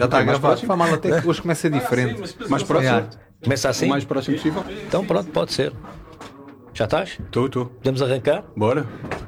Já está a mais gravar. próximo? Fala mal até que hoje começa diferente. Mais próximo? Começa assim? O mais próximo possível? Então pronto, pode ser. Já estás? Estou, estou. Podemos arrancar? Bora.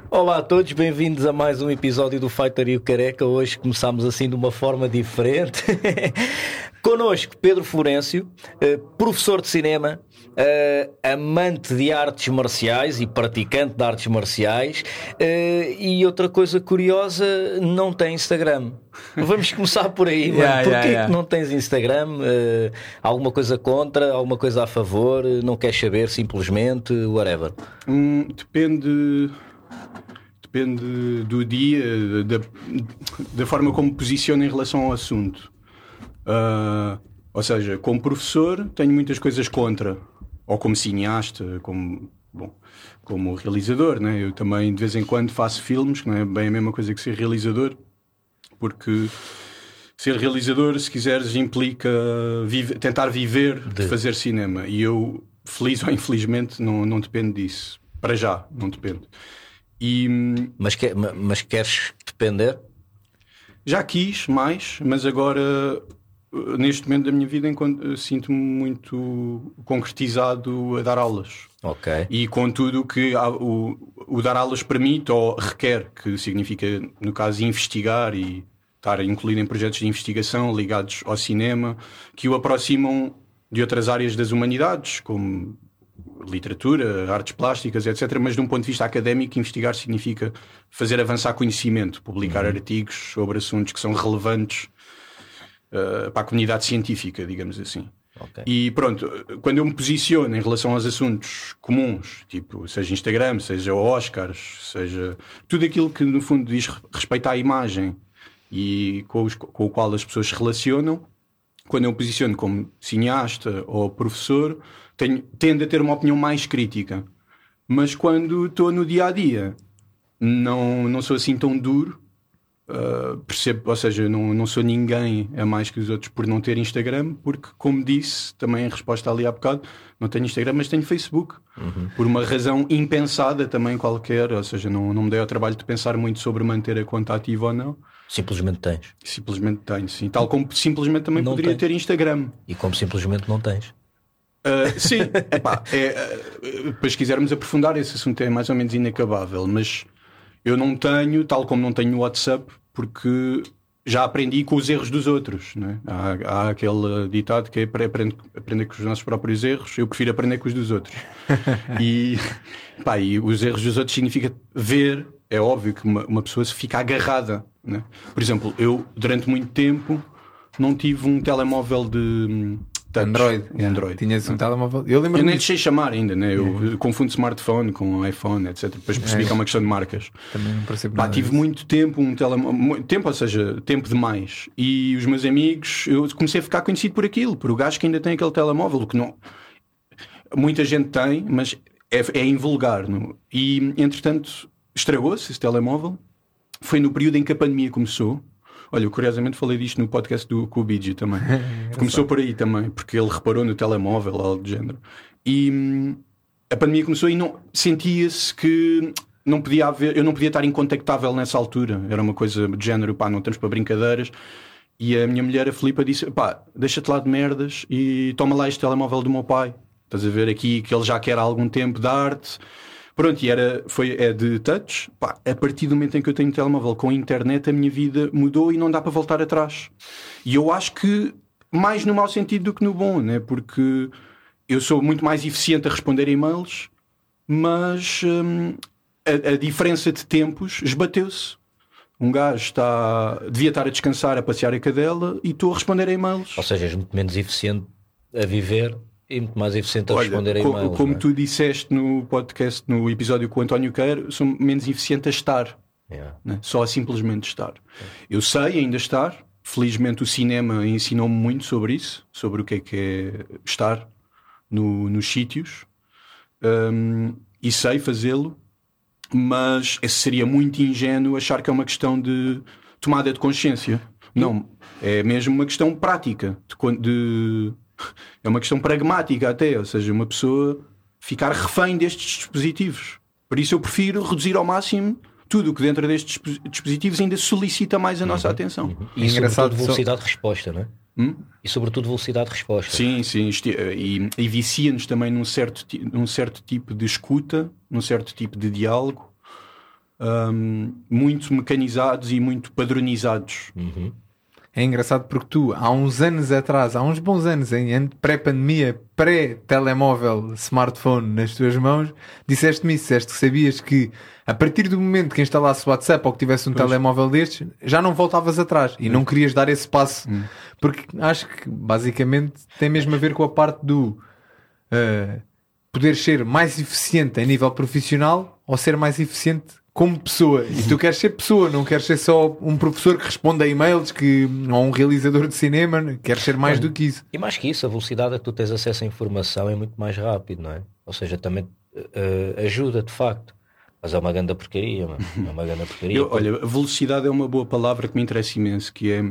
Olá a todos, bem-vindos a mais um episódio do Fighter e o Careca. Hoje começamos assim de uma forma diferente. Connosco, Pedro Florencio, eh, professor de cinema, eh, amante de artes marciais e praticante de artes marciais. eh, E outra coisa curiosa, não tem Instagram. Vamos começar por aí, mano. Yeah, Porquê yeah, yeah. que não tens Instagram? Eh, Alguma coisa contra? Alguma coisa a favor? Não queres saber simplesmente? Whatever. Hum, depende. Depende do dia, da, da forma como me posiciono em relação ao assunto. Ah, ou seja, como professor, tenho muitas coisas contra. Ou como cineasta, como, bom, como realizador. Né? Eu também, de vez em quando, faço filmes, que não é bem a mesma coisa que ser realizador, porque ser realizador, se quiseres, implica vive- tentar viver de fazer cinema. E eu, feliz ou infelizmente, não, não dependo disso. Para já, não depende. E Mas, que- ma- mas queres depender? já quis mais, mas agora, neste momento da minha vida, uh, sinto-me muito concretizado a dar aulas. Ok. E com tudo o que o, o dar aulas permite ou requer, que significa, no caso, investigar e estar incluído em projetos de investigação ligados ao cinema, que o aproximam de outras áreas das humanidades, como literatura, artes plásticas, etc. Mas de um ponto de vista académico, investigar significa fazer avançar conhecimento, publicar artigos sobre assuntos que são relevantes uh, para a comunidade científica, digamos assim. ok. E pronto, quando eu me posiciono em relação aos assuntos comuns, tipo, seja Instagram, seja Oscars, seja tudo aquilo que no fundo diz respeito à imagem e com, os- com o qual as pessoas se relacionam, quando eu me posiciono como cineasta ou professor, tenho, tendo a ter uma opinião mais crítica. Mas quando estou no dia a dia, não, não sou assim tão duro. Uh, percebo, ou seja, não, não sou ninguém a mais que os outros por não ter Instagram, porque, como disse também em resposta ali há bocado, não tenho Instagram, mas tenho Facebook. Por uma razão impensada também qualquer, ou seja, não, não me dei ao trabalho de pensar muito sobre manter a conta ativa ou não. Simplesmente tens. Simplesmente tenho, sim. Tal como simplesmente também Não poderia tem. ter Instagram. E como simplesmente não tens. Uh, sim, epá, é, uh, depois se quisermos aprofundar, esse assunto é mais ou menos inacabável, mas eu não tenho, tal como não tenho WhatsApp, porque já aprendi com os erros dos outros. Né? Há, há aquele ditado que é para aprender, aprender com os nossos próprios erros, eu prefiro aprender com os dos outros. e, pá, e os erros dos outros significa ver, é óbvio que uma, uma pessoa se fica agarrada. Né? Por exemplo, eu durante muito tempo não tive um telemóvel de hum, touch, Android. um Android. Tinhas um telemóvel. Eu Eu lembro-me nem sei chamar ainda, né? Eu confundo smartphone com iPhone, etc. Depois percebi que é uma questão de marcas. Também não percebo Pá, tive disso. muito tempo, um telemóvel, tempo, ou seja, tempo demais. E os meus amigos, eu comecei a ficar conhecido por aquilo, por o gajo que ainda tem aquele telemóvel, que não. Muita gente tem, mas é, é invulgar. Não? E entretanto, estragou-se esse telemóvel. Foi no período em que a pandemia começou. Olha, eu curiosamente falei disto no podcast do Bigi também. começou por aí também, porque ele reparou no telemóvel, algo do género. E hum, a pandemia começou e não sentia-se que não podia haver, eu não podia estar incontactável nessa altura. Era uma coisa de género, pá, não estamos para brincadeiras. E a minha mulher, a Filipa, disse: pá, deixa-te lá de merdas e toma lá este telemóvel do meu pai. Estás a ver aqui que ele já quer há algum tempo dar-te. Pronto, e era, foi, é de touch. Pá, a partir do momento em que eu tenho um telemóvel com internet, a minha vida mudou e não dá para voltar atrás. E eu acho que mais no mau sentido do que no bom, né? porque eu sou muito mais eficiente a responder e-mails, mas hum, a, a diferença de tempos esbateu-se. Um gajo está, devia estar a descansar, a passear a cadela e estou a responder a e-mails. Ou seja, és muito menos eficiente a viver e muito mais eficiente a Olha, responder a e-mails. como é? tu disseste no podcast, no episódio com o António Queiro, sou menos eficiente a estar, Yeah. né? só a simplesmente estar. Eu sei ainda estar, felizmente o cinema ensinou-me muito sobre isso, sobre o que é que é estar no- nos sítios, Hum, e sei fazê-lo, mas esse seria muito ingênuo achar que é uma questão de tomada de consciência. Não, é mesmo uma questão prática, de de- é uma questão pragmática até, ou seja, uma pessoa ficar refém destes dispositivos. Por isso eu prefiro reduzir ao máximo tudo o que dentro destes dispositivos ainda solicita mais a nossa atenção. Uhum. E, É engraçado sobretudo, velocidade de resposta, não é? Hum? E sobretudo velocidade de resposta. Sim, sim, isto- e, e vicia-nos também num certo, num certo tipo de escuta, num certo tipo de diálogo, hum, muito mecanizados e muito padronizados. Uhum. É engraçado porque tu, há uns anos atrás, há uns bons anos, em pré-pandemia, pré-telemóvel, smartphone nas tuas mãos, disseste-me isso, disseste que sabias que a partir do momento que instalasse o WhatsApp ou que tivesse um telemóvel destes, já não voltavas atrás e não querias dar esse passo. Porque acho que basicamente tem mesmo a ver com a parte do uh, poder ser mais eficiente a nível profissional ou ser mais eficiente como pessoa. E tu queres ser pessoa, não queres ser só um professor que responde a e-mails que, ou um realizador de cinema, queres ser mais do que isso. E mais que isso, a velocidade a que tu tens acesso à informação é muito mais rápido, não é? Ou seja, também eh, ajuda de facto. Mas é uma grande porcaria, mano. É uma grande porcaria. Eu, olha, a velocidade é uma boa palavra que me interessa imenso, que é,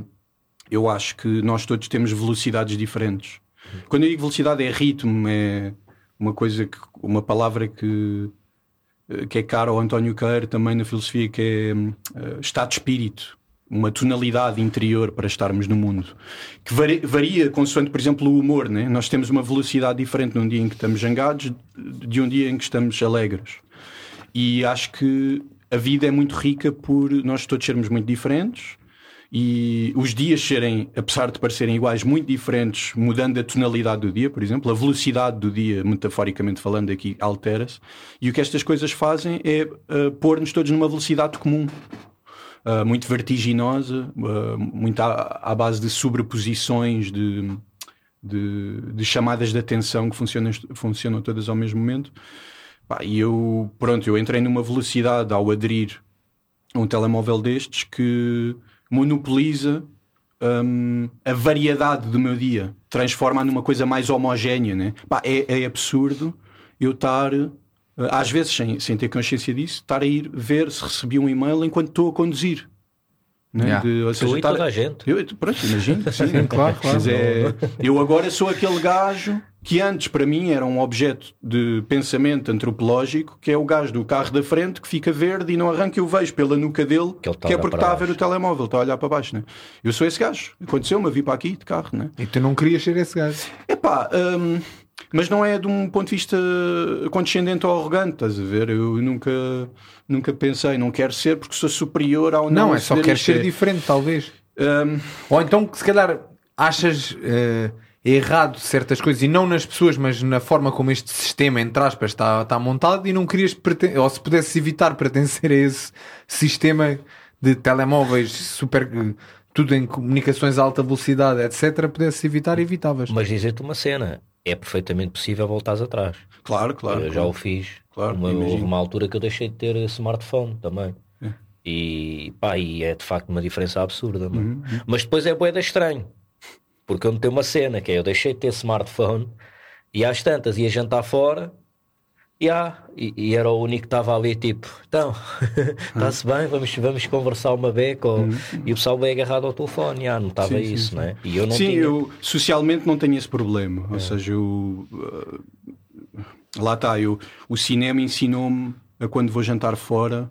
eu acho que nós todos temos velocidades diferentes. Quando eu digo velocidade é ritmo, é uma coisa que, uma palavra que, que é cara ao António Queiro também na filosofia, que é eh, estado de espírito. Uma tonalidade interior para estarmos no mundo que vari- varia consoante, por exemplo, o humor. Né? Nós temos uma velocidade diferente num dia em que estamos zangados de um dia em que estamos alegres. E acho que a vida é muito rica por nós todos sermos muito diferentes e os dias serem, apesar de parecerem iguais, muito diferentes, mudando a tonalidade do dia, por exemplo, a velocidade do dia, metaforicamente falando, aqui altera-se. E o que estas coisas fazem é uh, pôr-nos todos numa velocidade comum. Uh, muito vertiginosa, uh, muito à, à base de sobreposições de, de, de chamadas de atenção que funcionam, funcionam todas ao mesmo momento. Pá, e eu, pronto, eu entrei numa velocidade ao aderir a um telemóvel destes que monopoliza hum, a variedade do meu dia, transforma numa coisa mais homogénea, né? Pá, é, é absurdo eu estar, eh, às vezes sem, sem ter consciência disso, estar a ir ver se recebi um e-mail enquanto estou a conduzir. Né? Yeah. De, ou seja, e estar- toda a gente. eu, pronto, imagino sim. Sim, claro, claro. Mas é, eu agora sou aquele gajo que antes para mim era um objeto de pensamento antropológico, que é o gajo do carro da frente que fica verde e não arranca, eu vejo pela nuca dele, Que está que é porque está a ver o telemóvel, está a olhar para baixo. Né? Eu sou esse gajo. Aconteceu-me a vir para aqui de carro. Né? E tu não querias ser esse gajo. Epá, hum, mas não é de um ponto de vista condescendente ou arrogante, estás a ver? Eu nunca, nunca pensei, não quero ser porque sou superior ao Não, não. é só isto. ser diferente, talvez. hum, Ou então que se calhar achas eh, errado certas coisas e não nas pessoas, mas na forma como este sistema, entre aspas, está, está montado e não querias perten- ou se pudesses evitar pertencer a esse sistema de telemóveis super eh, tudo em comunicações a alta velocidade, etc., pudesses evitar, evitavas. Mas dizer-te uma cena, é perfeitamente possível voltares atrás. claro, claro. eu já claro. o fiz. Claro, uma, houve uma altura que eu deixei de ter smartphone também. É. E, pá, e é de facto uma diferença absurda. mano. Uhum, Mas depois é boeda estranho. Porque eu notei uma cena que é eu deixei de ter smartphone e às tantas ia jantar fora e, ah, e, e era o único que estava ali tipo, então, está-se bem, vamos, vamos conversar uma beca ou... e o pessoal bem agarrado ao telefone, ah, não estava. Sim, isso, sim. não é? E eu não Sim, tinha. eu socialmente não tenho esse problema. Ou seja, eu, uh, lá está, eu, o cinema ensinou-me a quando vou jantar fora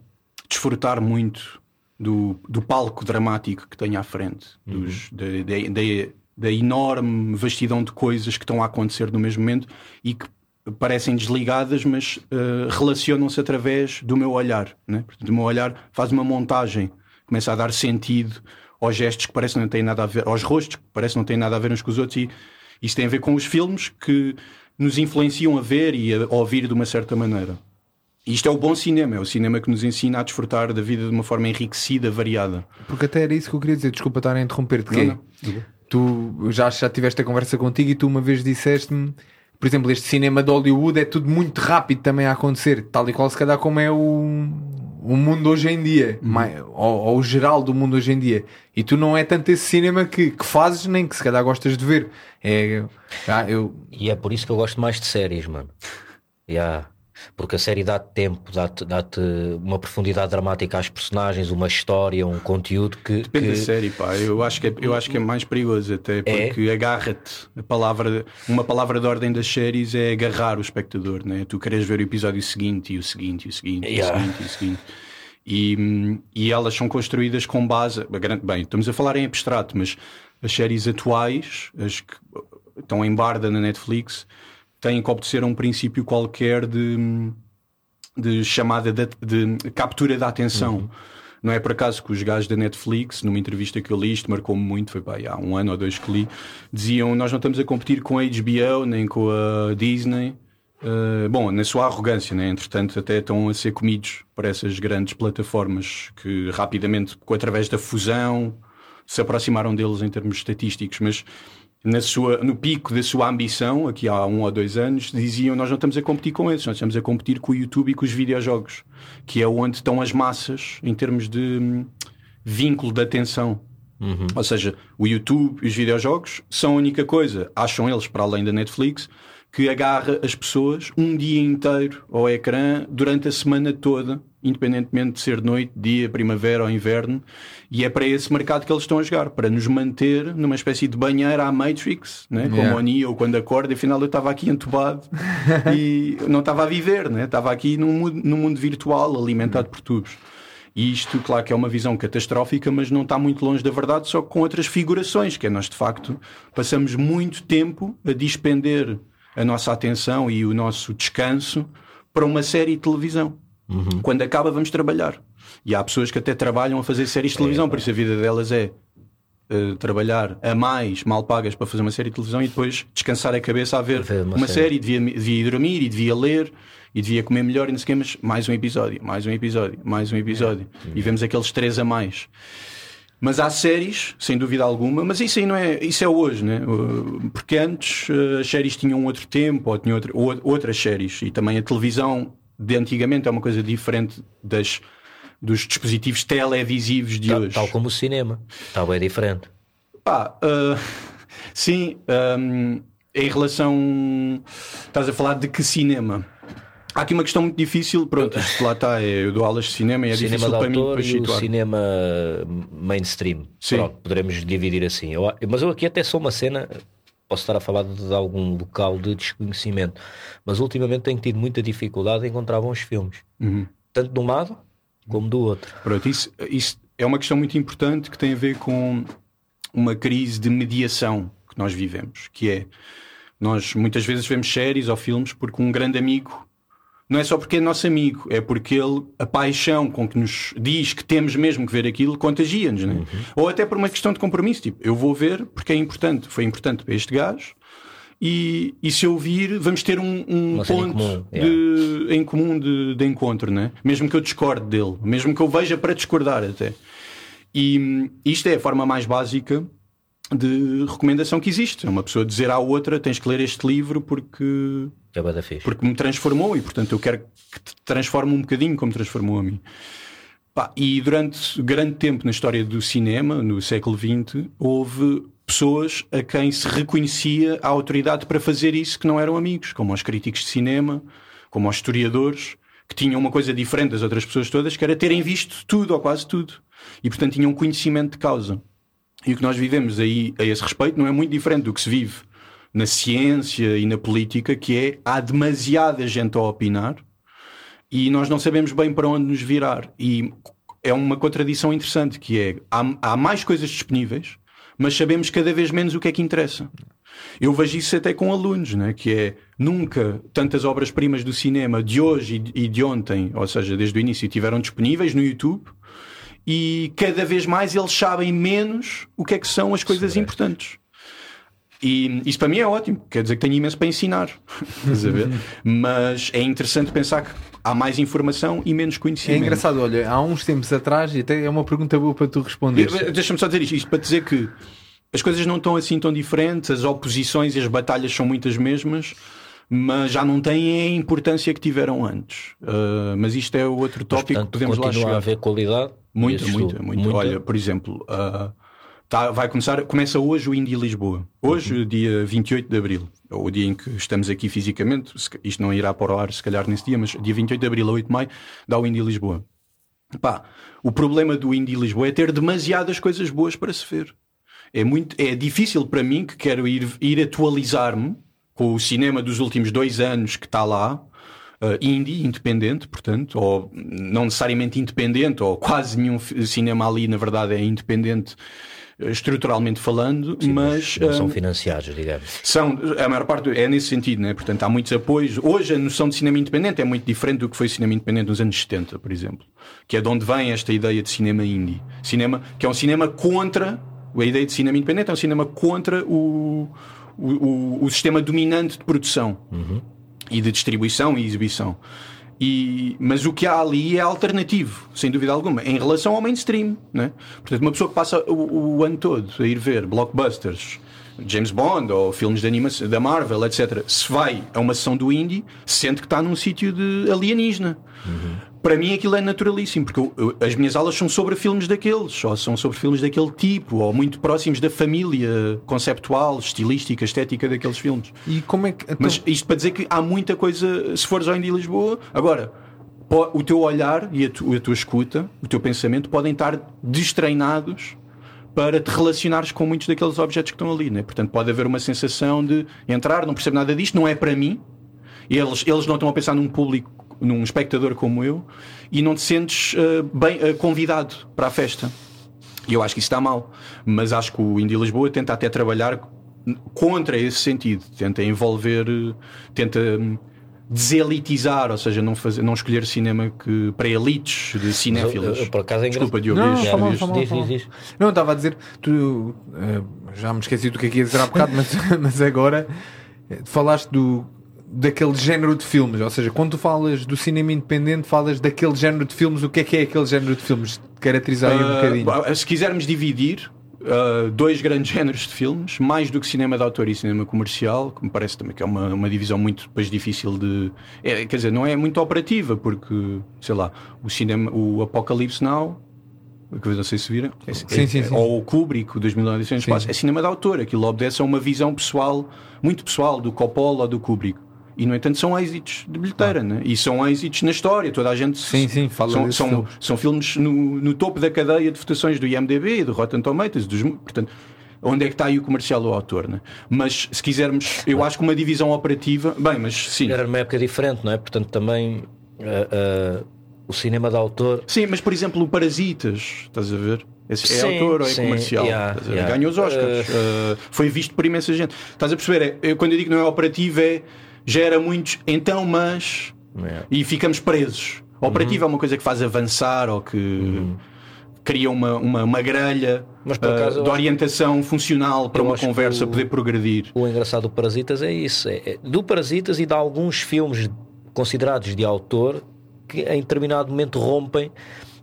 desfrutar muito do, do palco dramático que tenho à frente, dos, da, da- da- da enorme vastidão de coisas que estão a acontecer no mesmo momento e que parecem desligadas, mas uh, relacionam-se através do meu olhar. Né? Portanto, o meu olhar faz uma montagem, começa a dar sentido aos gestos que parecem não têm nada a ver, aos rostos que parecem não têm nada a ver uns com os outros, e isso tem a ver com os filmes que nos influenciam a ver e a ouvir de uma certa maneira. E isto é o bom cinema, é o cinema que nos ensina a desfrutar da vida de uma forma enriquecida, variada. Porque até era isso que eu queria dizer, desculpa estar a interromper-te. Não, não. Tu já, já tiveste a conversa contigo e tu uma vez disseste-me, por exemplo, este cinema de Hollywood é tudo muito rápido também a acontecer, tal e qual se calhar como é o, o mundo hoje em dia, mai- ou, ou o geral do mundo hoje em dia. E tu não é tanto esse cinema que, que fazes, nem que se calhar gostas de ver. É, ah, eu, E é por isso que eu gosto mais de séries, mano. Yeah. Porque a série dá-te tempo, dá-te dá-te uma profundidade dramática às personagens, uma história, um conteúdo que. Depende que... da série, pá. Eu acho que é, eu acho que é mais perigoso até porque agarra-te. A palavra, uma palavra de ordem das séries é agarrar o espectador, né? Tu queres ver o episódio seguinte e o seguinte e o seguinte e o Yeah. seguinte e o seguinte. E, e elas são construídas com base. Bem, estamos a falar em abstrato, mas as séries atuais, as que estão em barda na Netflix, têm que obedecer a um princípio qualquer de, de chamada de, de captura da atenção. Uhum. Não é por acaso que os gajos da Netflix, numa entrevista que eu li, isto marcou-me muito, foi pá, há um ano ou dois que li, diziam: Nós não estamos a competir com a HBO nem com a Disney. Uh, bom, na sua arrogância, né? entretanto, até estão a ser comidos por essas grandes plataformas que rapidamente, através da fusão, se aproximaram deles em termos estatísticos, mas na sua, no pico da sua ambição, aqui há um ou dois anos, diziam nós não estamos a competir com esses, nós estamos a competir com o YouTube e com os videojogos, que é onde estão as massas em termos de hum, vínculo de atenção. Uhum. Ou seja, o YouTube e os videojogos são a única coisa, acham eles, para além da Netflix, que agarra as pessoas um dia inteiro ao ecrã durante a semana toda, independentemente de ser noite, dia, primavera ou inverno, e é para esse mercado que eles estão a jogar, para nos manter numa espécie de banheira à Matrix, né? como yeah. o Neo quando acorda, afinal eu estava aqui entubado e não estava a viver, né? estava aqui num mundo, num mundo virtual alimentado por tubos. E isto, claro que é uma visão catastrófica, mas não está muito longe da verdade, só com outras figurações, que é nós de facto passamos muito tempo a dispender a nossa atenção e o nosso descanso para uma série de televisão. Uhum. Quando acaba, vamos trabalhar. E há pessoas que até trabalham a fazer séries de televisão, é, por isso a vida delas é uh, trabalhar a mais, mal pagas para fazer uma série de televisão e depois descansar a cabeça a ver uma, uma, série, série devia, devia ir dormir e devia ler e devia comer melhor e não sei quê, mas mais um episódio, mais um episódio, mais um episódio. É. E vemos aqueles três a mais. Mas há séries, sem dúvida alguma, mas isso aí não é, isso é hoje, né? Porque antes eh, as séries tinham outro tempo, ou tinham outra, outras séries, e também a televisão de antigamente é uma coisa diferente das, dos dispositivos televisivos de tal, hoje. Tal como o cinema, tal é diferente. Pá, uh, sim, um, em relação. Estás a falar de que cinema? Há aqui uma questão muito difícil, pronto, isto lá está, é, eu dou aulas de cinema e é cinema difícil para mim para e o cinema mainstream. Sim. Pronto, poderemos dividir assim. Eu, mas eu aqui até sou uma cena, posso estar a falar de algum local de desconhecimento, mas ultimamente tenho tido muita dificuldade em encontrar bons filmes, uhum. tanto de um lado como do outro. Pronto, isso, isso é uma questão muito importante que tem a ver com uma crise de mediação que nós vivemos, que é nós muitas vezes vemos séries ou filmes porque um grande amigo não é só porque é nosso amigo, é porque ele, a paixão com que nos diz que temos mesmo que ver aquilo, contagia-nos, né? Uhum. Ou até por uma questão de compromisso, tipo, eu vou ver porque é importante, foi importante para este gajo, e, e se eu vir, vamos ter um, um ponto em comum, de, yeah. em comum de, de, encontro, né? mesmo que eu discorde dele, mesmo que eu veja para discordar até. E isto é a forma mais básica de recomendação que existe. É uma pessoa dizer à outra: tens que ler este livro porque. É porque me transformou e, portanto, eu quero que te transforme um bocadinho como transformou a mim. Pá, e durante grande tempo na história do cinema, no século XX, houve pessoas a quem se reconhecia a autoridade para fazer isso que não eram amigos, como os críticos de cinema, como os historiadores, que tinham uma coisa diferente das outras pessoas todas, que era terem visto tudo ou quase tudo. E, portanto, tinham conhecimento de causa. E o que nós vivemos aí a esse respeito não é muito diferente do que se vive na ciência e na política, que é há demasiada gente a opinar e nós não sabemos bem para onde nos virar. E é uma contradição interessante que é há, há mais coisas disponíveis, mas sabemos cada vez menos o que é que interessa. Eu vejo isso até com alunos, né? que é nunca tantas obras-primas do cinema de hoje e de ontem, ou seja, desde o início, tiveram disponíveis no YouTube e cada vez mais eles sabem menos o que é que são as coisas importantes. E isso para mim é ótimo, quer dizer que tenho imenso para ensinar. Mas é interessante pensar que há mais informação e menos conhecimento. É engraçado, olha, há uns tempos atrás, e até é uma pergunta boa para tu responder. Deixa-me só dizer isto, isto para dizer que as coisas não estão assim tão diferentes, as oposições e as batalhas são muitas mesmas mas já não têm a importância que tiveram antes. Uh, mas isto é outro tópico Portanto, que podemos lá chegar. a haver qualidade? Muita, muita, muita, Olha, por exemplo, uh, tá, vai começar, começa hoje o Indie Lisboa. Hoje, uhum. dia 28 de Abril, o dia em que estamos aqui fisicamente, isto não irá para o ar se calhar nesse dia, mas dia 28 de Abril a 8 de Maio, dá o Indie Lisboa. Pá, o problema do Indie Lisboa é ter demasiadas coisas boas para se ver. É, muito, é difícil para mim que quero ir, ir atualizar-me com o cinema dos últimos dois anos que está lá, uh, indie, independente, portanto, ou não necessariamente independente, ou quase nenhum cinema ali, na verdade, é independente estruturalmente falando, Sim, mas, mas são um, financiados, digamos. São, a maior parte é nesse sentido, né? portanto há muitos apoios. Hoje a noção de cinema independente é muito diferente do que foi o cinema independente nos anos 70, por exemplo, que é de onde vem esta ideia de cinema indie. Cinema, que é um cinema contra, a ideia de cinema independente é um cinema contra o, o, o, o sistema dominante de produção uhum. E de distribuição e exibição. E, mas o que há ali é alternativo, sem dúvida alguma, em relação ao mainstream. Né? Portanto, uma pessoa que passa o, o ano todo a ir ver blockbusters, James Bond ou filmes de animação da Marvel, etc., se vai a uma sessão do indie, sente que está num sítio de alienígena. Uhum para mim aquilo é naturalíssimo, porque eu, eu, as minhas aulas são sobre filmes daqueles, ou são sobre filmes daquele tipo, ou muito próximos da família conceptual, estilística, estética daqueles filmes. E como é que. Então... Mas isto para dizer que há muita coisa, se fores ao Indie Lisboa, agora. O teu olhar e a, tu, a tua escuta, o teu pensamento podem estar destreinados para te relacionares com muitos daqueles objetos que estão ali, né? Portanto, pode haver uma sensação de entrar, não percebo nada disto, não é para mim. Eles, eles não estão a pensar num público num espectador como eu e não te sentes uh, bem uh, convidado para a festa. E eu acho que isso está mal. Mas acho que o Indie Lisboa tenta até trabalhar contra esse sentido. Tenta envolver, tenta hum, deselitizar, ou seja, não, fazer, não escolher cinema que, para elites de cinéfilos. Eu, eu, por acaso é Desculpa, Diogo. Não, diz, fala, fala, diz, diz, diz, Não, estava a dizer, tu, uh, já me esqueci do que é que ia dizer há bocado, mas, mas agora falaste do daquele género de filmes, ou seja, quando tu falas do cinema independente, falas daquele género de filmes, o que é que é aquele género de filmes? Caracterizar aí um uh, bocadinho. Se quisermos dividir uh, dois grandes géneros de filmes, mais do que cinema de autor e cinema comercial, que me parece também que é uma, uma divisão muito depois difícil de. É, quer dizer, não é muito operativa, porque, sei lá, o cinema, o Apocalipse Now que não sei se viram, é, sim, sim, sim. ou o Kubrick, o 2009 Edições de Espaço, é cinema de autor, aquilo obedece a uma visão pessoal, muito pessoal, do Coppola ou do Kubrick. E, no entanto, são êxitos de bilheteira, ah. né? e são êxitos na história. Toda a gente. Sim, sim, fala são, são, filme. são filmes no, no topo da cadeia de votações do IMDb, do Rotten Tomatoes, dos, portanto, onde é que está aí o comercial do autor, né? Mas se quisermos, eu acho que uma divisão operativa, bem, mas sim. Era uma época diferente, não é? Portanto, também uh, uh, o cinema de autor. Sim, mas por exemplo, o Parasitas, estás a ver? Esse é sim, autor ou é sim, comercial? Yeah, yeah. Ganhou os Oscars, uh... foi visto por imensa gente. Estás a perceber? É, eu, quando eu digo que não é operativo, é gera muitos então, mas. É. E ficamos presos. O operativo uhum. é uma coisa que faz avançar ou que uhum. cria uma, uma, uma grelha mas, por acaso, uh, de orientação funcional para uma conversa o, poder progredir. O engraçado do Parasitas é isso: é, é, do Parasitas e de alguns filmes considerados de autor que em determinado momento rompem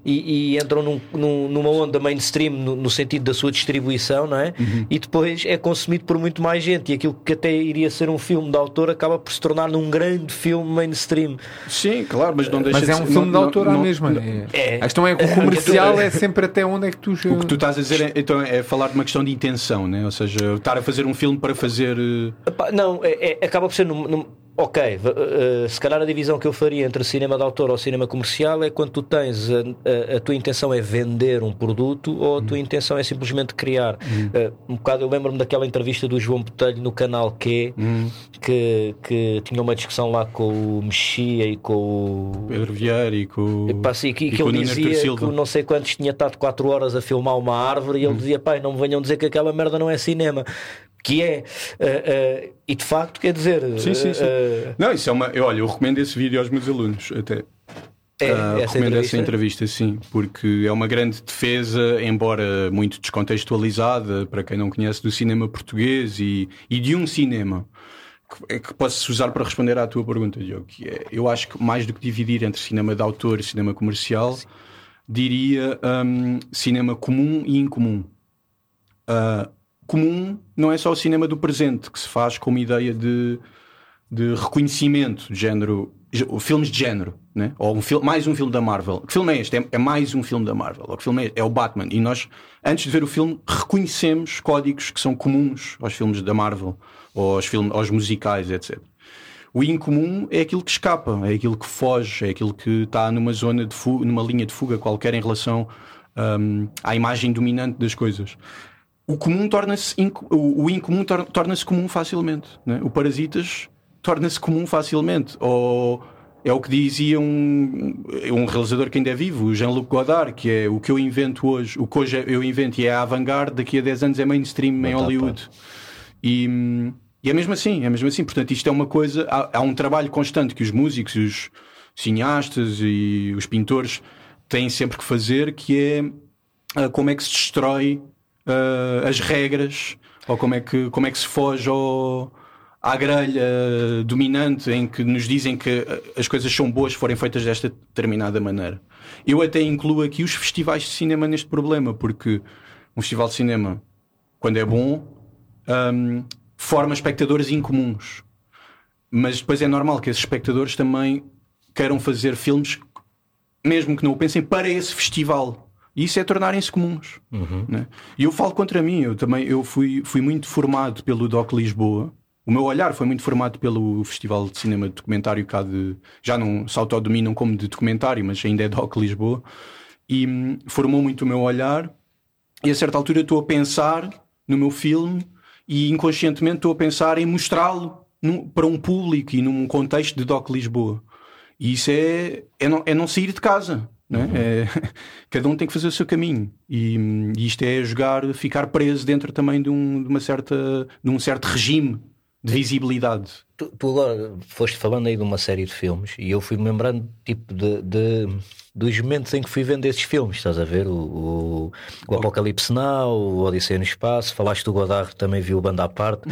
e, e entram num, num, numa onda mainstream no, no, sentido da sua distribuição, não é? Uhum. E depois é consumido por muito mais gente. E aquilo que até iria ser um filme de autor acaba por se tornar num grande filme mainstream. Sim, claro, mas não deixa Mas é um de filme não, de autor à mesma. É. A questão é que o comercial é sempre até onde é que tu. O que tu estás a dizer é, então, é falar de uma questão de intenção, né? ou seja, estar a fazer um filme para fazer. Eh, não, é, é, acaba por ser num, num Ok, uh, se calhar a divisão que eu faria entre cinema de autor ou cinema comercial é quando tu tens a, a, a tua intenção é vender um produto ou a tua hum. intenção é simplesmente criar. Uh, um bocado eu lembro-me daquela entrevista do João Botelho no canal Q hum. que, que tinha uma discussão lá com o Mexia e com o Pedro Vieira e com, e, pá, sim, que, e que ele dizia que não sei quantos tinha estado 4 horas a filmar uma árvore e ele hum. dizia, pai, não me venham dizer que aquela merda não é cinema que é uh, uh, e de facto quer dizer sim, sim, sim. Uh, não isso é uma eu, olha eu recomendo esse vídeo aos meus alunos até é, uh, essa recomendo entrevista? essa entrevista sim porque é uma grande defesa embora muito descontextualizada para quem não conhece do cinema português e, e de um cinema que, que posso usar para responder à tua pergunta Diogo que é, eu acho que mais do que dividir entre cinema de autor e cinema comercial sim. diria um, cinema comum e incomum uh, comum não é só o cinema do presente, que se faz com uma ideia de, de reconhecimento, de género, filmes de género, né? ou um filme, mais um filme da Marvel. Que filme é este? É, é mais um filme da Marvel. Ou que filme é, é o Batman. E nós, antes de ver o filme, reconhecemos códigos que são comuns aos filmes da Marvel, ou aos, filmes, aos musicais, etc. O incomum é aquilo que escapa, é aquilo que foge, é aquilo que está numa zona de fuga, numa linha de fuga qualquer em relação um, à imagem dominante das coisas o comum torna-se o incomum torna-se comum facilmente. Né? O parasitas torna-se comum facilmente. Ou É o que dizia um, um realizador que ainda é vivo, o Jean-Luc Godard, que é o que eu invento hoje, o que hoje eu invento e é avant-garde, daqui a 10 anos é mainstream em Batata. Hollywood. E, e é mesmo assim, é mesmo assim. Portanto, isto é uma coisa, há, há um trabalho constante que os músicos, os cineastas e os pintores têm sempre que fazer, que é ah, como é que se destrói ah, as regras, ou como é que, como é que se foge ao, à grelha dominante em que nos dizem que as coisas são boas se forem feitas desta determinada maneira. Eu até incluo aqui os festivais de cinema neste problema, porque um festival de cinema, quando é bom, hum, forma espectadores incomuns. Mas depois é normal que esses espectadores também queiram fazer filmes, mesmo que não o pensem, para esse festival. E isso é tornarem-se comuns. né? E eu falo contra mim, eu também eu fui, fui muito formado pelo DOC Lisboa. O meu olhar foi muito formado pelo Festival de Cinema de Documentário cá de. Já não se autodominam como de documentário, mas ainda é DOC Lisboa. E hum, formou muito o meu olhar. E a certa altura estou a pensar no meu filme e inconscientemente estou a pensar em mostrá-lo para um público e num contexto de DOC Lisboa. E isso é, é, não, é não sair de casa. Né? É, cada um tem que fazer o seu caminho. E, e isto é jogar, ficar preso dentro também de, um, de uma certa, de um certo regime de visibilidade. Tu, tu agora foste falando aí de uma série de filmes e eu fui-me lembrando tipo de, de- dos momentos em que fui vendo esses filmes, estás a ver? O, o, o Apocalipse Now, o Odisseia no Espaço, falaste do Godard, também vi o Banda à parte.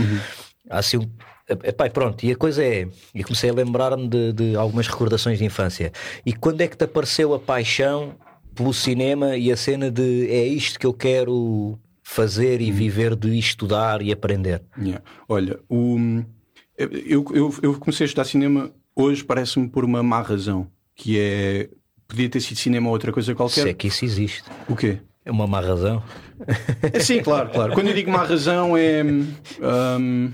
Há assim um. Epá, e pronto, e a coisa é, e comecei a lembrar-me de, de algumas recordações de infância. E quando é que te apareceu a paixão pelo cinema e a cena de é isto que eu quero fazer e viver de estudar e aprender? Yeah. Olha, o, eu, eu, eu comecei a estudar cinema hoje, parece-me por uma má razão, que é. Podia ter sido cinema ou outra coisa qualquer. Se é que isso existe. O quê? É uma má razão. É, sim, claro, claro. Quando eu digo má razão é. hum,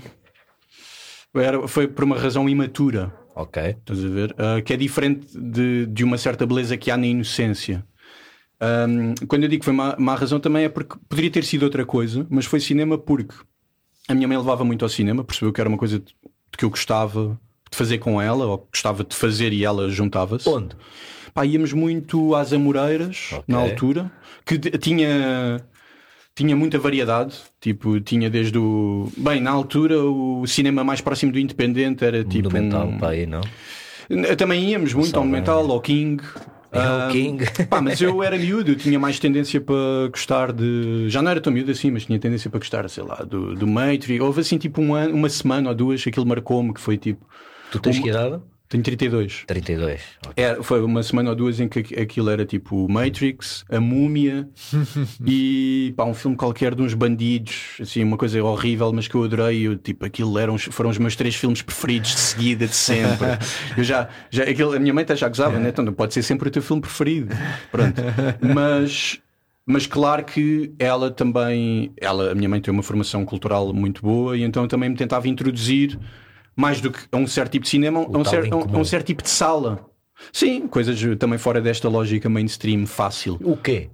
era, foi por uma razão imatura. Ok. Estás a ver? Ah, que é diferente de, de uma certa beleza que há na inocência. Ahm, quando eu digo que foi má, má razão também é porque poderia ter sido outra coisa, mas foi cinema porque a minha mãe levava muito ao cinema, percebeu que era uma coisa de, de que eu gostava de fazer com ela, ou que gostava de fazer e ela juntava-se. Onde? Pá, íamos muito às Amoreiras, Ok. na altura, que tinha, tinha muita variedade. Tipo, tinha desde o. Bem, na altura, o cinema mais próximo do independente era tipo. Monumental, um- pá, aí, não? Também íamos muito ao. Monumental, ao King. É o King. Pá, mas eu era miúdo, eu tinha mais tendência para gostar de. Já não era tão miúdo assim, mas tinha tendência para gostar, sei lá, do, do Matrix. Houve assim tipo um ano, uma semana ou duas, aquilo marcou-me que foi tipo. Tu tens Uma- que idade? Tenho 32. 32. ok. É, foi uma semana ou duas em que aqu- aquilo era tipo Matrix, a Múmia e pá, um filme qualquer de uns bandidos, assim, uma coisa horrível, mas que eu adorei. Eu, tipo, aquilo eram, foram os meus três filmes preferidos de seguida, de sempre. Eu já, já aquilo, a minha mãe até já gozava, né? Então não pode ser sempre o teu filme preferido. Pronto. Mas. Mas claro que ela também, ela, a minha mãe tem uma formação cultural muito boa e então também me tentava introduzir mais do que a um certo tipo de cinema, a um, em a um- certo tipo de sala. Sim, coisas também fora desta lógica mainstream fácil. O quê?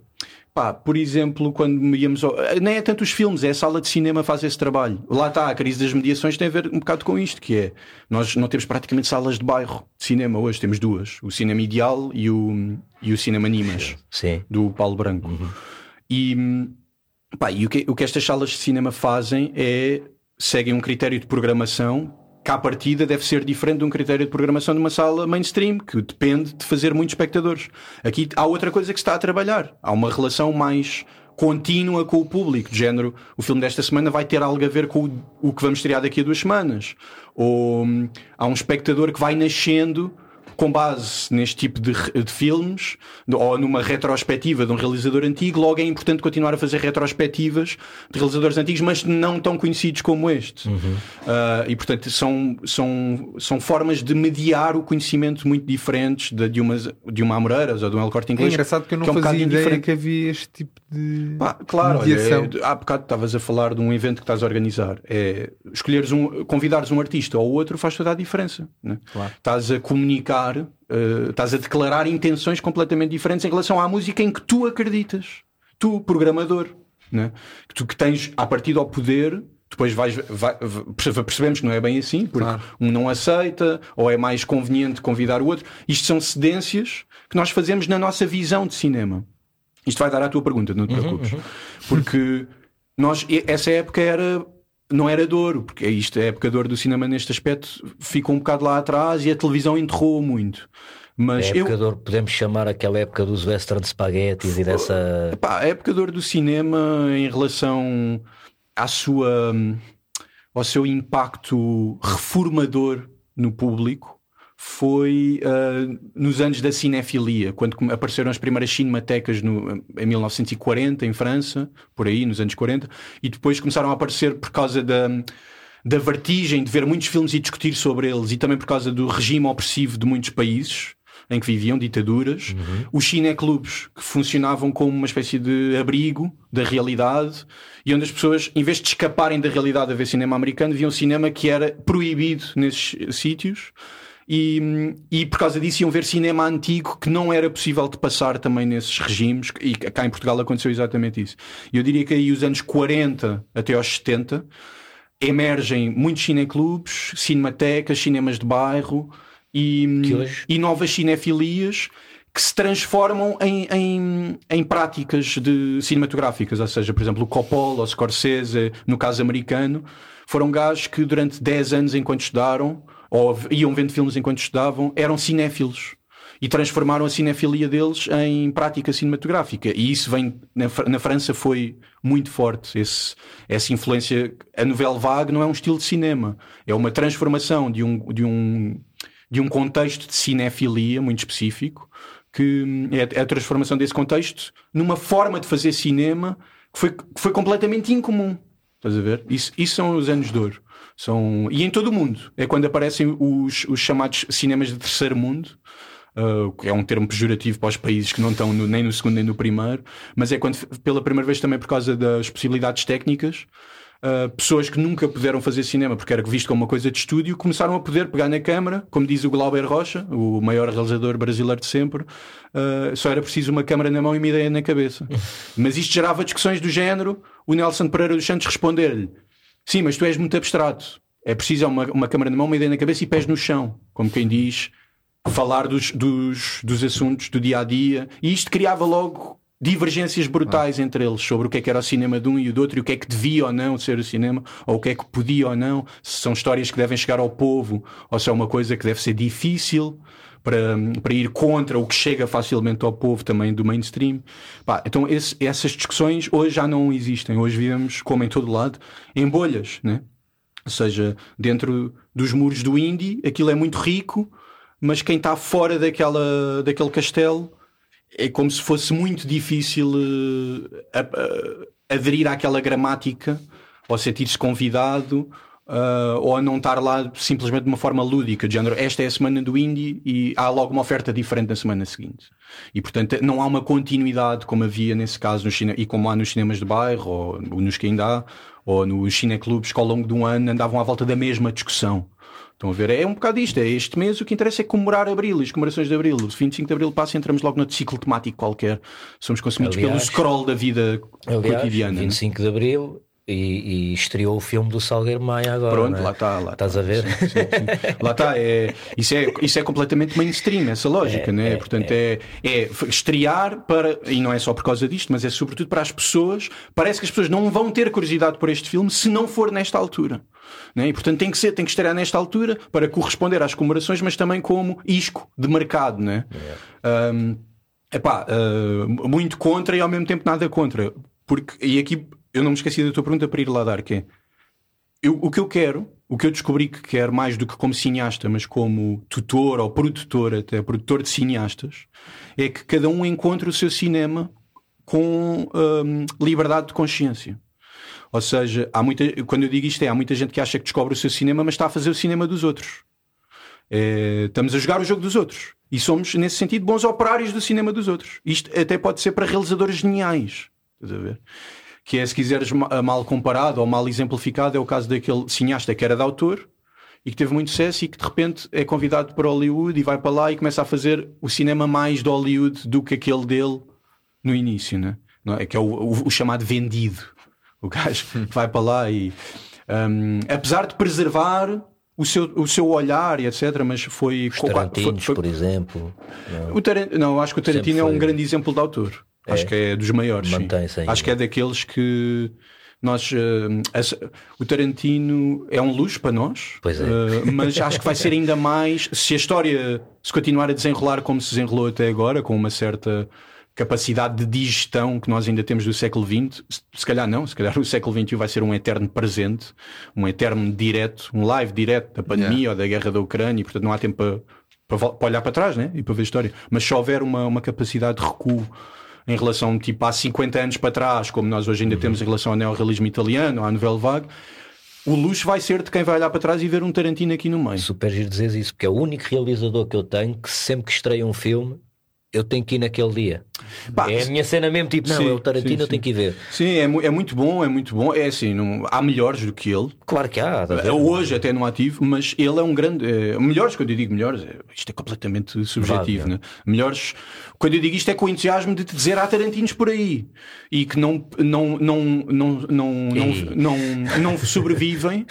Pá, por exemplo, quando íamos. Ao... Nem é tanto os filmes, é a sala de cinema faz esse trabalho. Lá está, a crise das mediações tem a ver um bocado com isto, que é nós não temos praticamente salas de bairro de cinema hoje, temos duas: o Cinema Ideal e o, e o Cinema Nimas, Sim. do Paulo Branco. E, hum, pá, e o, que, o que estas salas de cinema fazem é seguem um critério de programação que à partida deve ser diferente de um critério de programação de uma sala mainstream, que depende de fazer muitos espectadores. Aqui há outra coisa que se está a trabalhar. Há uma relação mais contínua com o público, de género, o filme desta semana vai ter algo a ver com o, o que vamos estrear daqui a duas semanas. Ou hum, há um espectador que vai nascendo com base neste tipo de, de filmes ou numa retrospectiva de um realizador antigo, logo é importante continuar a fazer retrospectivas de realizadores antigos, mas não tão conhecidos como este. Ah, e portanto são, são, são formas de mediar o conhecimento muito diferentes de, de, umas, de uma Amoreiras ou de um El Corte É Inglês. engraçado que eu não é um fazia ideia diferente. que havia este tipo de Pá, claro, olha, mediação. é, há bocado estavas a falar de um evento que estás a organizar. É, escolheres um, convidares um artista ou outro faz toda a diferença. Né? Claro. Estás a comunicar, eh, estás a declarar intenções completamente diferentes em relação à música em que tu acreditas. Tu, programador, né? que tu que tens a partir do poder depois vais, vai, percebemos que não é bem assim, porque claro. um não aceita, ou é mais conveniente convidar o outro. Isto são cedências que nós fazemos na nossa visão de cinema. Isto vai dar à tua pergunta, não te uhum, preocupes. Uhum, uhum. Porque nós, essa época era não era dor, porque é isto, a época dor do cinema neste aspecto ficou um bocado lá atrás e a televisão enterrou muito. Mas a época eu... dor, podemos chamar aquela época dos western spaghettis e dessa. Epá, a época dor do cinema em relação à sua, ao seu impacto reformador no público foi uh, nos anos da cinefilia, quando apareceram as primeiras cinematecas no, em 1940 em França, por aí, nos anos 40, e depois começaram a aparecer por causa da, da vertigem de ver muitos filmes e discutir sobre eles, e também por causa do regime opressivo de muitos países em que viviam ditaduras, uhum. os cineclubes que funcionavam como uma espécie de abrigo da realidade e onde as pessoas, em vez de escaparem da realidade a ver cinema americano, viam cinema que era proibido nesses sítios e, e por causa disso iam ver cinema antigo que não era possível de passar também nesses regimes, e cá em Portugal aconteceu exatamente isso. Eu diria que aí os anos 40 até aos 70 emergem muitos cineclubes, cinematecas, cinemas de bairro e, e novas cinefilias que se transformam em, em, em, práticas de cinematográficas, ou seja, por exemplo, o Coppola, o Scorsese, no caso americano, foram gajos que durante 10 anos enquanto estudaram ou iam vendo filmes enquanto estudavam, eram cinéfilos e transformaram a cinefilia deles em prática cinematográfica. E isso vem na, França foi muito forte. Esse, essa influência. A novela vague não é um estilo de cinema, é uma transformação de um, de um, de um contexto de cinefilia muito específico, que é, é a transformação desse contexto numa forma de fazer cinema que foi, que foi completamente incomum. Estás a ver? Isso, isso são os anos de ouro. São... E em todo o mundo. É quando aparecem os, os chamados cinemas de terceiro mundo. Uh, é um termo pejorativo para os países que não estão no, nem no segundo nem no primeiro, mas é quando, pela primeira vez também por causa das possibilidades técnicas, uh, pessoas que nunca puderam fazer cinema porque era visto como uma coisa de estúdio, começaram a poder pegar na câmara, como diz o Glauber Rocha, o maior realizador brasileiro de sempre, uh, só era preciso uma câmara na mão e uma ideia na cabeça. mas isto gerava discussões do género, o Nelson Pereira dos Santos responder-lhe Sim, mas tu és muito abstrato. É preciso uma, uma câmara na mão, uma ideia na cabeça e pés no chão. Como quem diz, falar dos, dos, dos assuntos do dia a dia. E isto criava logo divergências brutais ah. entre eles sobre o que é que era o cinema de um e do outro e o que é que devia ou não ser o cinema, ou o que é que podia ou não, se são histórias que devem chegar ao povo ou se é uma coisa que deve ser difícil para, para ir contra o que chega facilmente ao povo também do mainstream. Pá, então esse, essas discussões hoje já não existem. Hoje vivemos, como em todo lado, em bolhas, né? Ou seja, dentro dos muros do indie, aquilo é muito rico, mas quem está fora daquela, daquele castelo é como se fosse muito difícil uh, uh, aderir àquela gramática ou sentir-se convidado uh, ou a não estar lá simplesmente de uma forma lúdica, de género, esta é a semana do indie e há logo uma oferta diferente na semana seguinte. E portanto não há uma continuidade como havia nesse caso no cine... e como há nos cinemas de bairro, ou nos que ainda há, ou nos cineclubes que ao longo de um ano andavam à volta da mesma discussão. Estão a ver? É um bocado isto. É este mês o que interessa é comemorar Abril e as comemorações de Abril. O 25 de Abril passa e entramos logo no ciclo temático qualquer. Somos consumidos aliás, pelo scroll da vida aliás, cotidiana. 25 né? de Abril e, e, estreou o filme do Salgueiro Maia agora. Pronto, é? lá está. Lá Estás tá. a ver? Sim, sim, sim. lá está. É, isso, é, isso é completamente mainstream, essa lógica, é, né? É, Portanto, é. é. é estrear para. E não é só por causa disto, mas é sobretudo para as pessoas. Parece que as pessoas não vão ter curiosidade por este filme se não for nesta altura. Né? E portanto tem que ser, tem que estrear nesta altura para corresponder às comemorações, mas também como isco de mercado, né? É. Um, epá, uh, muito contra e ao mesmo tempo nada contra. Porque, e aqui eu não me esqueci da tua pergunta para ir lá dar, que é eu, o que eu quero, o que eu descobri que quero mais do que como cineasta, mas como tutor ou produtor, até produtor de cineastas, é que cada um encontre o seu cinema com hum, liberdade de consciência. Ou seja, há muita, quando eu digo isto é, há muita gente que acha que descobre o seu cinema, mas está a fazer o cinema dos outros. É, estamos a jogar o jogo dos outros. E somos, nesse sentido, bons operários do cinema dos outros. Isto até pode ser para realizadores geniais. Estás a ver? Que é, se quiseres, mal comparado ou mal exemplificado, é o caso daquele cineasta que era de autor e que teve muito sucesso e que de repente é convidado para Hollywood e vai para lá e começa a fazer o cinema mais de Hollywood do que aquele dele no início, né? É? Que é o, o, o chamado vendido. O gajo vai para lá e. Um, apesar de preservar o seu, o seu olhar e etc. Mas foi. Os Tarantinos, foi, foi... por exemplo. Não. O Tarant... não, acho que o Tarantino é um grande exemplo de autor. É? Acho que é dos maiores. Mantém-se Acho que é daqueles que nós, uh, o Tarantino é um luxo para nós, pois é. Uh, mas acho que vai ser ainda mais se a história se continuar a desenrolar como se desenrolou até agora, com uma certa capacidade de digestão que nós ainda temos do século XX, se calhar não, se calhar o século XXI vai ser um eterno presente, um eterno direto, um live direto da pandemia yeah. ou da guerra da Ucrânia, e portanto não há tempo para, para, olhar para trás né? e para ver a história. Mas se houver uma, uma capacidade de recuo em relação tipo há 50 anos para trás, como nós hoje ainda uhum. temos em relação ao neorrealismo italiano, à novela vague, o luxo vai ser de quem vai olhar para trás e ver um Tarantino aqui no meio. Super giro dizer isso, porque é o único realizador que eu tenho que sempre que estreia um filme eu tenho que ir naquele dia. Bah, é a minha cena mesmo, tipo, não, sim, é o Tarantino, sim, eu tenho que ir ver. Sim, é, é, muito bom, é muito bom. É assim, não, há melhores do que ele. Claro que há. É, hoje até no ativo, mas ele é um grande. É, melhores, quando eu digo melhores, é, isto é completamente subjetivo, Vaga. né? Melhores, quando eu digo isto é com o entusiasmo de te dizer há Tarantinos por aí e que não, não, não, não, não, não, não, não, não sobrevivem.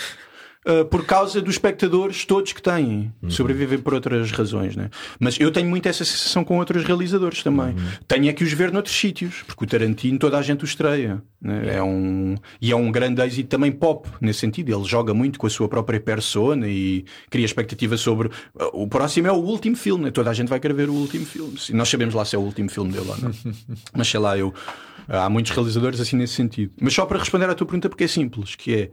Uh, por causa dos espectadores todos que têm. Uhum. Sobrevivem por outras razões, né? Mas eu tenho muito essa sensação com outros realizadores também. Uhum. Tenho é que os ver noutros sítios, porque o Tarantino toda a gente o estreia. Né? É um, e é um grande êxito também pop, nesse sentido. Ele joga muito com a sua própria persona e cria expectativa sobre. Uh, o próximo é o último filme, né? toda a gente vai querer ver o último filme. Nós sabemos lá se é o último filme dele ou não. Mas sei lá, eu. Há muitos realizadores assim nesse sentido. Mas só para responder à tua pergunta, porque é simples, que é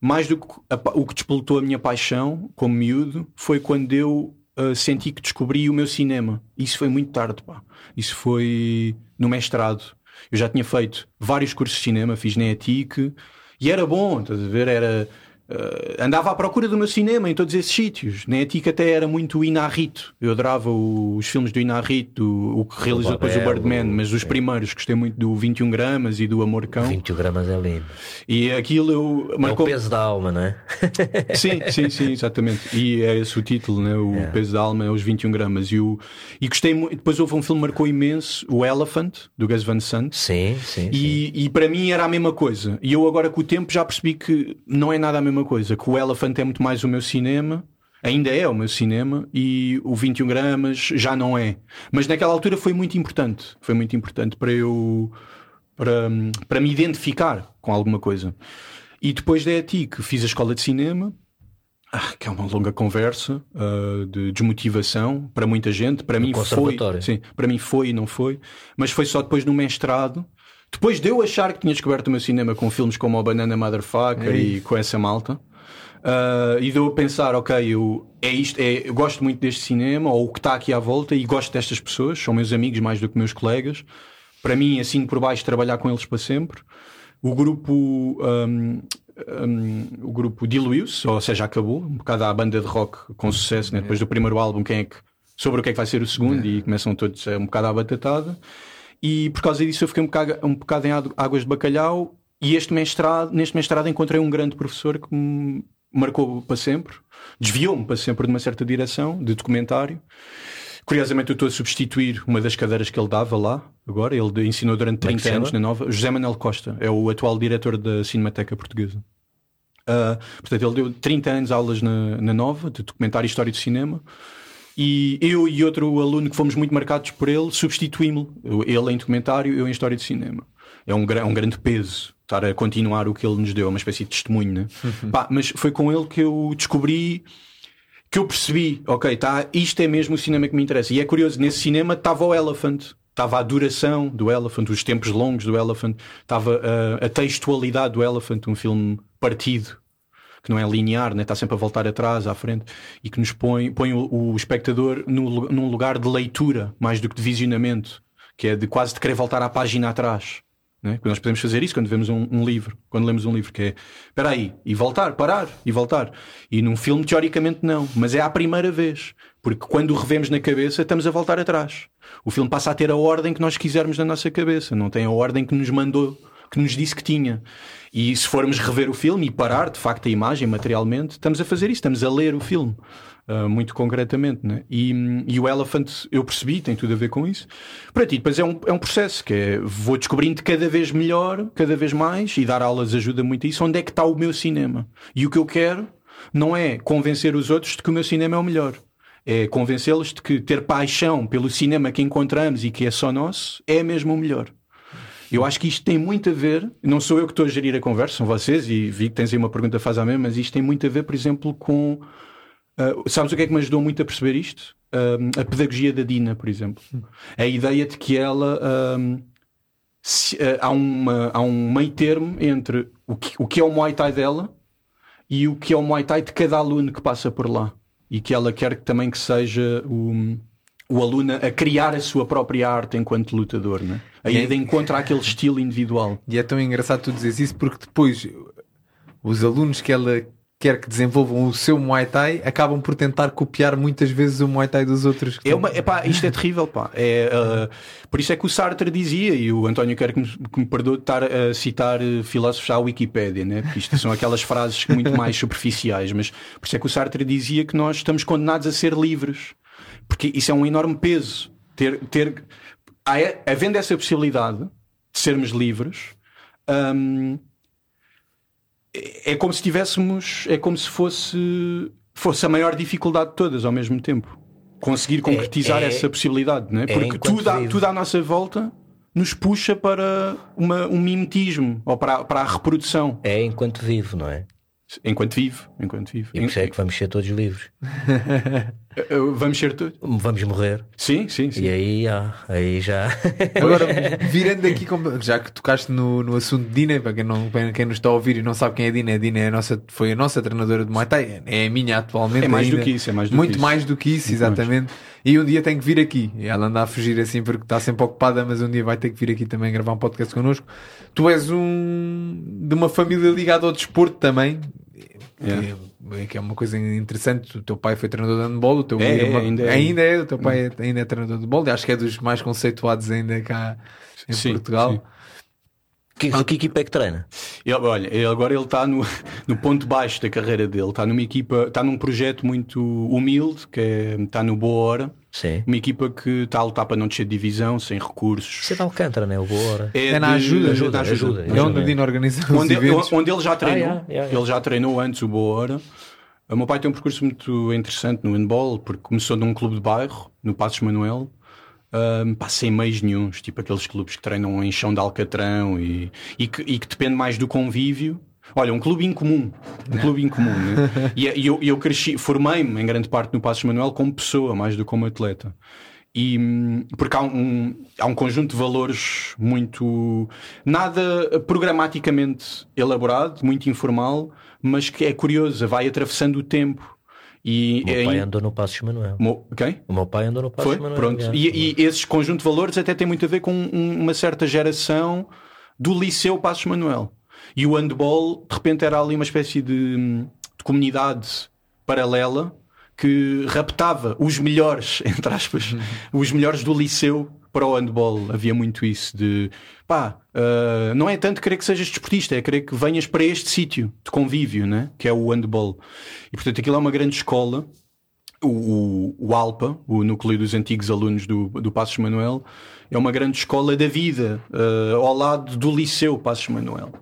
mais do que a, o que despoltou a minha paixão como miúdo foi quando eu uh, senti que descobri o meu cinema. Isso foi muito tarde, pá. Isso foi no mestrado. Eu já tinha feito vários cursos de cinema, fiz na ETIC e era bom, estás a ver? Era Uh, andava à procura do meu cinema em todos esses sítios. Na ética até era muito Inarrito. Eu adorava os filmes do Inarrito, o que realizou depois o Birdman, mas os primeiros gostei muito do 21 gramas e do Amor Cão. 21 gramas é lindo. E aquilo eu marcou... É o peso da alma, não é? sim, sim, sim, exatamente. E é esse o título, né? o yeah. peso da alma é os 21 gramas. E, o... e gostei muito. Depois houve um filme que marcou imenso, o Elephant, do Gus Van Sant. Sim, sim. E, sim. e para mim era a mesma coisa. E eu agora com o tempo já percebi que não é nada a mesma mesma coisa, que o Elephant é muito mais o meu cinema, ainda é o meu cinema, e o 21 gramas já não é. Mas naquela altura foi muito importante, foi muito importante para eu, para, para me identificar com alguma coisa. E depois da ETIC fiz a escola de cinema, ah, que é uma longa conversa uh, de desmotivação para muita gente. Para mim foi, sim, para mim foi e não foi, mas foi só depois no mestrado depois de eu achar que tinha descoberto o meu cinema com filmes como o Banana Motherfucker e com essa malta, uh, e de eu pensar, ok, eu, é isto, é, eu gosto muito deste cinema, ou o que está aqui à volta, e gosto destas pessoas, são meus amigos mais do que meus colegas. Para mim, assim por baixo, trabalhar com eles para sempre. O grupo. Um, um, o grupo diluiu-se, ou seja, acabou, um bocado a banda de rock com sucesso, né? depois do primeiro álbum, quem é que, sobre o que é que vai ser o segundo, e começam todos a um bocado à batatada e por causa disso eu fiquei um bocado, um bocado em águas de bacalhau e este mestrado, neste mestrado encontrei um grande professor que me marcou para sempre, desviou-me para sempre de uma certa direção de documentário. Curiosamente, eu estou a substituir uma das cadeiras que ele dava lá, agora. Ele ensinou durante 30 é anos na Nova. José Manuel Costa é o atual diretor da Cinemateca Portuguesa. Uh, portanto, ele deu 30 anos aulas na, na Nova, de documentário e história de cinema. E eu e outro aluno que fomos muito marcados por ele, substituímos Ele em documentário, eu em história de cinema. É um, é um grande peso estar a continuar o que ele nos deu, é uma espécie de testemunho, né? Uhum. Pá, mas foi com ele que eu descobri que eu percebi, ok, tá, isto é mesmo o cinema que me interessa. E é curioso, nesse cinema estava o Elephant, estava a duração do Elephant, os tempos longos do Elephant, estava a, a textualidade do Elephant, um filme partido que não é linear, né? está sempre a voltar atrás, à frente, e que nos põe, põe o, o espectador no, num lugar de leitura, mais do que de visionamento, que é de quase de querer voltar à página atrás. Né? Nós podemos fazer isso quando vemos um, um, livro, quando lemos um livro, que é espera aí, e voltar, parar, e voltar. E num filme, teoricamente, não, mas é a primeira vez, porque quando o revemos na cabeça, estamos a voltar atrás. O filme passa a ter a ordem que nós quisermos na nossa cabeça, não tem a ordem que nos mandou, que nos disse que tinha. E se formos rever o filme e parar, de facto, a imagem materialmente, estamos a fazer isso, estamos a ler o filme. Uh, muito concretamente, né? e, e o Elephant eu percebi, tem tudo a ver com isso. Para ti, depois é um, é um processo que é vou descobrindo cada vez melhor, cada vez mais, e dar aulas ajuda muito a isso. Onde é que está o meu cinema? E o que eu quero não é convencer os outros de que o meu cinema é o melhor, é convencê-los de que ter paixão pelo cinema que encontramos e que é só nosso é mesmo o melhor. Eu acho que isto tem muito a ver, não sou eu que estou a gerir a conversa, são vocês, e vi que tens aí uma pergunta faz a mesma, mas isto tem muito a ver, por exemplo, com Uh, sabes o que é que me ajudou muito a perceber isto? Uh, a pedagogia da Dina, por exemplo. A ideia de que ela. Uh, se, há, uma, há um meio termo entre o que, o que é o Muay Thai dela e o que é o Muay Thai de cada aluno que passa por lá. E que ela quer também que seja o, o aluno a criar a sua própria arte enquanto lutador, né? a ir de encontro àquele estilo individual. E é tão engraçado tu dizeres isso porque depois os alunos que ela quer que desenvolvam o seu Muay Thai, acabam por tentar copiar muitas vezes o Muay Thai dos outros. É uma, epá, isto é terrível, pá. É, uh, por isso é que o Sartre dizia, e o António quer que me, que me perdoe de estar a citar uh, filósofos à Wikipédia, né? porque isto são aquelas frases muito mais superficiais, mas por isso é que o Sartre dizia que nós estamos condenados a ser livres, porque isso é um enorme peso. Ter, ter, havendo essa possibilidade de sermos livres, um, é como se tivéssemos, é como se fosse, fosse a maior dificuldade de todas ao mesmo tempo. Conseguir concretizar é, é, essa possibilidade, não é? é Porque tudo, à, tudo à nossa volta nos puxa para uma, um mimetismo ou para, para a reprodução. É enquanto vivo, não é? Enquanto vivo, enquanto vivo. E por isso é que vamos ser todos livres. vamos ser todos. Vamos morrer. Sim, sim, sim. E aí, ah, aí já. Agora, virando aqui, já que tocaste no, no assunto de Dina, para quem, não, para quem nos está a ouvir e não sabe quem é Dina, a Dina é a nossa, foi a nossa treinadora de Muay Thai, é a minha atualmente. É mais ainda. do que isso, é mais do Muito que isso. mais do que isso, exatamente. E um dia tem que vir aqui. E ela anda a fugir assim porque está sempre ocupada, mas um dia vai ter que vir aqui também gravar um podcast connosco. Tu és um de uma família ligada ao desporto também. Yeah. Que, que, é uma coisa interessante. O teu pai foi treinador de handball, o teu é, irmão, é, ainda, é. ainda é, o teu pai é, ainda é treinador de handball, acho que é dos mais conceituados ainda cá em sim, Portugal. Sim. Que, que equipa é que treina? Ele, olha, ele, agora ele está no, no ponto baixo da carreira dele. Está numa equipa, está num projeto muito humilde, que é, está no Boa Hora. Sim. Uma equipa que está a lutar para não descer de divisão, sem recursos. Você dá Alcântara, não é? O Boa Hora. É, é na ajuda, ajuda, ajuda, ajuda, ajuda. É onde o Dino organiza onde, ele, onde ele já treinou. Ah, yeah, yeah, ele já treinou antes o Boa Hora. O meu pai tem um percurso muito interessante no handball, porque começou num clube de bairro, no Passos Manuel um, pá, sem meios nenhums, tipo aqueles clubes que treinam em chão de alcatrão e, e, que, e que depende mais do convívio. Olha, um clube incomum, um Não. clube incomum. Né? e, e eu, eu cresci, formei-me em grande parte no Passos Manuel como pessoa, mais do que como atleta. E, porque há um, há um conjunto de valores muito. nada programaticamente elaborado, muito informal, mas que é curioso, vai atravessando o tempo. E, o meu pai andou no Passos Manuel. Mo... Quem? O meu pai andou no Passos Foi? Manuel. Pronto. É. E, e esse conjunto de valores até tem muito a ver com um, uma certa geração do Liceu Passos Manuel. E o handball, de repente, era ali uma espécie de, de comunidade paralela que raptava os melhores, entre aspas, os melhores do liceu para o handball. Havia muito isso de pá, uh, não é tanto querer que sejas desportista, é querer que venhas para este sítio de convívio, né? que é o handball. E portanto aquilo é uma grande escola. O, o, o ALPA, o núcleo dos antigos alunos do, do Passos Manuel, é uma grande escola da vida, uh, ao lado do Liceu Passos Manuel.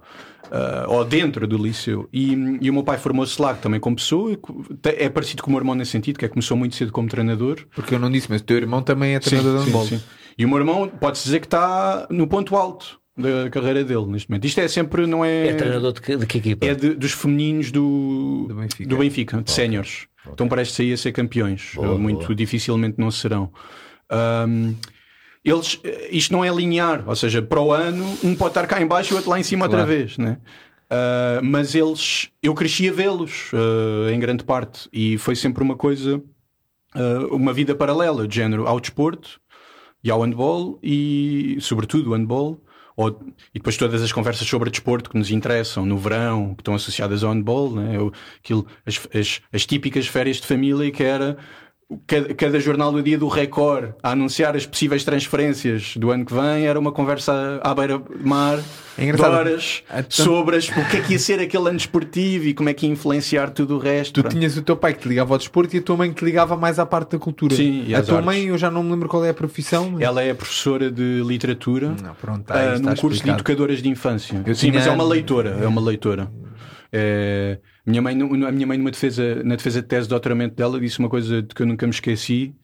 Uh, ou dentro do liceu. E, e o meu pai formou-se lá também como pessoa. É parecido com o meu irmão nesse sentido, que é começou muito cedo como treinador. Porque eu não disse, mas o teu irmão também é treinador sim, de handball. Sim, sim. E o meu irmão pode-se dizer que está no ponto alto da carreira dele neste momento. Isto é sempre, não é. É treinador de que, de que equipa? É de, dos femininos do, do Benfica, do Benfica de séniores. Okay. Então parece aí a ser campeões. Boa, Muito boa. dificilmente não serão. Um, eles, isto não é linear, ou seja, para o ano um pode estar cá em baixo e o outro lá em cima claro. outra vez, né? Uh, mas eles, eu cresci a vê-los uh, em grande parte e foi sempre uma coisa, uh, uma vida paralela, de género ao desporto e ao handball e, sobretudo, o handball. Ou, e depois todas as conversas sobre desporto que nos interessam no verão, que estão associadas ao handball, né? Eu, aquilo, as, as, as típicas férias de família que era cada, cada jornal do dia do Record a anunciar as possíveis transferências do ano que vem era uma conversa à beira-mar É de horas É sobre as- o que é que ia ser aquele ano desportivo e como é que ia influenciar tudo o resto. Tu Pronto. tinhas o teu pai que te ligava ao desporto e a tua mãe que te ligava mais à parte da cultura. Sim, e a tua artes. mãe, eu já não me lembro qual é a profissão. mas- Ela é professora de literatura Não, pronto, isto num curso de explicado. educadoras de infância. Eu Sim, tinha- mas é uma leitora, é uma leitora. É, minha mãe, nu- a minha mãe numa defesa, na defesa de tese de doutoramento dela disse uma coisa de que eu nunca me esqueci,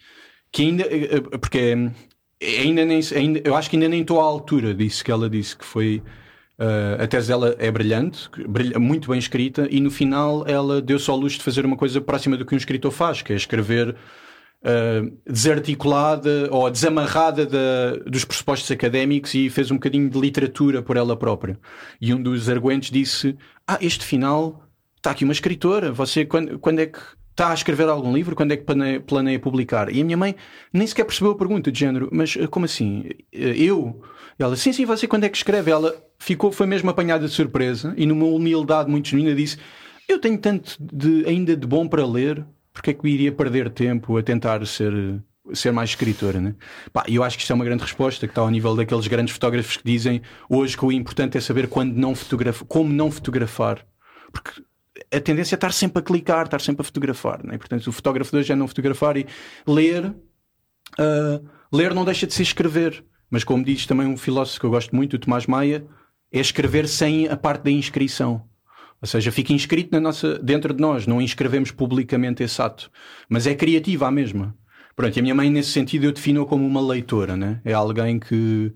que ainda eh, eh, porque eh, ainda nem ainda, eu acho que ainda nem estou à altura disso que ela disse que foi eh, a tese dela é brilhante, brilha- muito bem escrita, e no final ela deu só luz de fazer uma coisa próxima do que um escritor faz, que é escrever uh, desarticulada ou desamarrada da- dos pressupostos académicos e fez um bocadinho de literatura por ela própria. E um dos arguentes disse: Ah, este final está aqui uma escritora. Você quando, quando é que está a escrever algum livro? Quando é que planeia, planeia publicar? E a minha mãe nem sequer percebeu a pergunta de género, mas uh, como assim? Uh, Eu? Ela, sim, sim, você quando é que escreve? Ela ficou, foi mesmo apanhada de surpresa e numa humildade muito genuína disse: Eu tenho tanto de, ainda de bom para ler, porque é que eu iria perder tempo a tentar ser, ser mais escritora, né? Pá, eu acho que isto é uma grande resposta que está ao nível daqueles grandes fotógrafos que dizem hoje que o importante é saber quando não fotografar, como não fotografar, porque a tendência é estar sempre a clicar, estar sempre a fotografar, né? Portanto, o fotógrafo de hoje é não fotografar e ler. ah, ler não deixa de ser escrever, mas como diz também um filósofo que eu gosto muito, o Tomás Maia, é escrever sem a parte da inscrição. Ou seja, fica inscrito na nossa, dentro de nós, não inscrevemos publicamente esse ato. Mas é criativa a mesma. Pronto, e a minha mãe, nesse sentido, eu defino como uma leitora, né? É alguém que,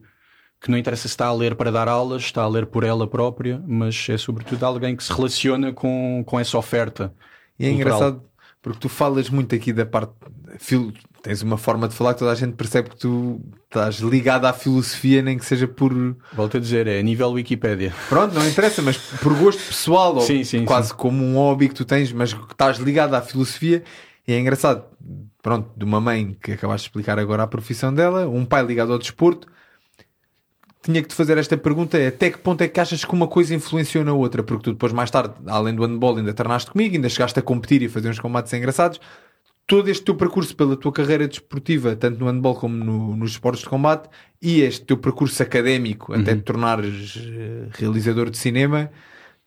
que não interessa se está a ler para dar aulas, está a ler por ela própria, mas é sobretudo alguém que se relaciona com, com essa oferta. E é cultural. engraçado porque tu falas muito aqui da parte. fil- Tens uma forma de falar que toda a gente percebe que tu estás ligado à filosofia, nem que seja por. Volto a dizer, é nível Wikipédia. Pronto, não interessa, mas por gosto pessoal, ou Sim, sim, quase como um hobby que tu tens, mas que estás ligado à filosofia. E é engraçado, pronto, de uma mãe que acabaste de explicar agora a profissão dela, um pai ligado ao desporto. Tinha que te fazer esta pergunta: é, até que ponto é que achas que uma coisa influenciou na outra? Porque tu depois, mais tarde, além do handball, ainda tornaste comigo, ainda chegaste a competir e fazer uns combates engraçados. Todo este teu percurso pela tua carreira desportiva, tanto no handball como no- nos esportes de combate, e este teu percurso académico, até te tornares eh, realizador de cinema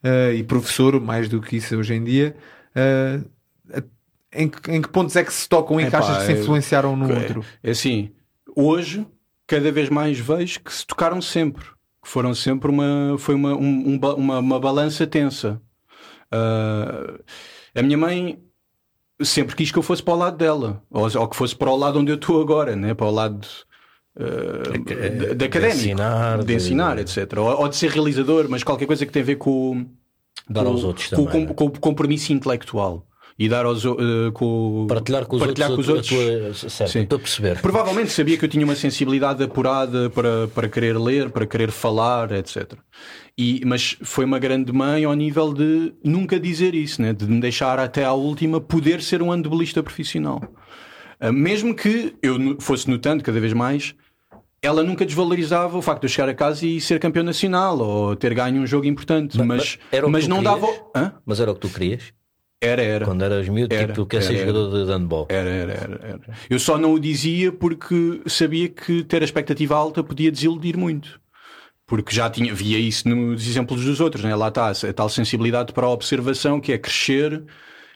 eh, e professor, mais do que isso hoje em dia, eh, em, que, em que pontos é que se tocam e que Epá, achas que se é- influenciaram no É- outro? É assim, hoje, cada vez mais vejo que se tocaram sempre. Que foram sempre uma, foi uma, um- um uma, uma balança tensa. Ah, a minha mãe sempre quis que eu fosse para o lado dela, ou, ou que fosse para o lado onde eu estou agora, né? para o lado ah, de, de ensinar, de de- ensinar, etc. Ou, ou de ser realizador, mas qualquer coisa que tem a ver com, Dar com, aos outros com, também, com- né? com o compromisso intelectual e dar aos eh, com Partilhar com os partilhar outros. com os outros. tua- certo, Sim. estou a perceber. Provavelmente sabia que eu tinha uma sensibilidade apurada para, para querer ler, para querer falar, etc. E, mas foi uma grande mãe ao nível de nunca dizer isso, né? de me deixar até à última poder ser um handebolista profissional. Ah, Mesmo que eu fosse notando cada vez mais, ela nunca desvalorizava o facto de eu chegar a casa e ser campeão nacional ou ter ganho um jogo importante, mas, mas mas não querias? dava. Hã? Mas era o que tu querias? Era, era. Quando eras miúdo, Era, tipo, tu queres ser jogador de handball. Era, era, era, era. Eu só não o dizia porque sabia que ter a expectativa alta podia desiludir muito. Porque já tinha, via isso nos exemplos dos outros, né? lá está a tal sensibilidade para a observação que é crescer,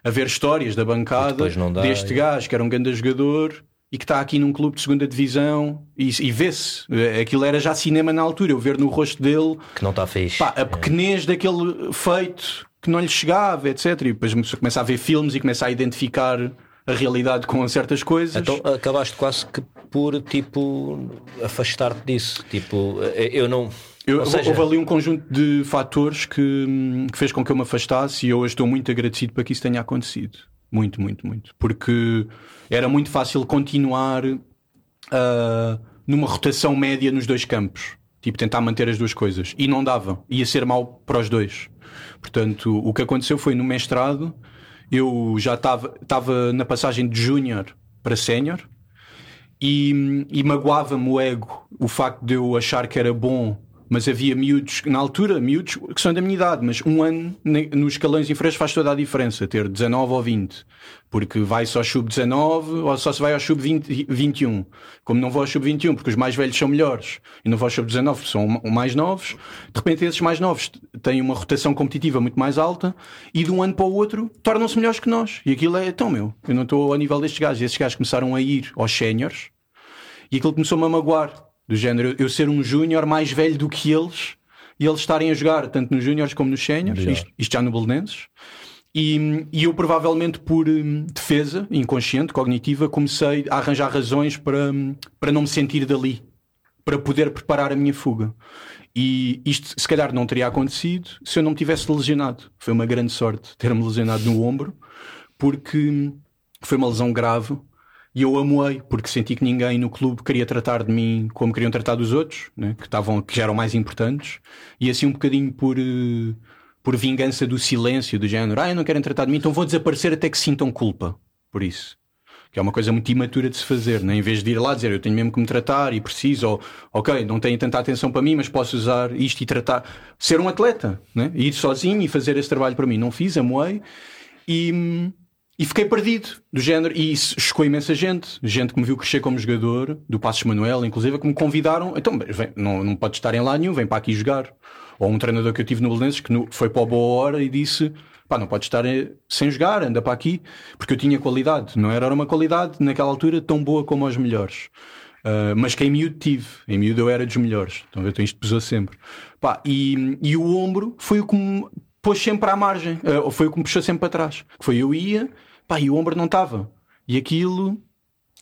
a ver histórias da bancada dá, deste e- gajo que era um grande jogador e que está aqui num clube de segunda divisão e, e vê-se. Aquilo era já cinema na altura, eu ver no rosto dele Que não está fixe. Pá, a pequenez daquele feito que não lhe chegava, etc. E depois começa a ver filmes e começa a identificar a realidade com certas coisas. Então acabaste quase que por tipo afastar-te disso. Tipo, eu não. Eu- seja, Houve ali um conjunto de fatores que, que fez com que eu me afastasse e eu hoje estou muito agradecido para que isso tenha acontecido. Muito, muito, muito. Porque era muito fácil continuar ah, numa rotação média nos dois campos. Tipo, tentar manter as duas coisas. E não dava. Ia ser mau para os dois. Portanto, o que aconteceu foi no mestrado, eu já estava na passagem de júnior para sénior e, e magoava-me o ego o facto de eu achar que era bom mas havia miúdos, na altura, miúdos que são da minha idade, mas um ano nos escalões inferiores faz toda a diferença, ter 19 ou 20. Porque vai só ao sub-19 ou só se vai ao sub-21. Como não vou ao sub-21 porque os mais velhos são melhores e não vou ao sub-19 porque são mais novos, de repente esses mais novos têm uma rotação competitiva muito mais alta e de um ano para o outro tornam-se melhores que nós. E aquilo é, então meu, eu não estou ao nível destes gajos. E esses gajos começaram a ir aos séniores e aquilo começou-me a magoar. Do género, eu ser um júnior mais velho do que eles e eles estarem a jogar tanto nos júniores como nos séniores, isto, isto já no Belenenses. E, e eu, provavelmente por hum, defesa inconsciente, cognitiva, comecei a arranjar razões para, hum, para não me sentir dali, para poder preparar a minha fuga. E isto, se calhar, não teria acontecido se eu não me tivesse lesionado. Foi uma grande sorte ter-me lesionado no ombro, porque hum, foi uma lesão grave e eu amoei, porque senti que ninguém no clube queria tratar de mim como queriam tratar dos outros, né? que, estavam, que já eram mais importantes, e assim um bocadinho por, eh, por vingança do silêncio, do género, ah, não querem tratar de mim, então vou desaparecer até que sintam culpa por isso. Que é uma coisa muito imatura de se fazer, né? em vez de ir lá dizer eu tenho mesmo que me tratar e preciso, ou ok, não têm tanta atenção para mim, mas posso usar isto e tratar. Ser um atleta, né? ir sozinho e fazer esse trabalho para mim. Não fiz, amoei e, e fiquei perdido do género. E isso chocou imensa gente. Gente que me viu crescer como jogador, do Passos Manuel, inclusive, que me convidaram. Então, vem, não, não pode estar em lá nenhum, vem para aqui jogar. Ou um treinador que eu tive no Belenenses que no- foi para a boa hora e disse: pá, não pode estar eh, sem jogar, anda para aqui. Porque eu tinha qualidade. Não era uma qualidade, naquela altura, tão boa como aos melhores. Uh, mas que em miúdo tive, em miúdo eu era dos melhores, então, então isto pesou sempre. Pá, e, e o ombro foi o que me pôs sempre à margem, uh, foi o que me puxou sempre para trás. Foi eu ia, pá, e o ombro não estava. E aquilo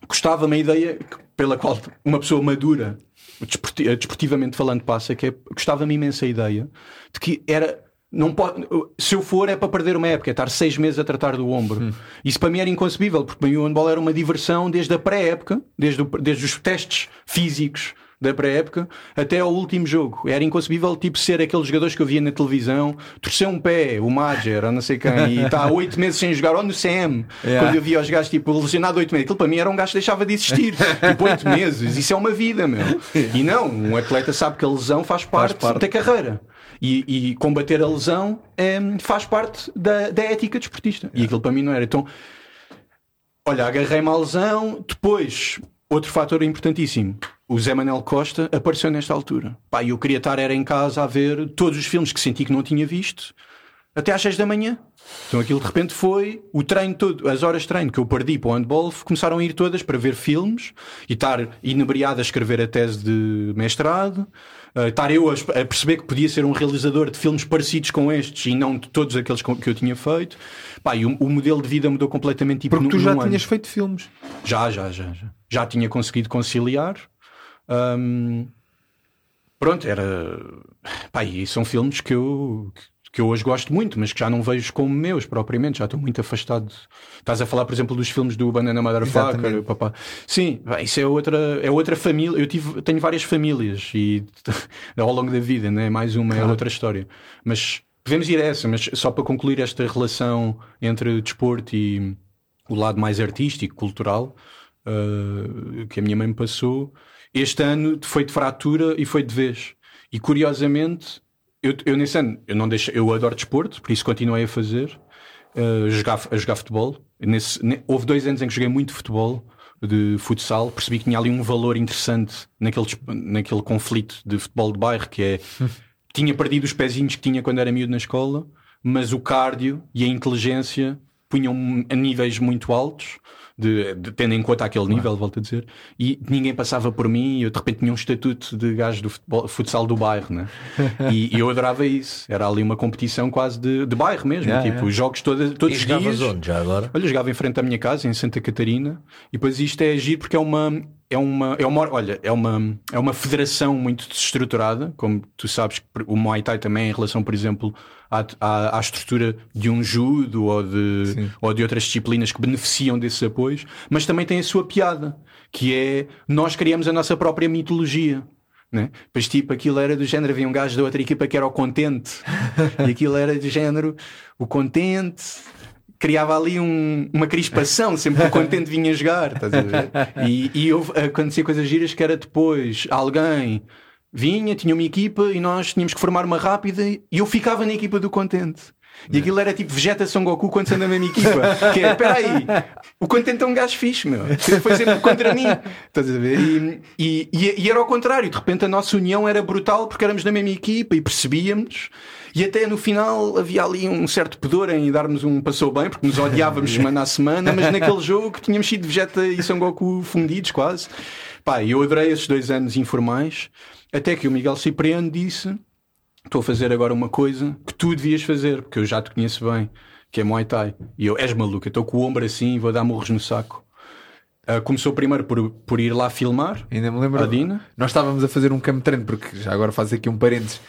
custava-me a ideia pela qual uma pessoa madura, desporti- eh, desportivamente falando, passa, que é, custava-me imensa a ideia de que era. Não pode, se eu for é para perder uma época, é estar seis meses a tratar do ombro. Isso para mim era inconcebível, porque para mim o handball era uma diversão desde a pré-época, desde, o- desde os testes físicos da pré-época até ao último jogo. Era inconcebível tipo ser aqueles jogadores que eu via na televisão, torcer um pé, o Major, ou não sei quem, e está há oito meses sem jogar, ou no CM, Yeah. quando eu via os gajos tipo lesionado oito meses, aquilo para mim era um gajo que deixava de existir. tipo oito meses, isso é uma vida, meu. E não, um atleta sabe que a lesão faz parte, parte. da carreira. E, e combater a lesão é, faz parte da, da ética desportista. E aquilo para mim não era. Então, olha, agarrei-me à lesão. Depois, outro fator importantíssimo: o Zé Manuel Costa apareceu nesta altura. Pá, eu queria estar era em casa a ver todos os filmes que senti que não tinha visto até às 6 da manhã. Então aquilo de repente foi o treino todo, as horas de treino que eu perdi para o handball começaram a ir todas para ver filmes e estar inebriado a escrever a tese de mestrado, eh, estar eu a, a perceber que podia ser um realizador de filmes parecidos com estes e não de todos aqueles que eu tinha feito. Pá, e o, o modelo de vida mudou completamente. Tipo, Porque tu num- já num ano. tinhas feito filmes. Já, já, já, já. Já tinha conseguido conciliar. Hum, pronto, era. Pá, e são filmes que eu, que eu hoje gosto muito, mas que já não vejo como meus propriamente, já estou muito afastado. Estás a falar, por exemplo, dos filmes do Banana Motherfucker, papá. Sim, isso é outra, é outra família. Eu tive, tenho várias famílias e ao longo da vida, né? mais uma é outra história. Mas podemos ir a essa, mas só para concluir esta relação entre desporto e o lado mais artístico, cultural, uh, que a minha mãe me passou, este ano foi de fratura e foi de vez. E curiosamente, eu, eu nesse ano, eu não deixei, eu adoro desporto, por isso continuei a fazer, uh, jogar, a jogar futebol. Nesse, ne- houve dois anos em que joguei muito futebol, de futsal, percebi que tinha ali um valor interessante naquele, naquele conflito de futebol de bairro, que é tinha perdido os pezinhos que tinha quando era miúdo na escola, mas o cardio e a inteligência punham a níveis muito altos, de, de- tendo em conta aquele nível, volto a dizer, e ninguém passava por mim e eu de repente tinha um estatuto de gajo do futebol, futsal do bairro, né? e, e eu adorava isso. Era ali uma competição quase de, de bairro mesmo, Yeah, tipo, yeah. jogos todos, todos os dias. onde já agora? Olha, jogava em frente à minha casa, em Santa Catarina, e depois isto é agir porque é uma. É uma, é uma, olha, é uma, é uma federação muito estruturada, como tu sabes, que o Muay Thai também em relação, por exemplo, à, à, à estrutura de um judo ou de, Sim. ou de outras disciplinas que beneficiam desses apoios, mas também tem a sua piada, que é nós criamos a nossa própria mitologia. Né? Pois tipo, aquilo era do género, havia um gajo da outra equipa que era o contente, e aquilo era do género, o contente criava ali um- uma crispação, sempre que o contente vinha jogar, estás a ver? E, e houve, acontecia coisas giras que era depois alguém vinha, tinha uma equipa e nós tínhamos que formar uma rápida e eu ficava na equipa do contente. E aquilo era tipo vegetação Goku quando se anda na mesma equipa. Que é, espera aí, o contente é um gajo fixe, meu. Foi sempre contra mim. Estás a ver? E, e, e, e era ao contrário. De repente a nossa união era brutal porque éramos na mesma equipa e percebíamos. E até no final havia ali um certo pudor em darmos um passou bem, porque nos odiávamos semana a semana, mas naquele jogo tínhamos sido Vegeta e São Goku fundidos quase. Pá, eu adorei esses dois anos informais, até que o Miguel Cipriano disse: Estou a fazer agora uma coisa que tu devias fazer, porque eu já te conheço bem, que é Muay Thai. E eu, és maluco, eu estou com o ombro assim e vou dar morros no saco. Uh, começou primeiro por, por ir lá filmar. Ainda me lembro. A Dina. Nós estávamos a fazer um campo treino, porque já agora faço aqui um parênteses.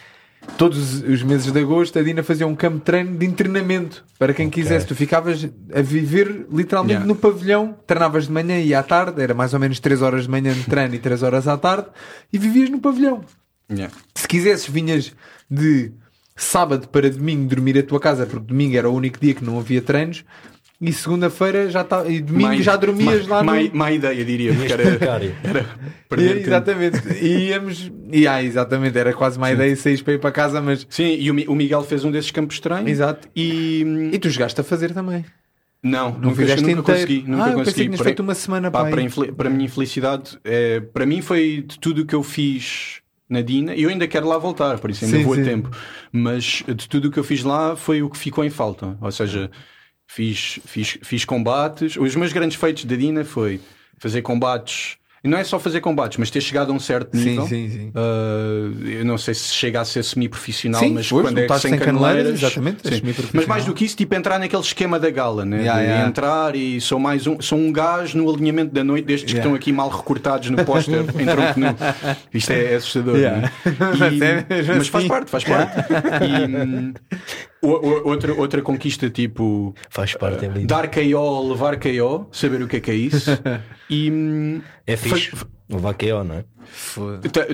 Todos os meses de agosto a Dina fazia um campo de treino de treinamento para quem quisesse. Tu ficavas a viver literalmente Yeah. no pavilhão, treinavas de manhã e à tarde, era mais ou menos 3 horas de manhã de treino e 3 horas à tarde, e vivias no pavilhão. Yeah. Se quisesses, vinhas de sábado para domingo dormir a tua casa, porque domingo era o único dia que não havia treinos, e segunda-feira já tá, e domingo Má- já dormias má, lá má, no. má ideia, diria, porque era, era perder E- exatamente. E íamos. E, ah, exatamente, era quase uma ideia sair para ir para casa, mas. Sim, e o, o Miguel fez um desses campos estranhos. Exato. E E tu jogaste a fazer também. não, Não nunca, fizeste nunca inteiro. consegui. Nunca ah, eu consegui. pensei que tinhas Para- feito uma semana Pá, para para a minha infelicidade, é, para mim foi de tudo o que eu fiz na Dina. Eu ainda quero lá voltar, por isso ainda Sim, vou sim. a tempo. Mas de tudo o que eu fiz lá foi o que ficou em falta. Ou seja, fiz, fiz, fiz combates. Os meus grandes feitos da Dina foi fazer combates. E não é só fazer combates, mas ter chegado a um certo Sim, nível. sim, sim. Uh, eu não sei se chega a ser semi-profissional, Sim, mas foste, quando é lutaste sem caneleiras, caneleiras, exatamente, é sim. Mas mais do que isso, tipo entrar naquele esquema da gala, né? Yeah, yeah. entrar e sou mais um, sou um gajo no alinhamento da noite destes Yeah. que estão aqui mal recortados no póster em tronco nu. Isto é assustador. Né? Mas E- é mas faz assim. parte, faz parte. E, hum, o- o- outra, outra conquista tipo Faz parte, é lindo. dar KO, levar KO, saber o que é que é isso. E hum, É fixe. fa- O vaqueio, não é?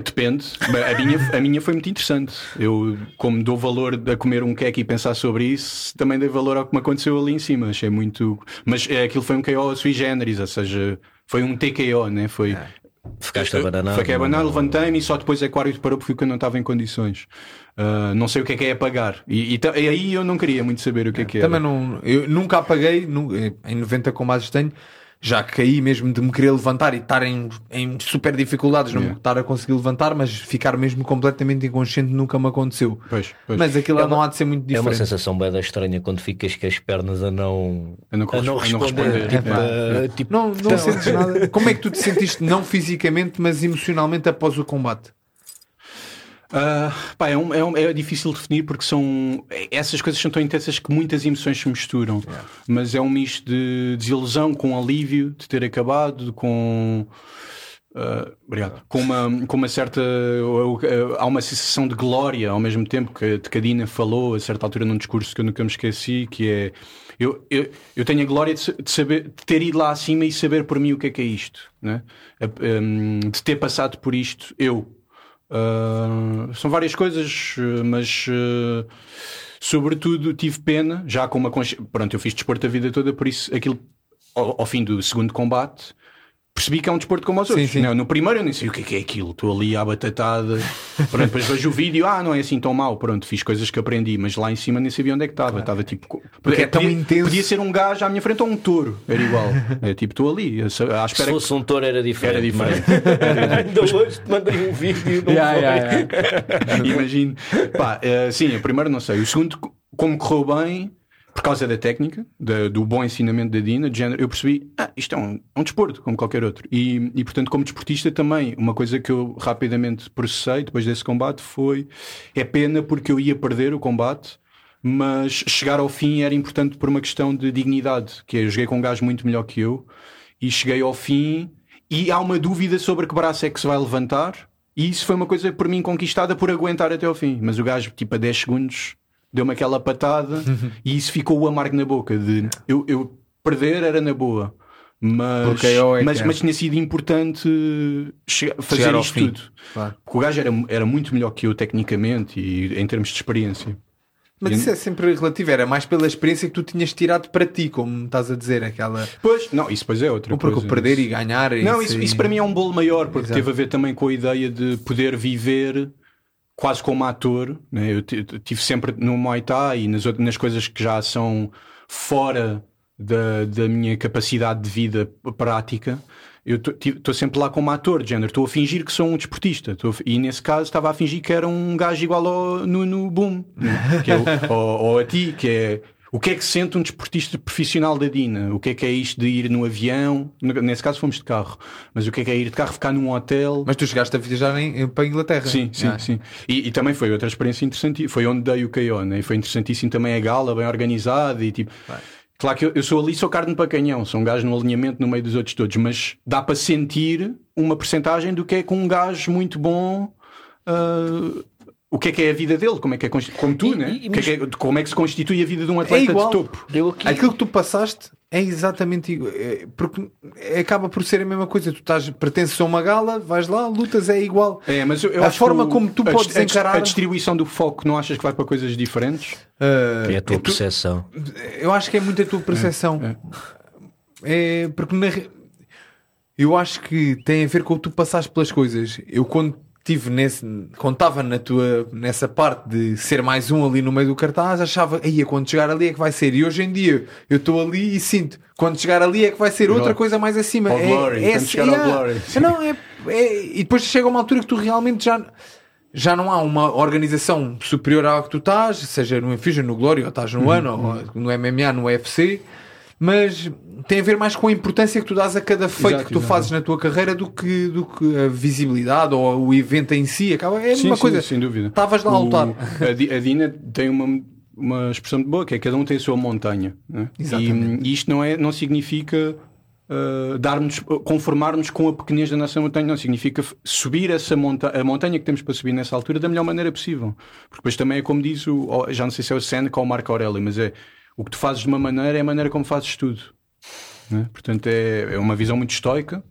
Depende. A minha, a minha foi muito interessante. Eu, como dou valor a comer um queque e pensar sobre isso, também dei valor ao que me aconteceu ali em cima. Achei muito. Mas é, aquilo foi um KO sui generis, ou seja, foi um TKO, né? Foi. Ficaste a banana. Foi que é banana, levantei-me e só depois é que o árbitro parou porque eu não estava em condições. Ah, não sei o que é que é apagar. E, e e aí eu não queria muito saber o que é que era. Também não. Eu nunca apaguei, nu- em 90 combates tenho. Já caí mesmo de me querer levantar e estar em, em super dificuldades, não Yeah. estar a conseguir levantar, mas ficar mesmo completamente inconsciente nunca me aconteceu. Pois, pois. Mas aquilo É lá não uma- há de ser muito É uma diferente. sensação bem estranha quando ficas com as pernas a não, A não a não responder. responder. Tipo, É, a- tipo, Não, não então- sentes nada. Como é que tu te sentiste, não fisicamente, mas emocionalmente após o combate? Ah, pá, é, um- é um- é difícil definir porque são essas coisas são tão intensas que muitas emoções se misturam. Mas é um misto de desilusão com alívio de ter acabado, com ah, obrigado. Com uma, com uma certa. Há uma sensação de glória ao mesmo tempo que a Tecadina falou a certa altura num discurso que eu nunca me esqueci, que é. Eu, eu, eu tenho a glória de, de saber, de ter ido lá acima e saber por mim o que é que é isto, né? Um, de ter passado por isto, eu. Uh, são várias coisas, uh, mas uh, sobretudo tive pena, já com uma consci... Pronto, eu fiz desporto a vida toda, por isso aquilo ao, ao fim do segundo combate percebi que é um desporto como os Sim, outros. sim. Não, no primeiro eu nem sei o que é, que é aquilo, estou ali à batatada, pronto, depois vejo o vídeo, ah, não é assim tão mau, pronto, fiz coisas que aprendi, mas lá em cima nem sabia onde é que estava, estava tipo. Porque é tão podia, intenso. Podia ser um gajo à minha frente ou um touro, era igual. É tipo, estou ali, à Se espera que fosse um touro era diferente. era diferente. mas- Ainda hoje te mandei um vídeo. Não Yeah, yeah, yeah. Imagino. Pá, eh, sim, o primeiro não sei. O segundo, como correu bem, por causa da técnica, da- do bom ensinamento da Dina, de género, eu percebi, ah, isto é um, um desporto, como qualquer outro. E, e, portanto, como desportista também, uma coisa que eu rapidamente processei depois desse combate foi, é pena porque eu ia perder o combate, mas chegar ao fim era importante por uma questão de dignidade, que é, eu joguei com um gajo muito melhor que eu, e cheguei ao fim, e há uma dúvida sobre que braço é que se vai levantar, e isso foi uma coisa por mim conquistada por aguentar até ao fim. Mas o gajo, tipo, a 10 segundos, deu-me aquela patada e isso ficou o amargo na boca. De eu, eu perder era na boa. Mas, Porque ó, é mas, é. mas tinha sido importante che- fazer Chegar isto fim. tudo. Claro. Porque o gajo era, era muito melhor que eu tecnicamente e em termos de experiência. Mas isso é sempre relativo, era mais pela experiência que tu tinhas tirado para ti, como estás a dizer, aquela. Pois, não, isso depois é outra Ou porque coisa. o perder e ganhar. Não, isso, isso, isso para mim é um bolo maior, porque Exato. teve a ver também com a ideia de poder viver quase como ator. Né? Eu ti- tive sempre no Muay Thai e nas, outras- nas coisas que já são fora da, da minha capacidade de vida prática. Eu estou sempre lá como ator, de género. Estou a fingir que sou um desportista. Tô e nesse caso estava a fingir que era um gajo igual ao Nuno Boom, né? que é o- ou, ou a ti, que é. O que é que sente um desportista profissional da Dina? O que é que é isto de ir no avião? Nesse caso fomos de carro. Mas o que é que é ir de carro, ficar num hotel? Mas tu chegaste a viajar em, para a Inglaterra. Sim, sim, Ah. sim. E, e também foi outra experiência interessante. Foi onde dei o KO, né? E foi interessantíssimo também a gala, bem organizada e tipo. Claro que eu, eu sou ali, sou carne para canhão, sou um gajo no alinhamento no meio dos outros todos, mas dá para sentir uma percentagem do que é com um gajo muito bom. ah, o que é que é a vida dele, como é que é como tu, E- né? e- O que é que é- como é que se constitui a vida de um atleta igual. de topo? Eu aqui. Aquilo que tu passaste é exatamente igual. é- Porque acaba por ser a mesma coisa. Tu estás, pertences a uma gala, vais lá, lutas, é igual. É, mas eu, eu A forma o- como tu a podes a encarar- a distribuição do foco, não achas que vai para coisas diferentes? Ah, É a tua é tu- percepção. Eu acho que é muito a tua percepção. É, porque na eu acho que tem a ver com o que tu passaste pelas coisas. Eu quando tive nesse, estava na tua nessa parte de ser mais um ali no meio do cartaz, achava, aí quando chegar ali é que vai ser. E hoje em dia eu estou ali e sinto, quando chegar ali é que vai ser outra coisa mais acima. É, é, quando chegar ao glory. É, não, é, é- e depois chega uma altura que tu realmente já já não há uma organização superior à que tu estás, seja no Infusion, no Glory, ou estás no Uhum, ano, ou no MMA, no UFC, mas tem a ver mais com a importância que tu dás a cada feito Exato, que tu exato. fazes na tua carreira do que, do que a visibilidade ou o evento em si. Acaba, é a sim, coisa. sem dúvida. Estavas lá a O- lutar. A, Di- a Dina tem uma, uma expressão muito boa que é cada um tem a sua montanha. né? Exatamente. E, e isto não, é, não significa uh, darmos, conformarmos com a pequenez da nossa montanha, não significa subir essa monta a montanha que temos para subir nessa altura da melhor maneira possível. Porque depois também é como diz o, o- já não sei se é o Seneca ou o Marco Aurélio, mas é o que tu fazes de uma maneira é a maneira como fazes tudo. né? Portanto, é, é uma visão muito estoica,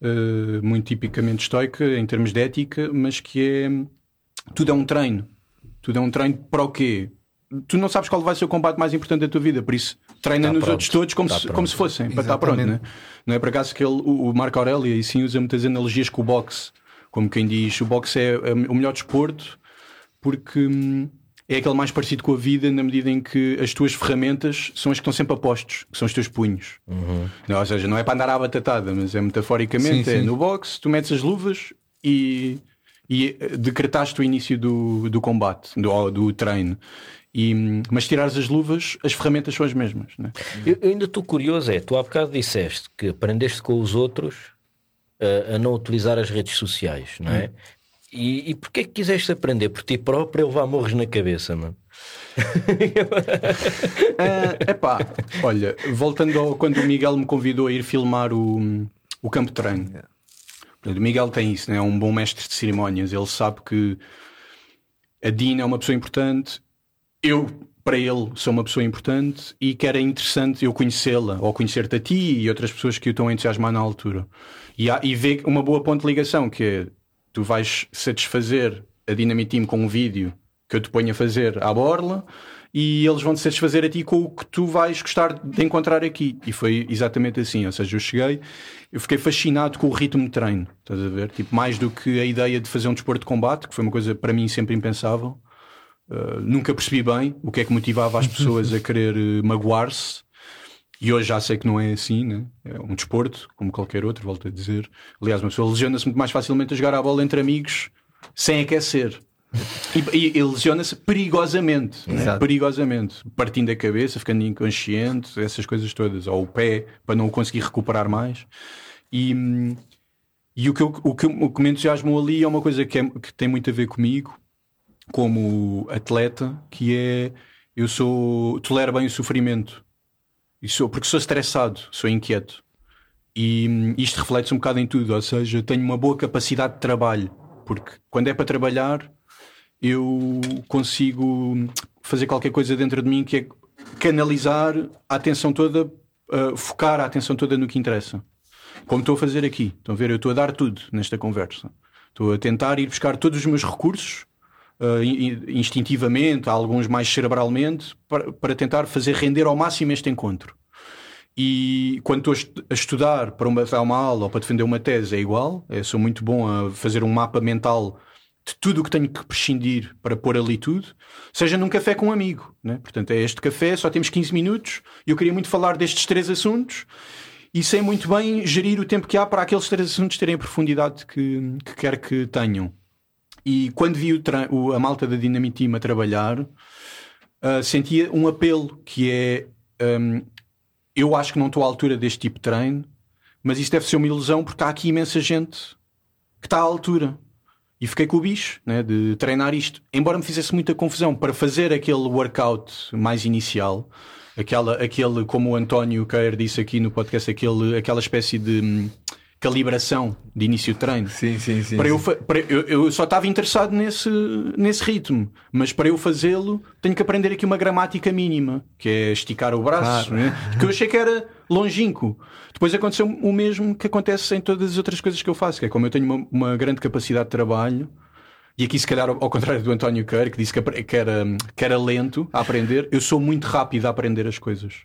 uh, muito tipicamente estoica em termos de ética, mas que é tudo é um treino. Tudo é um treino para o quê? Tu não sabes qual vai ser o combate mais importante da tua vida, por isso treina Tá nos pronto. outros todos como, Tá se, pronto. como se fossem, para estar pronto. Exatamente. Né? Não é por acaso que ele, o, o Marco Aurélio e sim usa muitas analogias com o boxe, como quem diz: o boxe é é o melhor desporto porque hum, é aquele mais parecido com a vida na medida em que as tuas ferramentas são as que estão sempre a postos, que são os teus punhos. Não, ou seja, não é para andar à batatada, mas é metaforicamente, Sim, é sim. no boxe, tu metes as luvas e, e eh, decretaste o início do, do combate, do, do treino. E, hum, mas tirares as luvas, as ferramentas são as mesmas. Né? Eu, eu ainda estou curioso, é, tu há bocado disseste que aprendeste com os outros a, a não utilizar as redes sociais, não é? E, e porquê que quiseste aprender por ti próprio a levar morros na cabeça, mano? É epá, olha, voltando ao quando o Miguel me convidou a ir filmar o, o campo de treino. Portanto, o Miguel tem isso, né? é um bom mestre de cerimónias. Ele sabe que a Dina é uma pessoa importante, eu, para ele, sou uma pessoa importante e que era interessante eu conhecê-la ou conhecer-te a ti e outras pessoas que o estão a entusiasmar na altura. E, há, e ver uma boa ponte de ligação que é tu vais satisfazer a Dynamite Team com um vídeo que eu te ponho a fazer à borla e eles vão te satisfazer a ti com o que tu vais gostar de encontrar aqui. E foi exatamente assim. Ou seja, eu cheguei, eu fiquei fascinado com o ritmo de treino. Estás a ver? Tipo, mais do que a ideia de fazer um desporto de combate, que foi uma coisa para mim sempre impensável. Uh, nunca percebi bem o que é que motivava as pessoas a querer uh, magoar-se. E hoje já sei que não é assim, né? é um desporto, como qualquer outro, volto a dizer. Aliás, uma pessoa lesiona-se muito mais facilmente a jogar a bola entre amigos sem aquecer. E, e- e lesiona-se perigosamente, né? Perigosamente, partindo a cabeça, ficando inconsciente, essas coisas todas, ou o pé para não conseguir recuperar mais. E, e o, que eu- o, que, o que me entusiasmou ali é uma coisa que, é- que tem muito a ver comigo, como atleta, que é eu sou tolero bem o sofrimento. E sou, porque sou estressado, sou inquieto. E hum, isto reflete-se um bocado em tudo, ou seja, tenho uma boa capacidade de trabalho, porque quando é para trabalhar, eu consigo fazer qualquer coisa dentro de mim que é canalizar a atenção toda, uh, focar a atenção toda no que interessa. Como estou a fazer aqui. Estão a ver? Eu estou a dar tudo nesta conversa. Estou a tentar ir buscar todos os meus recursos uh, instintivamente, alguns mais cerebralmente, para, para tentar fazer render ao máximo este encontro. E quando estou a estudar para uma, uma aula ou para defender uma tese é igual. Eu sou muito bom a fazer um mapa mental de tudo o que tenho que prescindir para pôr ali tudo, seja num café com um amigo. Né? Portanto, é este café, só temos 15 minutos e eu queria muito falar destes três assuntos e sei muito bem gerir o tempo que há para aqueles três assuntos terem a profundidade que, que quer que tenham. E quando vi o, o, a malta da Dinamitima trabalhar, uh, sentia um apelo que é. Um, eu acho que não estou à altura deste tipo de treino, mas isso deve ser uma ilusão porque há aqui imensa gente que está à altura. E fiquei com o bicho né, de treinar isto. Embora me fizesse muita confusão para fazer aquele workout mais inicial, aquela, aquele, como o António Queir disse aqui no podcast, aquele, aquela espécie de hum, calibração de início de treino. Sim, sim, sim. Para sim. Eu, para, eu, eu, só estava interessado nesse, nesse ritmo, mas para eu fazê-lo tenho que aprender aqui uma gramática mínima, que é esticar o braço, claro. né? que eu achei que era longínquo. Depois aconteceu o mesmo que acontece em todas as outras coisas que eu faço, que é como eu tenho uma, uma grande capacidade de trabalho. E aqui, se calhar, ao contrário do António Kerr, que disse que era, que era lento a aprender, eu sou muito rápido a aprender as coisas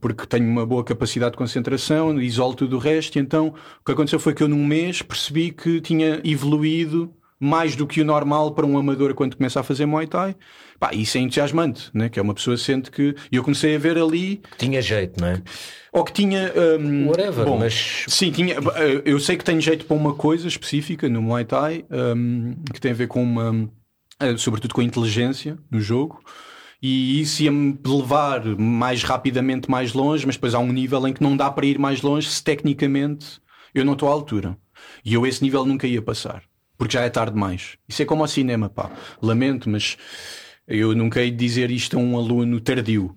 porque tenho uma boa capacidade de concentração, isolo tudo o resto, e então o que aconteceu foi que eu num mês percebi que tinha evoluído mais do que o normal para um amador quando começa a fazer Muay Thai. Pá, isso é entusiasmante, né? que é uma pessoa sente que. E eu comecei a ver ali. Que tinha jeito, não é? Ou que tinha. Um, Whatever, bom, mas. Sim, tinha, eu sei que tenho jeito para uma coisa específica no Muay Thai, um, que tem a ver com uma. Eh, sobretudo com a inteligência no jogo e isso ia-me levar mais rapidamente mais longe, mas depois há um nível em que não dá para ir mais longe se tecnicamente eu não estou à altura. E eu esse nível nunca ia passar, porque já é tarde demais. Isso é como ao cinema, pá. Lamento, mas eu nunca hei de dizer isto a um aluno tardio.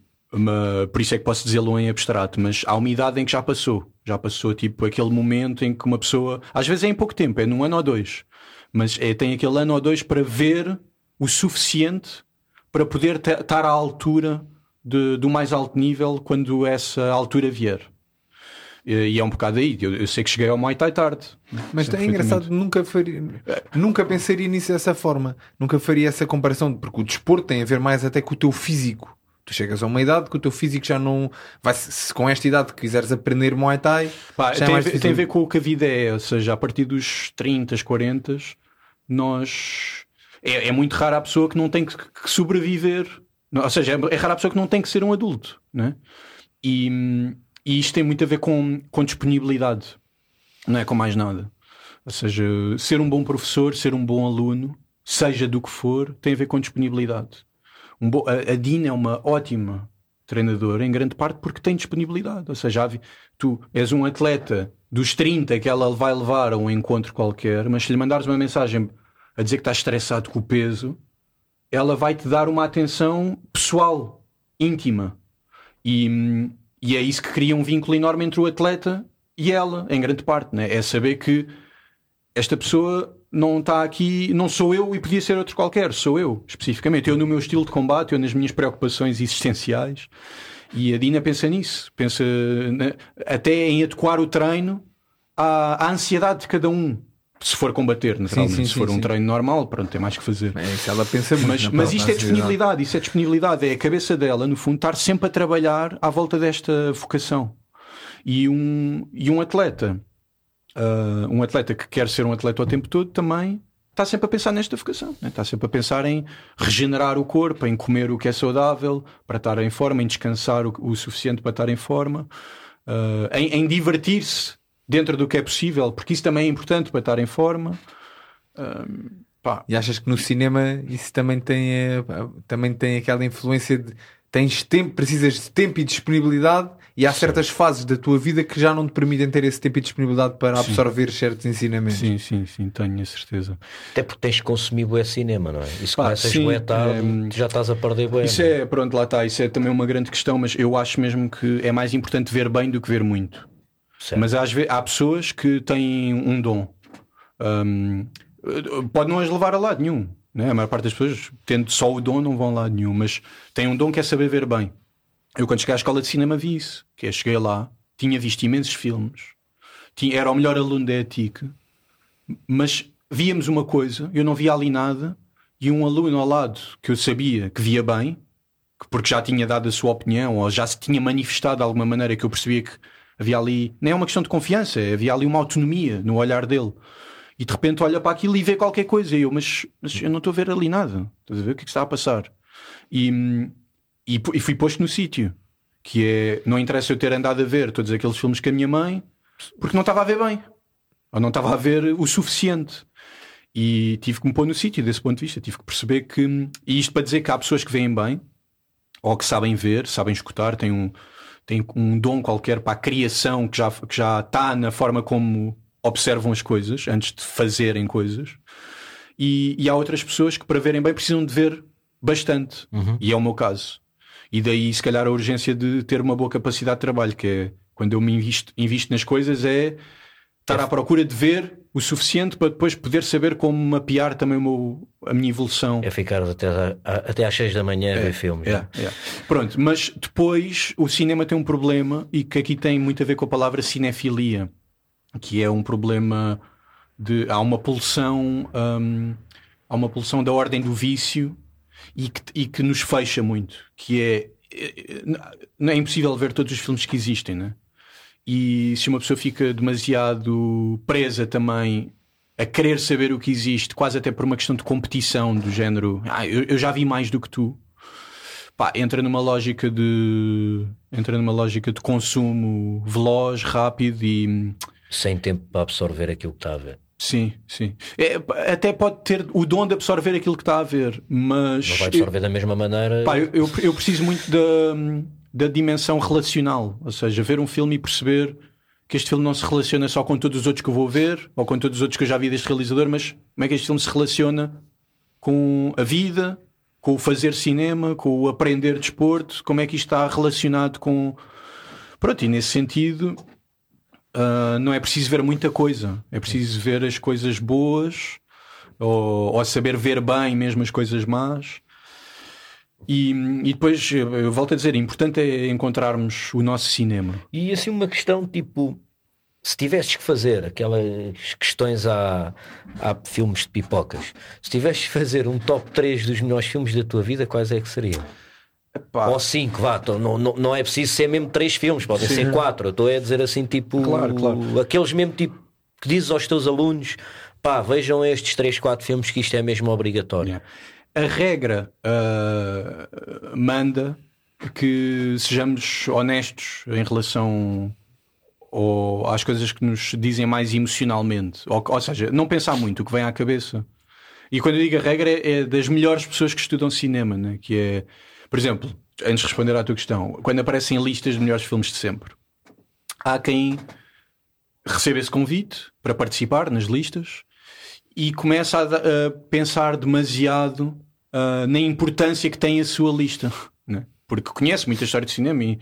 Por isso é que posso dizê-lo em abstrato, mas há uma idade em que já passou. Já passou, tipo, aquele momento em que uma pessoa, às vezes é em pouco tempo, é num ano ou dois, mas é, tem aquele ano ou dois para ver o suficiente para poder estar à altura de, do mais alto nível quando essa altura vier. E é um bocado aí. Eu, eu sei que cheguei ao Muay Thai tarde. Mas é engraçado, nunca, faria, nunca pensaria nisso dessa forma. Nunca faria essa comparação, porque o desporto tem a ver mais até com o teu físico. Tu chegas a uma idade que o teu físico já não. Vai, se com esta idade quiseres aprender Muay Thai. Pá, tem, é a ver, tem, a ver, com o que a vida é. Ou seja, a partir dos 30, 40, nós é, é muito rara a pessoa que não tem que, que sobreviver. Ou seja, é, é rara a pessoa que não tem que ser um adulto. Né? E, e isto tem muito a ver com, com disponibilidade, não é com mais nada. Ou seja, ser um bom professor, ser um bom aluno, seja do que for, tem a ver com disponibilidade. Um bo... a, Dina é uma ótima treinadora, em grande parte porque tem disponibilidade. Ou seja, tu és um atleta dos 30 que ela vai levar a um encontro qualquer, mas se lhe mandares uma mensagem a dizer que estás estressado com o peso, ela vai te dar uma atenção pessoal, íntima. E, e é isso que cria um vínculo enorme entre o atleta e ela, em grande parte. Né? É saber que esta pessoa não está aqui, não sou eu e podia ser outro qualquer, sou eu, especificamente. Eu no meu estilo de combate, eu nas minhas preocupações existenciais. E a Dina pensa nisso, pensa na, até em adequar o treino à, à ansiedade de cada um se for combater, naturalmente. Sim, sim, se for sim, um treino normal, pronto, tem mais que fazer. É isso, ela pensa muito. Mas, mas isto é disponibilidade, isso é disponibilidade, é a cabeça dela, no fundo, estar sempre a trabalhar à volta desta vocação. E um, e um atleta, uh, um atleta que quer ser um atleta o tempo todo, também está sempre a pensar nesta vocação, né? está sempre a pensar em regenerar o corpo, em comer o que é saudável para estar em forma, em descansar o, o suficiente para estar em forma, uh, em, em divertir-se dentro do que é possível, porque isso também é importante para estar em forma. Um, e achas que no cinema isso também tem, eh, também tem aquela influência de tens tempo, precisas de tempo e disponibilidade e há sim. certas fases da tua vida que já não te permitem ter esse tempo e disponibilidade para sim. absorver certos ensinamentos. Sim, sim, sim, tenho a certeza. Até porque tens consumido esse cinema, não é? Isso Pá, começas sim, bué tarde, é, já estás a perder bem. Isso é, pronto, lá está, isso é também uma grande questão, mas eu acho mesmo que é mais importante ver bem do que ver muito. Certo. Mas às vezes, há pessoas que têm um dom. Um, pode não as levar a lado nenhum. Né? A maior parte das pessoas, tendo só o dom, não vão a lado nenhum. Mas têm um dom que é saber ver bem. Eu, quando cheguei à escola de cinema, vi isso. Que é, cheguei lá, tinha visto imensos filmes, tinha, era o melhor aluno da ETIC, mas víamos uma coisa, eu não via ali nada, e um aluno ao lado que eu sabia que via bem, porque já tinha dado a sua opinião ou já se tinha manifestado de alguma maneira que eu percebia que havia ali, nem é uma questão de confiança, havia ali uma autonomia no olhar dele. E de repente olha para aquilo e vê qualquer coisa. E eu, mas, mas eu não estou a ver ali nada. Estás a ver o que é que está a passar? E, e, e fui posto no sítio. Que é, não interessa eu ter andado a ver todos aqueles filmes com a minha mãe, porque não estava a ver bem. Ou não estava a ver o suficiente. E tive que me pôr no sítio desse ponto de vista. Tive que perceber que. E isto para dizer que há pessoas que veem bem, ou que sabem ver, sabem escutar, têm um, têm um dom qualquer para a criação que já, que já está na forma como observam as coisas antes de fazerem coisas. E, e há outras pessoas que, para verem bem, precisam de ver bastante. Uhum. E é o meu caso. E daí, se calhar, a urgência de ter uma boa capacidade de trabalho, que é quando eu me invisto, invisto nas coisas, é estar à procura de ver o suficiente para depois poder saber como mapear também meu, a minha evolução. É ficar até, a- até às 6 da manhã a ver filmes. É, é? é. Pronto, mas depois o cinema tem um problema e que aqui tem muito a ver com a palavra cinefilia, que é um problema de há uma pulsão, hum, há uma pulsão da ordem do vício e que, e que nos fecha muito, que é, é não é impossível ver todos os filmes que existem, né? E se uma pessoa fica demasiado presa também a querer saber o que existe, quase até por uma questão de competição do género, ah, eu, eu já vi mais do que tu, pá, entra numa lógica de entra numa lógica de consumo veloz, rápido e Sem tempo para absorver aquilo que está a ver. sim, sim. É, até pode ter o dom de absorver aquilo que está a ver, mas Não vai absorver da mesma maneira. Pá, eu, eu, eu preciso muito da, da dimensão relacional, ou seja, ver um filme e perceber que este filme não se relaciona só com todos os outros que eu vou ver ou com todos os outros que eu já vi deste realizador, mas como é que este filme se relaciona com a vida, com o fazer cinema, com o aprender desporto, como é que isto está relacionado com. Pronto, e nesse sentido. ah, não é preciso ver muita coisa, é preciso ver as coisas boas ou, ou saber ver bem mesmo as coisas más. E, e depois, eu eu volto a dizer, importante é encontrarmos o nosso cinema. E assim uma questão tipo, se tivesses que fazer aquelas questões a, a filmes de pipocas, se tivesses que fazer um top 3 dos melhores filmes da tua vida, quais é que seriam? Epá, Ou 5, vá, então não, não, não é preciso ser mesmo 3 filmes, podem Sim. ser 4. Eu estou a dizer assim, tipo, Claro, claro. aqueles mesmo tipo que dizes aos teus alunos, pá, vejam estes 3, 4 filmes que isto é mesmo obrigatório. Yeah. A regra ah, manda que sejamos honestos em relação ao- às coisas que nos dizem mais emocionalmente. Ou, ou seja, não pensar muito o que vem à cabeça. E quando eu digo a regra é, é das melhores pessoas que estudam cinema, né? que é, por exemplo, antes de responder à tua questão, quando aparecem listas de melhores filmes de sempre, há quem receba esse convite para participar nas listas e começa a, a pensar demasiado ah, na importância que tem a sua lista, né? porque conhece muita história de cinema e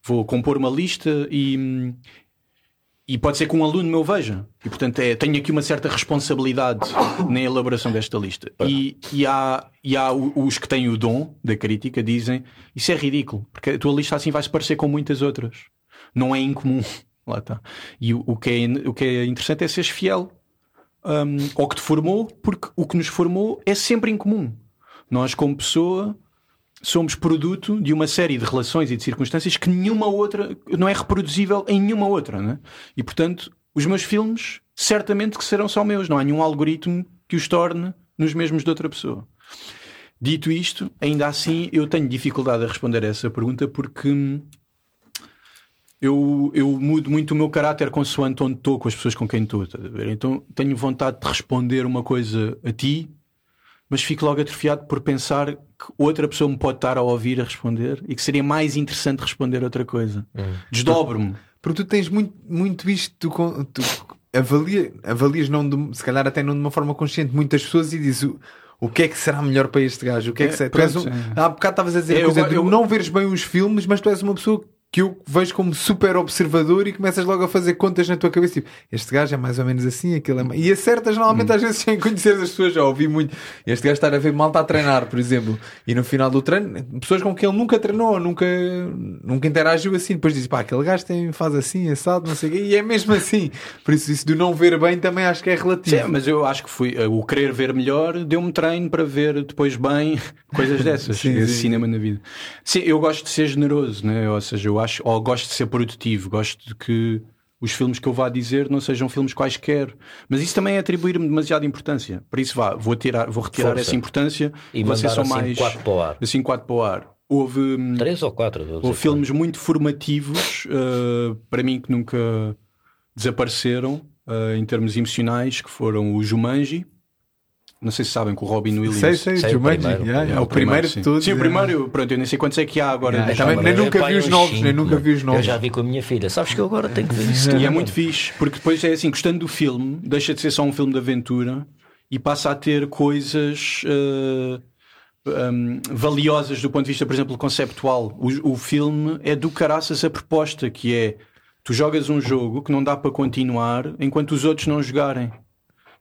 vou compor uma lista e, e pode ser que um aluno meu veja. E portanto é, tenho aqui uma certa responsabilidade na elaboração desta lista. E, e há, e há os que têm o dom da crítica dizem isso é ridículo, porque a tua lista assim vai se parecer com muitas outras. Não é incomum. Lá está. E o, o que é, o que é interessante é seres fiel um, ao que te formou, porque o que nos formou é sempre incomum. Nós, como pessoa, somos produto de uma série de relações e de circunstâncias que nenhuma outra não é reproduzível em nenhuma outra, né? E portanto, os meus filmes certamente que serão só meus, não há nenhum algoritmo que os torne nos mesmos de outra pessoa. Dito isto, ainda assim eu tenho dificuldade a responder a essa pergunta porque hum, eu, eu mudo muito o meu caráter consoante onde estou com as pessoas com quem estou. Então tenho vontade de responder uma coisa a ti, mas fico logo atrofiado por pensar que outra pessoa me pode estar a ouvir a responder e que seria mais interessante responder outra coisa. Desdobro-me. Porque tu tens muito, muito isto, tu, tu avalia, avalias não de- se calhar até não de uma forma consciente muitas pessoas e dizes o, o que é que será melhor para este gajo? O que é que É, será? Tu és pronto, um, é. há bocado estavas a dizer É, a coisa eu- eu- não veres bem os filmes, mas tu és uma pessoa que eu vejo como super observador e começas logo a fazer contas na tua cabeça. Tipo, este gajo é mais ou menos assim, aquele é. E acertas normalmente Hum. às vezes sem conhecer as pessoas. Já ouvi muito. Este gajo estar a ver malta a treinar, por exemplo. E no final do treino, pessoas com quem ele nunca treinou, nunca, nunca interagiu assim. Depois diz, pá, aquele gajo tem, faz assim, assado, não sei o quê. E é mesmo assim. Por isso, isso de não ver bem também acho que é relativo. Sim, mas eu acho que fui, o querer ver melhor deu-me treino para ver depois bem coisas dessas, Sim, esse sim. cinema na vida. Sim, eu gosto de ser generoso, né? ou seja, eu acho, ou gosto de ser produtivo, gosto de que os filmes que eu vá dizer não sejam filmes quaisquer, mas isso também é atribuir-me demasiada importância. Por isso vá, vou tirar, vou retirar Força. essa importância E mandar só assim mais quatro para o ar. assim quatro para o ar. Houve hum, Três ou quatro? Houve filmes muito formativos uh, para mim que nunca desapareceram uh, em termos emocionais, que foram o Jumanji. Não sei se sabem com o Robin Williams. Sei, sei, Sei o Jumanji. primeiro. yeah, é É o primeiro de sim. todos. Sim, o yeah. primeiro, pronto, eu nem sei quantos é que há agora. Yeah, também nem nunca vi os novos, nem nunca vi os Eu novos. já vi com a minha filha. Sabes que eu agora tenho que ver isso E tudo. é muito fixe, porque depois é assim, gostando do filme, deixa de ser só um filme de aventura e passa a ter coisas uh, um, valiosas do ponto de vista, por exemplo, conceptual. O, o filme é do caraças a proposta, que é tu jogas um jogo que não dá para continuar enquanto os outros não jogarem.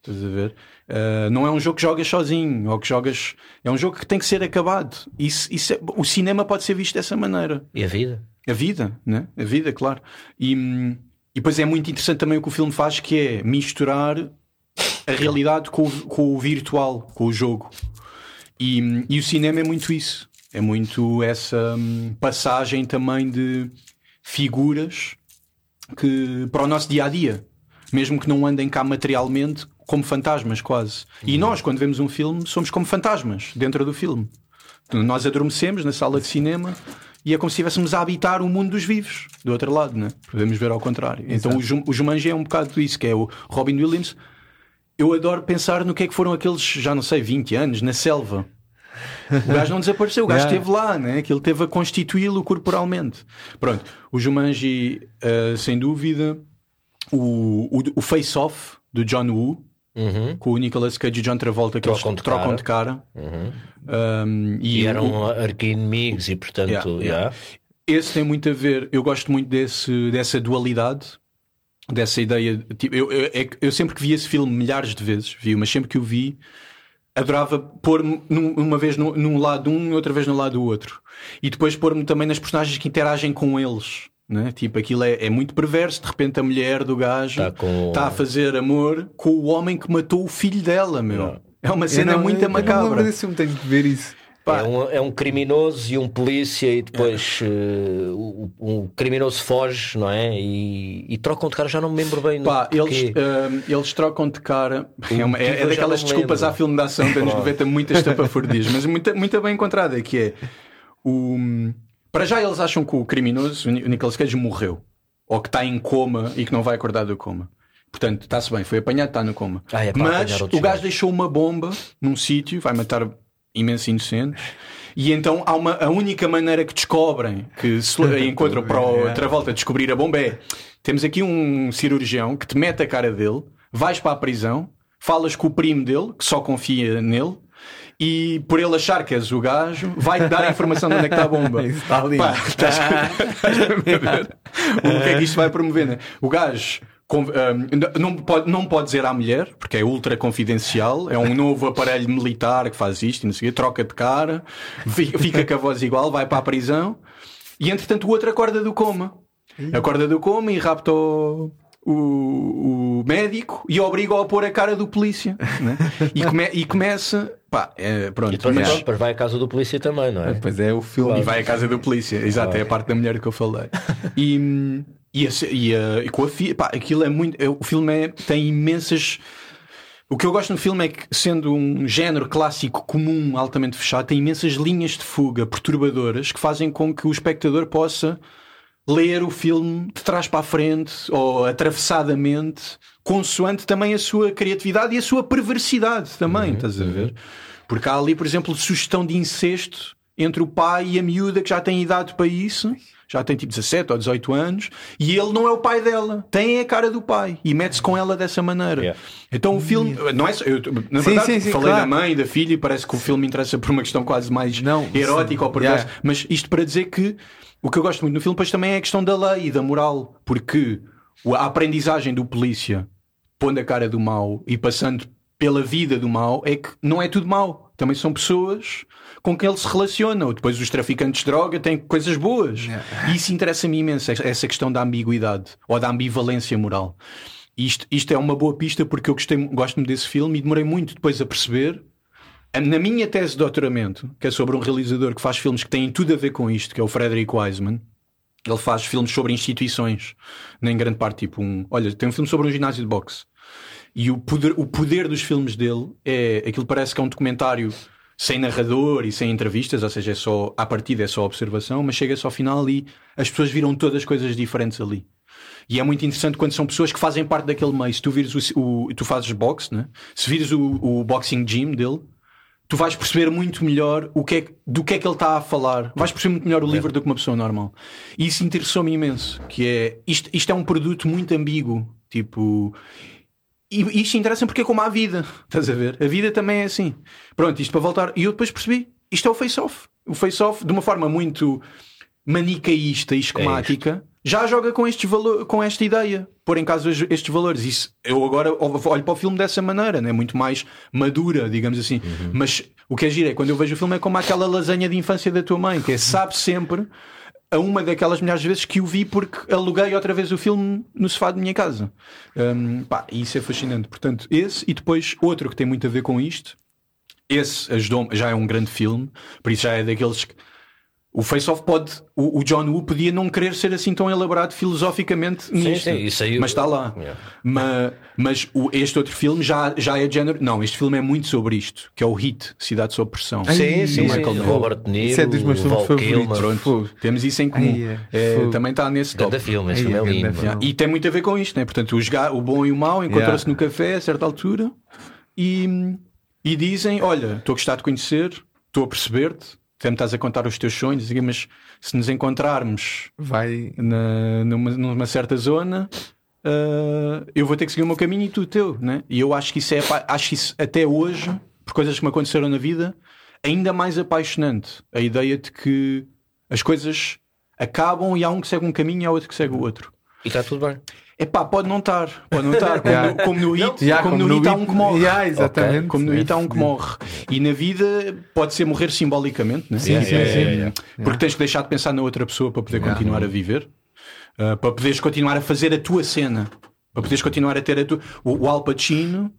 Estás a ver? Uh, não é um jogo que jogas sozinho, ou que jogas. É um jogo que tem que ser acabado. Isso, isso é- o cinema pode ser visto dessa maneira. E a vida? A vida, né? A vida, claro. E, e depois é muito interessante também o que o filme faz, que é misturar a realidade com o, com o virtual, com o jogo. E, e o cinema é muito isso. É muito essa hum, passagem também de figuras que para o nosso dia a dia, mesmo que não andem cá materialmente, como fantasmas quase. E nós, quando vemos um filme, somos como fantasmas dentro do filme. Nós adormecemos na sala de cinema e é como se estivéssemos a habitar o mundo dos vivos, do outro lado, né? Podemos ver ao contrário. Então o, Jum- o Jumanji é um bocado isso, que é o Robin Williams. Eu adoro pensar no que é que foram aqueles, já não sei, 20 anos, na selva. O gajo não desapareceu, o gajo Yeah. esteve lá, né? que ele teve a constituí-lo corporalmente. Pronto, o Jumanji, eh, sem dúvida, o, o, o Face Off do John Woo, Uhum. com o Nicolas Cage e John Travolta, que Trocam eles de trocam cara. de cara. Uhum. Um, E e o- eram arqui-inimigos e portanto. Yeah, yeah. yeah. esse tem muito a ver. Eu gosto muito desse, dessa dualidade, dessa ideia. de- Tipo, eu, eu, é eu sempre que vi esse filme milhares de vezes, vi, mas sempre que o vi, adorava pôr-me num- uma vez num, num lado um e outra vez no lado do outro. E depois pôr-me também nas personagens que interagem com eles. Né? Tipo, aquilo é, é muito perverso. De repente, a mulher do gajo Tá com- tá a fazer amor com o homem que matou o filho dela, meu. Não. É uma Eu cena não- muito eu não macabra. desse filme, tenho que ver isso. Pá. É, um, é um criminoso e um polícia e depois eh, o, o criminoso foge, não é? E, e trocam de cara, já não me lembro bem. no Pá, eles, hum, eles trocam de cara. É, uma- é- é eu daquelas não desculpas lembro. à filme de ação dos anos Pronto. 90, muitas estapafurdias, mas muito, muito bem encontrada. Que é o. Para já eles acham que o criminoso, o Ni- o Nicolas Cage, morreu. Ou que está em coma e que não vai acordar do coma. Portanto, está-se bem, foi apanhado, está no coma. Ah, é mas o gajo deixou uma bomba num sítio, vai matar imensos inocentes. E então há uma, a única maneira que descobrem, que se encontram para o Yeah. Travolta descobrir a bomba é: temos aqui um cirurgião que te mete a cara dele, vais para a prisão, falas com o primo dele, que só confia nele, e por ele achar que és o gajo, vai-te dar a informação de onde é que está a bomba. Isso está lindo. Pá, estás- estás a ver? o que é que isto vai promover? Né? O gajo. com- um, não, pode, não pode dizer à mulher, porque é ultra confidencial, é um novo aparelho militar que faz isto e não sei troca de cara, fica, fica com a voz igual, vai para a prisão e entretanto o outro acorda do coma. Acorda do coma e rapta o, o, o médico e obriga-o a pôr a cara do polícia. né? E, come- e começa. Pá, é, pronto, E depois, mas- pronto, vai à casa do polícia também, não é? Depois é o filme. e vai à casa da polícia, exato, é a parte da mulher que eu falei. E, e, a- e a- e com a filha, pá, aquilo é muito. é- O filme é- tem imensas. O que eu gosto no filme é que, sendo um género clássico comum, altamente fechado, tem imensas linhas de fuga perturbadoras que fazem com que o espectador possa ler o filme de trás para a frente ou atravessadamente, consoante também a sua criatividade e a sua perversidade também, estás a ver? Porque há ali, por exemplo, sugestão de incesto entre o pai e a miúda que já tem idade para isso, já tem tipo 17 ou 18 anos, e ele não é o pai dela, tem a cara do pai e mete-se com ela dessa maneira. Yeah. Então o filme, não é só, eu, na Sim, verdade, sim, sim, falei claro. da mãe e da filha e parece que o filme interessa por uma questão quase mais Não, erótica sim. ou perversa, Yeah. mas isto para dizer que o que eu gosto muito no filme, depois também é a questão da lei e da moral, porque a aprendizagem do polícia, pondo a cara do mal e passando pela vida do mal, é que não é tudo mal. Também são pessoas com quem ele se relaciona. Depois os traficantes de droga têm coisas boas. E isso interessa-me imenso, essa questão da ambiguidade ou da ambivalência moral. Isto, isto é uma boa pista porque eu gostei, gosto-me desse filme e demorei muito depois a perceber. Na minha tese de doutoramento, que é sobre um realizador que faz filmes que têm tudo a ver com isto, que é o Frederick Wiseman, ele faz filmes sobre instituições, nem grande parte, tipo um. Olha, tem um filme sobre um ginásio de boxe. E o poder, o poder dos filmes dele é. Aquilo parece que é um documentário sem narrador e sem entrevistas, ou seja, é só, à partida é só observação, mas chega-se ao final e as pessoas viram todas coisas diferentes ali. E é muito interessante quando são pessoas que fazem parte daquele meio. Se tu vires o, o tu fazes boxe, né? se vires o, o boxing gym dele, tu vais perceber muito melhor o que é, do que é que ele está a falar. Vais perceber muito melhor o livro do que uma pessoa normal. E isso interessou-me imenso. Que é isto, isto é um produto muito ambíguo. Tipo, e isto interessa porque é como a vida, estás a ver? A vida também é assim. Pronto, isto para voltar. E eu depois percebi: isto é o face-off. O face-off, de uma forma muito manicaísta e esquemática, é já joga com, estes valor, com esta ideia, pôr em casa estes valores. Isso, eu agora olho para o filme dessa maneira, né? muito mais madura, digamos assim. Uhum. Mas o que é giro é quando eu vejo o filme é como aquela lasanha de infância da tua mãe, que é sabe sempre a uma daquelas milhares de vezes que o vi porque aluguei outra vez o filme no sofá de minha casa. Um, pá, isso é fascinante. Portanto, esse e depois outro que tem muito a ver com isto. Esse ajudou já é um grande filme, por isso já é daqueles que o Face-Off pode. O, o, John Woo podia não querer ser assim tão elaborado filosoficamente nisto. Sim, sim, aí, mas está lá. Yeah. Mas, mas o, este outro filme já, já é de género. Não, este filme é muito sobre isto, que é o Hit, Cidade sob Pressão. Sim, sim, sim. Michael sim. Robert De Niro, isso é dos meus filmes favoritos. Pronto, temos isso em comum. Ai, é, é, também está nesse top. filme, esse filme é lindo. Yeah. E tem muito a ver com isto, né? Portanto, o, o bom e o mau encontram-se yeah. no café a certa altura e, e dizem: Olha, estou a gostar de conhecer, estou a perceber-te sempre estás a contar os teus sonhos, mas se nos encontrarmos Vai... na, numa, numa certa zona, uh, eu vou ter que seguir o meu caminho e tu o teu, né? E eu acho que isso é acho isso até hoje, por coisas que me aconteceram na vida, ainda mais apaixonante. A ideia de que as coisas acabam e há um que segue um caminho e há outro que segue o outro. E está tudo bem. É pá, pode não estar, pode não estar. Como, yeah. no, como no Hit, yeah, como, como no, no Hit há um que morre. Yeah, exatamente. Okay. Como no Hit há um que morre. E na vida pode ser morrer simbolicamente, né? sim, sim, sim. Porque tens que deixar de pensar na outra pessoa para poder continuar a viver, uh, para poderes continuar a fazer a tua cena, para poderes continuar a ter a tua. O, o Al Pacino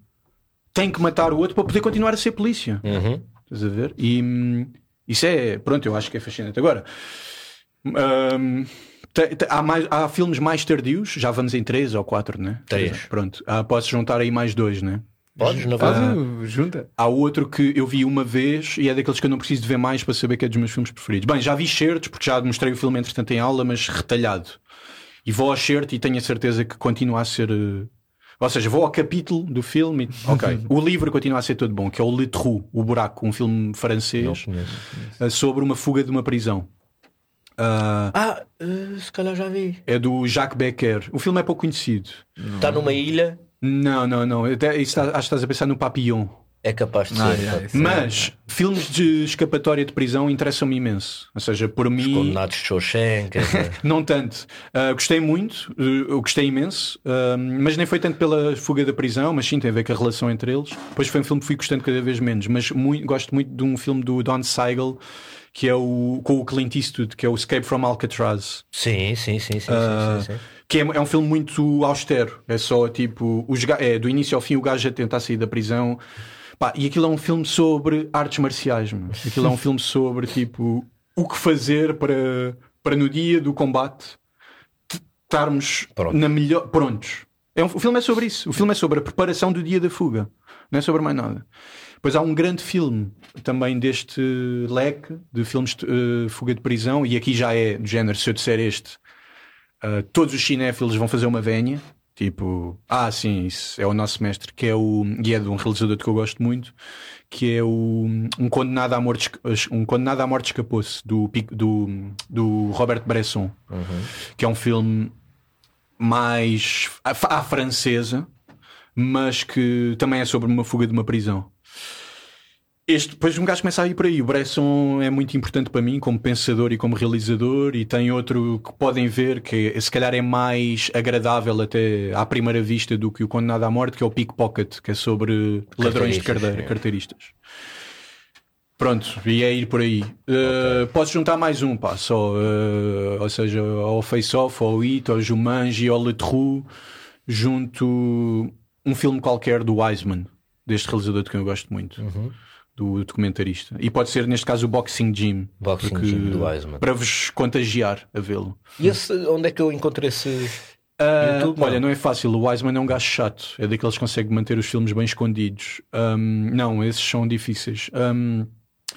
tem que matar o outro para poder continuar a ser polícia. Uhum. Estás a ver? E hum, isso é, pronto, eu acho que é fascinante. Agora. Hum, Há, mais, há filmes mais tardios, já vamos em três ou quatro, né? Três. Pronto. Ah, posso juntar aí mais dois, né? Podes, não ah, junta. Há outro que eu vi uma vez e é daqueles que eu não preciso de ver mais para saber que é dos meus filmes preferidos. Bem, já vi certos, porque já mostrei o filme entretanto em aula, mas retalhado. E vou ao certo e tenho a certeza que continua a ser. Uh... Ou seja, vou ao capítulo do filme e... Ok. o livro continua a ser todo bom, que é o Le Trou, O Buraco, um filme francês conheço, conheço. Uh, sobre uma fuga de uma prisão. Uh, ah, uh, se calhar já vi. É do Jacques Becker. O filme é pouco conhecido. Está numa ilha? Não, não, não. Até, está, acho que estás a pensar no Papillon. É capaz de ah, ser. É, Mas é. filmes de escapatória de prisão interessam-me imenso. Ou seja, por Os mim. Condenados de Shawshank. não tanto. Uh, gostei muito, uh, gostei imenso. Uh, mas nem foi tanto pela fuga da prisão, mas sim tem a ver com a relação entre eles. Depois foi um filme que fui gostando cada vez menos. Mas muito, gosto muito de um filme do Don Siegel que é o com o Clint Eastwood, que é o Escape from Alcatraz. Sim, sim, sim, sim, uh, sim, sim, sim. Que é, é, um filme muito austero. É só tipo, os, é, do início ao fim, o gajo a tentar sair da prisão. Pá, e aquilo é um filme sobre artes marciais, mano. Aquilo é um filme sobre tipo o que fazer para, para no dia do combate estarmos Pronto. na melhor. Prontos. É um, o filme é sobre isso. O filme é sobre a preparação do dia da fuga. Não é sobre mais nada. Pois há um grande filme também deste leque de filmes de uh, fuga de prisão, e aqui já é do género, se eu disser este, uh, todos os cinéfilos vão fazer uma venha. Tipo, ah, sim, isso é o nosso mestre, que é o. E é de um realizador que eu gosto muito, que é o. Um Condenado à Morte, um condenado à morte Escapou-se, do, do, do Robert Bresson, uhum. que é um filme mais à, à francesa, mas que também é sobre uma fuga de uma prisão. Este, depois um gajo começa a ir por aí. O Bresson é muito importante para mim como pensador e como realizador, e tem outro que podem ver que se calhar é mais agradável até à primeira vista do que o Condenado à Morte, que é o Pickpocket, que é sobre ladrões de carteira, carteiristas. Pronto, e é ir por aí. Uh, posso juntar mais um, pá, só. uh, ou seja, ao Face Off, ao It, ao Jumanji, ao Le Trou, junto um filme qualquer do Wiseman, deste realizador de quem eu gosto muito, do documentarista. E pode ser, neste caso, o Boxing Gym. Boxing porque- do Wiseman. Para vos contagiar a vê-lo. E esse, onde é que eu encontro esse. Ah, YouTube, olha, não. não é fácil. O Wiseman é um gajo chato. É daqueles que consegue manter os filmes bem escondidos. Ahm, não, esses são difíceis. Ahm,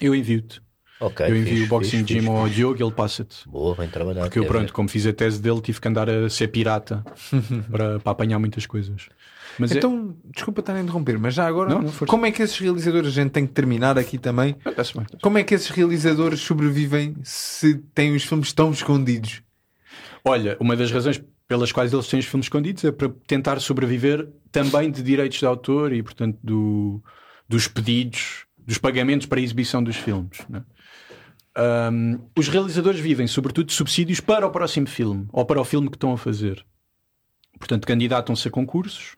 eu envio-te. Ok. eu envio fixe, o Boxing fixe, Gym fixe, ao. Diogo e ele passa-te. Boa, bem trabalhado. Porque eu, pronto, ver. como fiz a tese dele, tive que andar a ser pirata para, para apanhar muitas coisas. Mas é- Então, desculpa estar a interromper, mas já agora, Não, não, como é que esses realizadores, a gente tem que terminar aqui também, é. Bem, bem. como é que esses realizadores sobrevivem se têm os filmes tão escondidos? Olha, uma das razões pelas quais eles têm os filmes escondidos é para tentar sobreviver também de direitos de autor e, portanto, do- dos pedidos, dos pagamentos para a exibição dos filmes. né? Ahm, os realizadores vivem, sobretudo, de subsídios para o próximo filme ou para o filme que estão a fazer. Portanto, candidatam-se a concursos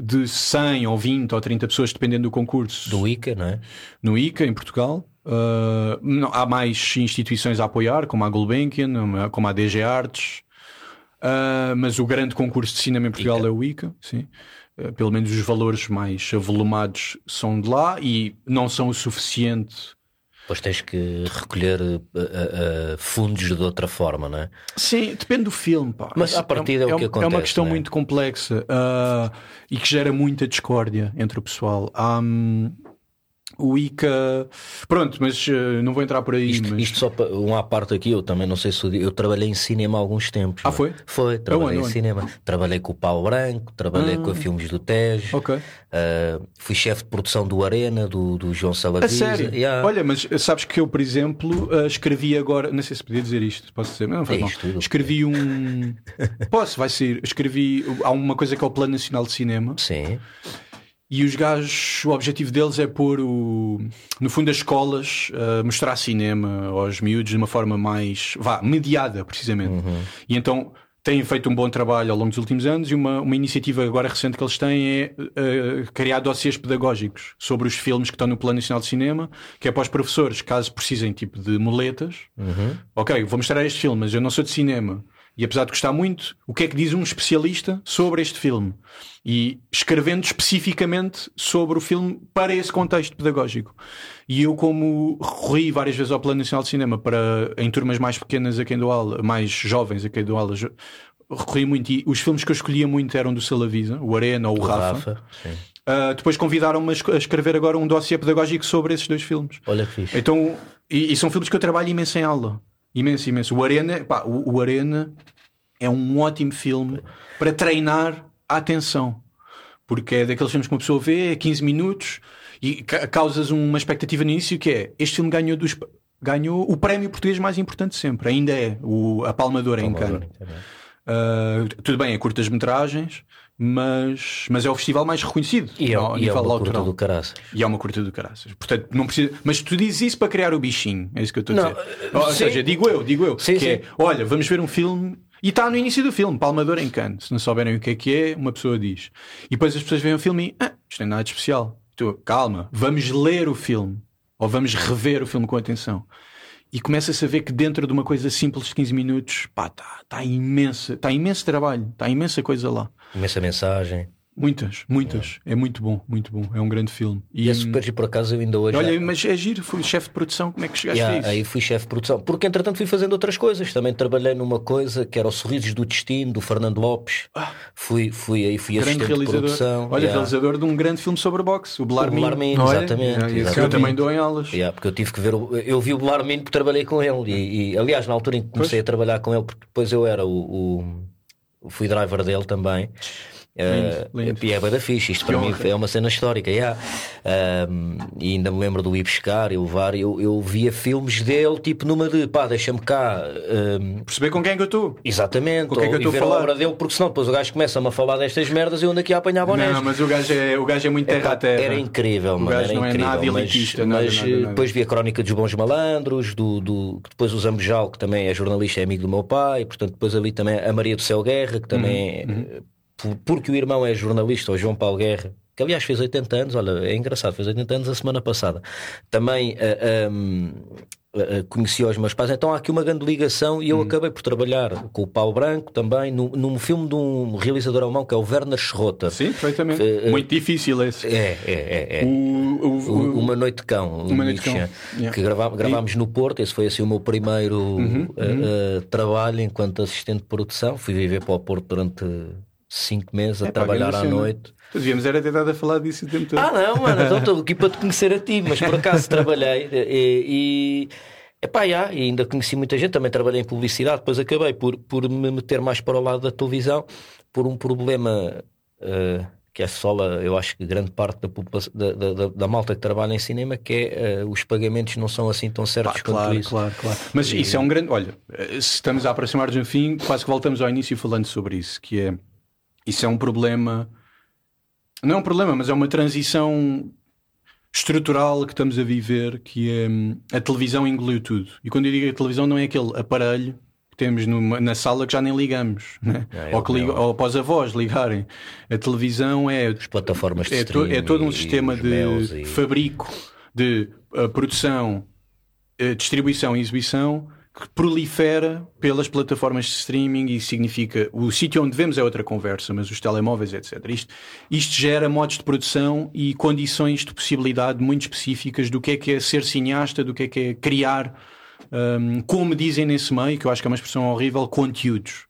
de 100 ou 20 ou 30 pessoas, dependendo do concurso Do ICA, não é? no ICA, em Portugal. Uh, não- há mais instituições a apoiar, como a Gulbenkian, como a DG Artes. Uh, mas o grande concurso de cinema em Portugal ICA. é o ICA, sim. Uh, pelo menos os valores mais avolumados são de lá e não são o suficiente. Depois tens que recolher eh, eh, fundos de outra forma, não é? Sim, depende do filme. pá. Mas Isso à partida é o que É uma acontece, questão é? muito complexa uh, e que gera muita discórdia entre o pessoal. Há, hum, o ICA. Pronto, mas uh, não vou entrar por aí. Isto, mas... isto só para um à parte aqui, eu também não sei se eu trabalhei em cinema há alguns tempos. Ah, não é? foi? Foi, trabalhei Aonde, em onde? cinema. Trabalhei com o Pau Branco, trabalhei com a Filmes do Tejo, Ok. ah, fui chefe de produção do Arena, do, do João A Salaviza. sério? Yeah. Olha, mas sabes que eu, por exemplo, uh, escrevi agora. Não sei se podia dizer isto, posso dizer, mas não faz É mal. tudo. Escrevi um. Posso, vai sair. Escrevi. Há uma coisa que é o Plano Nacional de Cinema. Sim, E os gajos, o objetivo deles é pôr o, no fundo as escolas a mostrar cinema aos miúdos de uma forma mais, vá, mediada, precisamente. E então têm feito um bom trabalho ao longo dos últimos anos e uma, uma iniciativa agora recente que eles têm é eh, criar dossiês pedagógicos sobre os filmes que estão no Plano Nacional de Cinema, que é para os professores, caso precisem tipo de muletas. Ok, vou mostrar este filme, mas eu não sou de cinema. E apesar de gostar muito, o que é que diz um especialista sobre este filme? E escrevendo especificamente sobre o filme para esse contexto pedagógico. E eu, como recorri várias vezes ao Plano Nacional de Cinema para, em turmas mais pequenas a quem dou aula, mais jovens a quem dou aula, recorri muito. E os filmes que eu escolhia muito eram do Salavisa, o Arena ou o, o Rafa. Rafa. Ah, depois convidaram-me a escrever agora um dossiê pedagógico sobre esses dois filmes. Olha que fixe. Então, e, e são filmes que eu trabalho imenso em aula. Imenso, imenso. O Arena, pá, o, o Arena é um ótimo filme para treinar a atenção. Porque é daqueles filmes que uma pessoa vê, é 15 minutos e ca- causas uma expectativa no início que é este filme ganhou dos ganhou o prémio português mais importante sempre, ainda é o, a Palmadora em Cannes. Uh, tudo bem, é curtas metragens, mas, mas é o festival mais reconhecido E é, ao e é uma curta autoral. do caraças. E é uma curta do caraças. Portanto, não precisa. Mas tu dizes isso para criar o bichinho. É isso que eu estou a dizer. eh, Ou sim. seja, digo eu, digo eu. Sim, que sim. é, olha, vamos ver um filme. E está no início do filme, Palmador em Cannes. Se não souberem o que é que é, uma pessoa diz. E depois as pessoas veem o filme e. Ah, isto não é nada de especial. Tu, calma, vamos ler o filme. Ou vamos rever o filme com atenção. E começa-se a ver que dentro de uma coisa simples de 15 minutos, pá, está tá imensa, está imenso trabalho, está imensa coisa lá. Começa a mensagem. Muitas, muitas. É muito bom, muito bom. É um grande filme. E é super giro, por acaso eu ainda hoje. Olha, mas é giro, fui chefe de produção, como é que chegaste Yeah, a isso? aí fui chefe de produção, porque entretanto fui fazendo outras coisas. Também trabalhei numa coisa que era o Sorrisos do Destino, do Fernando Lopes. Fui, fui aí, fui Ah. Grande assistente de realizador. produção. Olha, yeah. realizador de um grande filme sobre boxe, o O Belarmino. Belarmino, Olha, exatamente. yeah, esse Que eu exatamente. também dou em aulas. Yeah, porque eu tive que ver, o- eu vi o Belarmino porque trabalhei com ele e, e, aliás na altura em que comecei a trabalhar com ele, porque depois eu era o, o- fui driver dele também. Uh, lindo. E é bada fixe, isto que para honra. mim é uma cena histórica. Yeah. Uh, e ainda me lembro do ir buscar e levar. Eu, eu via filmes dele, tipo numa de pá, deixa-me cá uh, perceber com quem é que eu estou. Exatamente, com quem é que eu estou a falar. a obra dele, porque senão depois o gajo começa-me a falar destas merdas e eu ando aqui a apanhar bonés. Não, mas o gajo é, o gajo é muito terra a terra. Era incrível, o mano. Era não incrível, é nada elitista, mas, nada, mas nada, nada, depois vi a crónica dos bons malandros, do, do, depois o Zambejal, que também é jornalista, é amigo do meu pai, portanto, depois ali também a Maria do Céu Guerra, que também uhum, uhum porque o irmão é jornalista, o João Paulo Guerra, que aliás fez 80 anos, olha, é engraçado, fez 80 anos a semana passada. Também uh, eh, um, uh, eh, conheci os meus pais, então há aqui uma grande ligação e eu hum. acabei por trabalhar com o Paulo Branco também, no, num filme de um realizador alemão que é o Werner Schrotter. Sim, perfeitamente. Uh, Muito difícil esse. É, é, é. é. O, o, o, uma Noite de Cão, uma noite cão. Yeah. que grava, gravámos e... no Porto, esse foi assim o meu primeiro uhum, uhum. trabalho enquanto assistente de produção. Fui viver para o Porto durante cinco meses a é, trabalhar à noite. Devíamos era ter dado a falar disso o tempo todo. Ah, não, mano, então estou aqui para te conhecer a ti, mas por acaso trabalhei e. e... Epá, já, e ainda conheci muita gente, também trabalhei em publicidade, depois acabei por, por me meter mais para o lado da televisão por um problema uh, que é só, eu acho que grande parte da, da, da, da, malta que trabalha em cinema, que é uh, os pagamentos não são assim tão certos Pá, quanto claro, isso. Claro, claro. Mas e... isso é um grande. Olha, eh, se estamos a aproximar de um fim, quase que voltamos ao início falando sobre isso, que é isso é um problema. Não é um problema, mas é uma transição estrutural que estamos a viver, que é hum, a televisão engoliu tudo. E quando eu digo a televisão, não é aquele aparelho que temos numa, na sala que já nem ligamos, né? é, ou, que liga, ou após a voz ligarem. A televisão é. As plataformas de é, to, é todo um sistema de e... fabrico, de uh, produção, uh, distribuição e exibição que prolifera pelas plataformas de streaming e significa o sítio onde vemos é outra conversa, mas os telemóveis, etc. Isto, isto gera modos de produção e condições de possibilidade muito específicas do que é que é ser cineasta, do que é que é criar, um, como dizem nesse meio, que eu acho que é uma expressão horrível, conteúdos.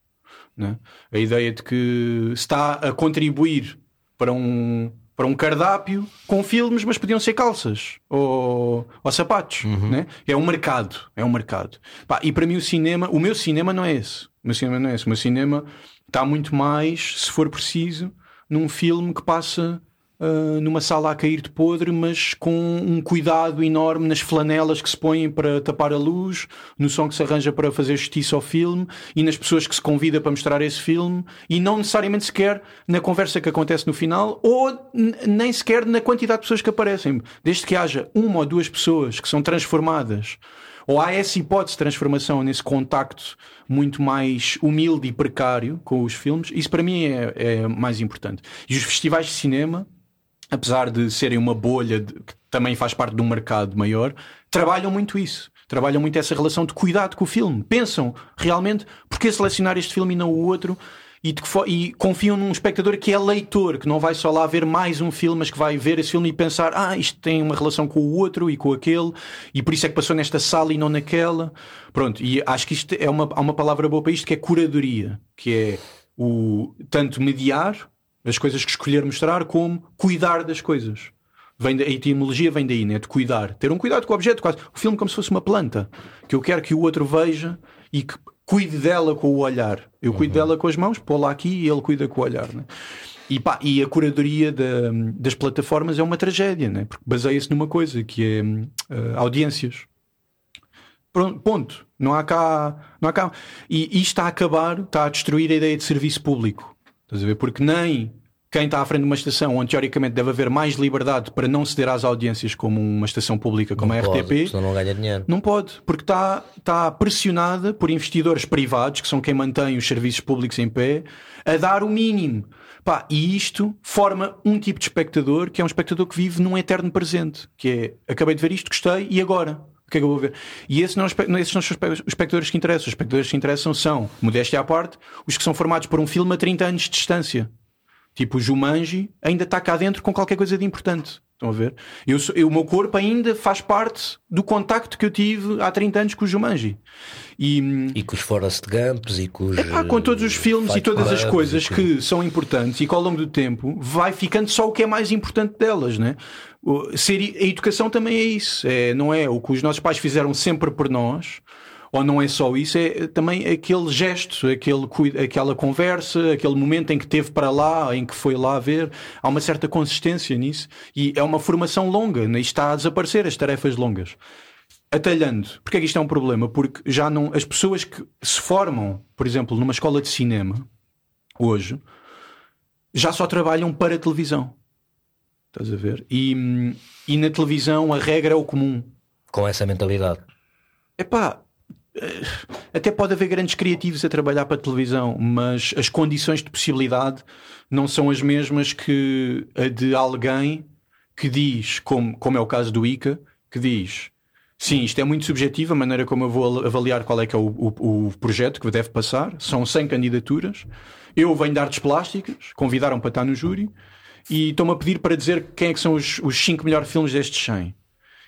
Né? A ideia de que está a contribuir para um para um cardápio com filmes, mas podiam ser calças ou, ou sapatos. Uhum. Né? É um mercado. É um mercado. Pá, e para mim o cinema, o meu cinema não é esse. O meu cinema não é esse. O meu cinema está muito mais, se for preciso, num filme que passa uh, numa sala a cair de podre, mas com um cuidado enorme nas flanelas que se põem para tapar a luz, no som que se arranja para fazer justiça ao filme e nas pessoas que se convida para mostrar esse filme, e não necessariamente sequer na conversa que acontece no final, ou nem sequer na quantidade de pessoas que aparecem. Desde que haja uma ou duas pessoas que são transformadas ou há essa hipótese de transformação nesse contacto muito mais humilde e precário com os filmes, isso para mim é, é mais importante. E os festivais de cinema apesar de serem uma bolha de, que também faz parte de um mercado maior, trabalham muito isso. Trabalham muito essa relação de cuidado com o filme. Pensam realmente porque selecionar este filme e não o outro. E, e, confiam num espectador que é leitor, que não vai só lá ver mais um filme, mas que vai ver esse filme e pensar: ah, isto tem uma relação com o outro e com aquele, e por isso é que passou nesta sala e não naquela. Pronto, e acho que isto é uma, há uma palavra boa para isto que é curadoria, que é o tanto mediar as coisas que escolher mostrar como cuidar das coisas. Vem da, a etimologia vem daí, né? de cuidar. Ter um cuidado com o objeto, quase. O filme como se fosse uma planta, que eu quero que o outro veja e que cuide dela com o olhar. Eu cuido uhum. dela com as mãos, pô-la aqui e ele cuida com o olhar. Né? E, pá, e a curadoria da, das plataformas é uma tragédia, né? porque baseia-se numa coisa que é uh, audiências. Pronto, ponto. Não há cá. Não há cá. E isto está a acabar, está a destruir a ideia de serviço público. Estás a ver? Porque nem quem está à frente de uma estação onde teoricamente deve haver mais liberdade para não ceder às audiências como uma estação pública como não a pode, RTP não ganha dinheiro não pode porque está, está pressionada por investidores privados que são quem mantém os serviços públicos em pé a dar o mínimo Pá, e isto forma um tipo de espectador que é um espectador que vive num eterno presente que é acabei de ver isto gostei e agora o que é que eu vou ver? E esses não, esses não são os espectadores que interessam. Os espectadores que interessam são, modéstia à parte, os que são formados por um filme a 30 anos de distância. Tipo, o Jumanji ainda está cá dentro com qualquer coisa de importante. Estão a ver? Eu, eu, o meu corpo ainda faz parte do contacto que eu tive há 30 anos com o Jumanji. E, e com os Forrest Gumps e com os. Epá, com todos os filmes e todas as coisas que são importantes e que ao longo do tempo vai ficando só o que é mais importante delas, né? Ser, a educação também é isso. É, não é o que os nossos pais fizeram sempre por nós ou não é só isso, é também aquele gesto, aquele, aquela conversa, aquele momento em que teve para lá, em que foi lá ver. Há uma certa consistência nisso e é uma formação longa, né? está a desaparecer as tarefas longas. Atalhando, porque é que isto é um problema? Porque já não. As pessoas que se formam, por exemplo, numa escola de cinema, hoje, já só trabalham para a televisão. Estás a ver? E, e na televisão a regra é o comum. Com essa mentalidade. Epá, até pode haver grandes criativos a trabalhar para a televisão, mas as condições de possibilidade não são as mesmas que a de alguém que diz, como, como é o caso do ICA, que diz sim, isto é muito subjetivo, a maneira como eu vou avaliar qual é que é o, o, o projeto que deve passar, são 100 candidaturas, eu venho de artes plásticas, convidaram para estar no júri e estão-me a pedir para dizer quem é que são os, os 5 melhores filmes destes 100.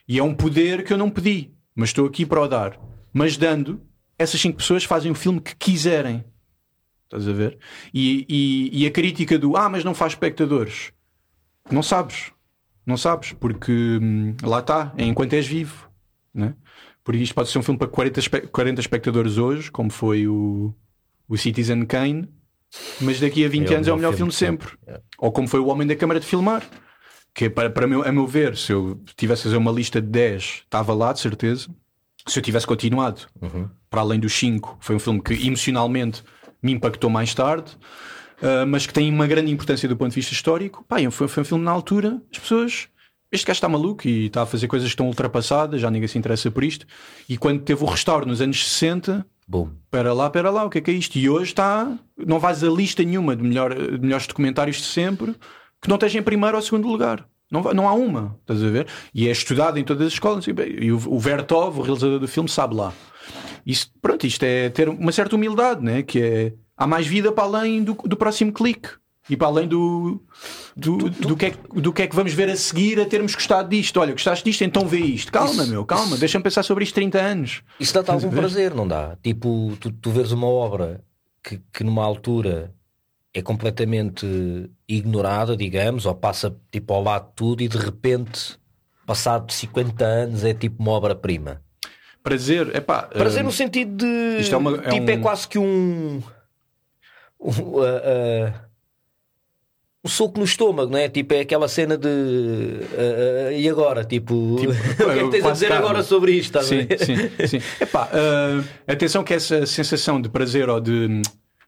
E é um poder que eu não pedi, mas estou aqui para o dar mas dando, essas cinco pessoas fazem o filme que quiserem. Estás a ver? E, e, e, a crítica do ah, mas não faz espectadores. Não sabes. Não sabes, porque hum, lá está, é enquanto és vivo. Né? Por isto pode ser um filme para 40, 40 espectadores hoje, como foi o, o Citizen Kane, mas daqui a 20 é anos é o melhor filme, filme sempre. É. Ou como foi o Homem da Câmara de Filmar, que é para, para meu, a meu ver, se eu tivesse a fazer uma lista de 10, estava lá, de certeza se eu tivesse continuado, uhum. para além dos 5, foi um filme que emocionalmente me impactou mais tarde, uh, mas que tem uma grande importância do ponto de vista histórico. Pá, foi, foi um filme na altura, as pessoas. Este gajo está maluco e está a fazer coisas que estão ultrapassadas, já ninguém se interessa por isto. E quando teve o restauro nos anos 60, Bom. Pera lá, pera lá, o que é que é isto? E hoje está. Não vais a lista nenhuma de, melhor, de melhores documentários de sempre que não esteja em primeiro ou segundo lugar. Não, não há uma, estás a ver? E é estudado em todas as escolas. E o, o Vertov, o realizador do filme, sabe lá. Isto, pronto, isto é ter uma certa humildade, né? que é há mais vida para além do, do próximo clique e para além do, do, do, que é, do que é que vamos ver a seguir a termos gostado disto. Olha, gostaste disto, então vê isto. Calma, isso, meu, calma, deixa-me pensar sobre isto 30 anos. Isso dá-te algum prazer, não dá? Tipo, tu, tu veres uma obra que, que numa altura é completamente ignorada, digamos, ou passa tipo ao lado de tudo e de repente, passado 50 anos, é tipo uma obra-prima. Prazer, é pá. Prazer uh, no sentido de. Isto é, uma, é tipo, é um... é quase que um. um uh, uh, um soco no estômago, não é? Tipo, é aquela cena de. Uh, uh, e agora? Tipo, tipo o que é que tens a dizer carne. agora sobre isto? Sim, sim, sim. Epá, uh, atenção que essa sensação de prazer ou de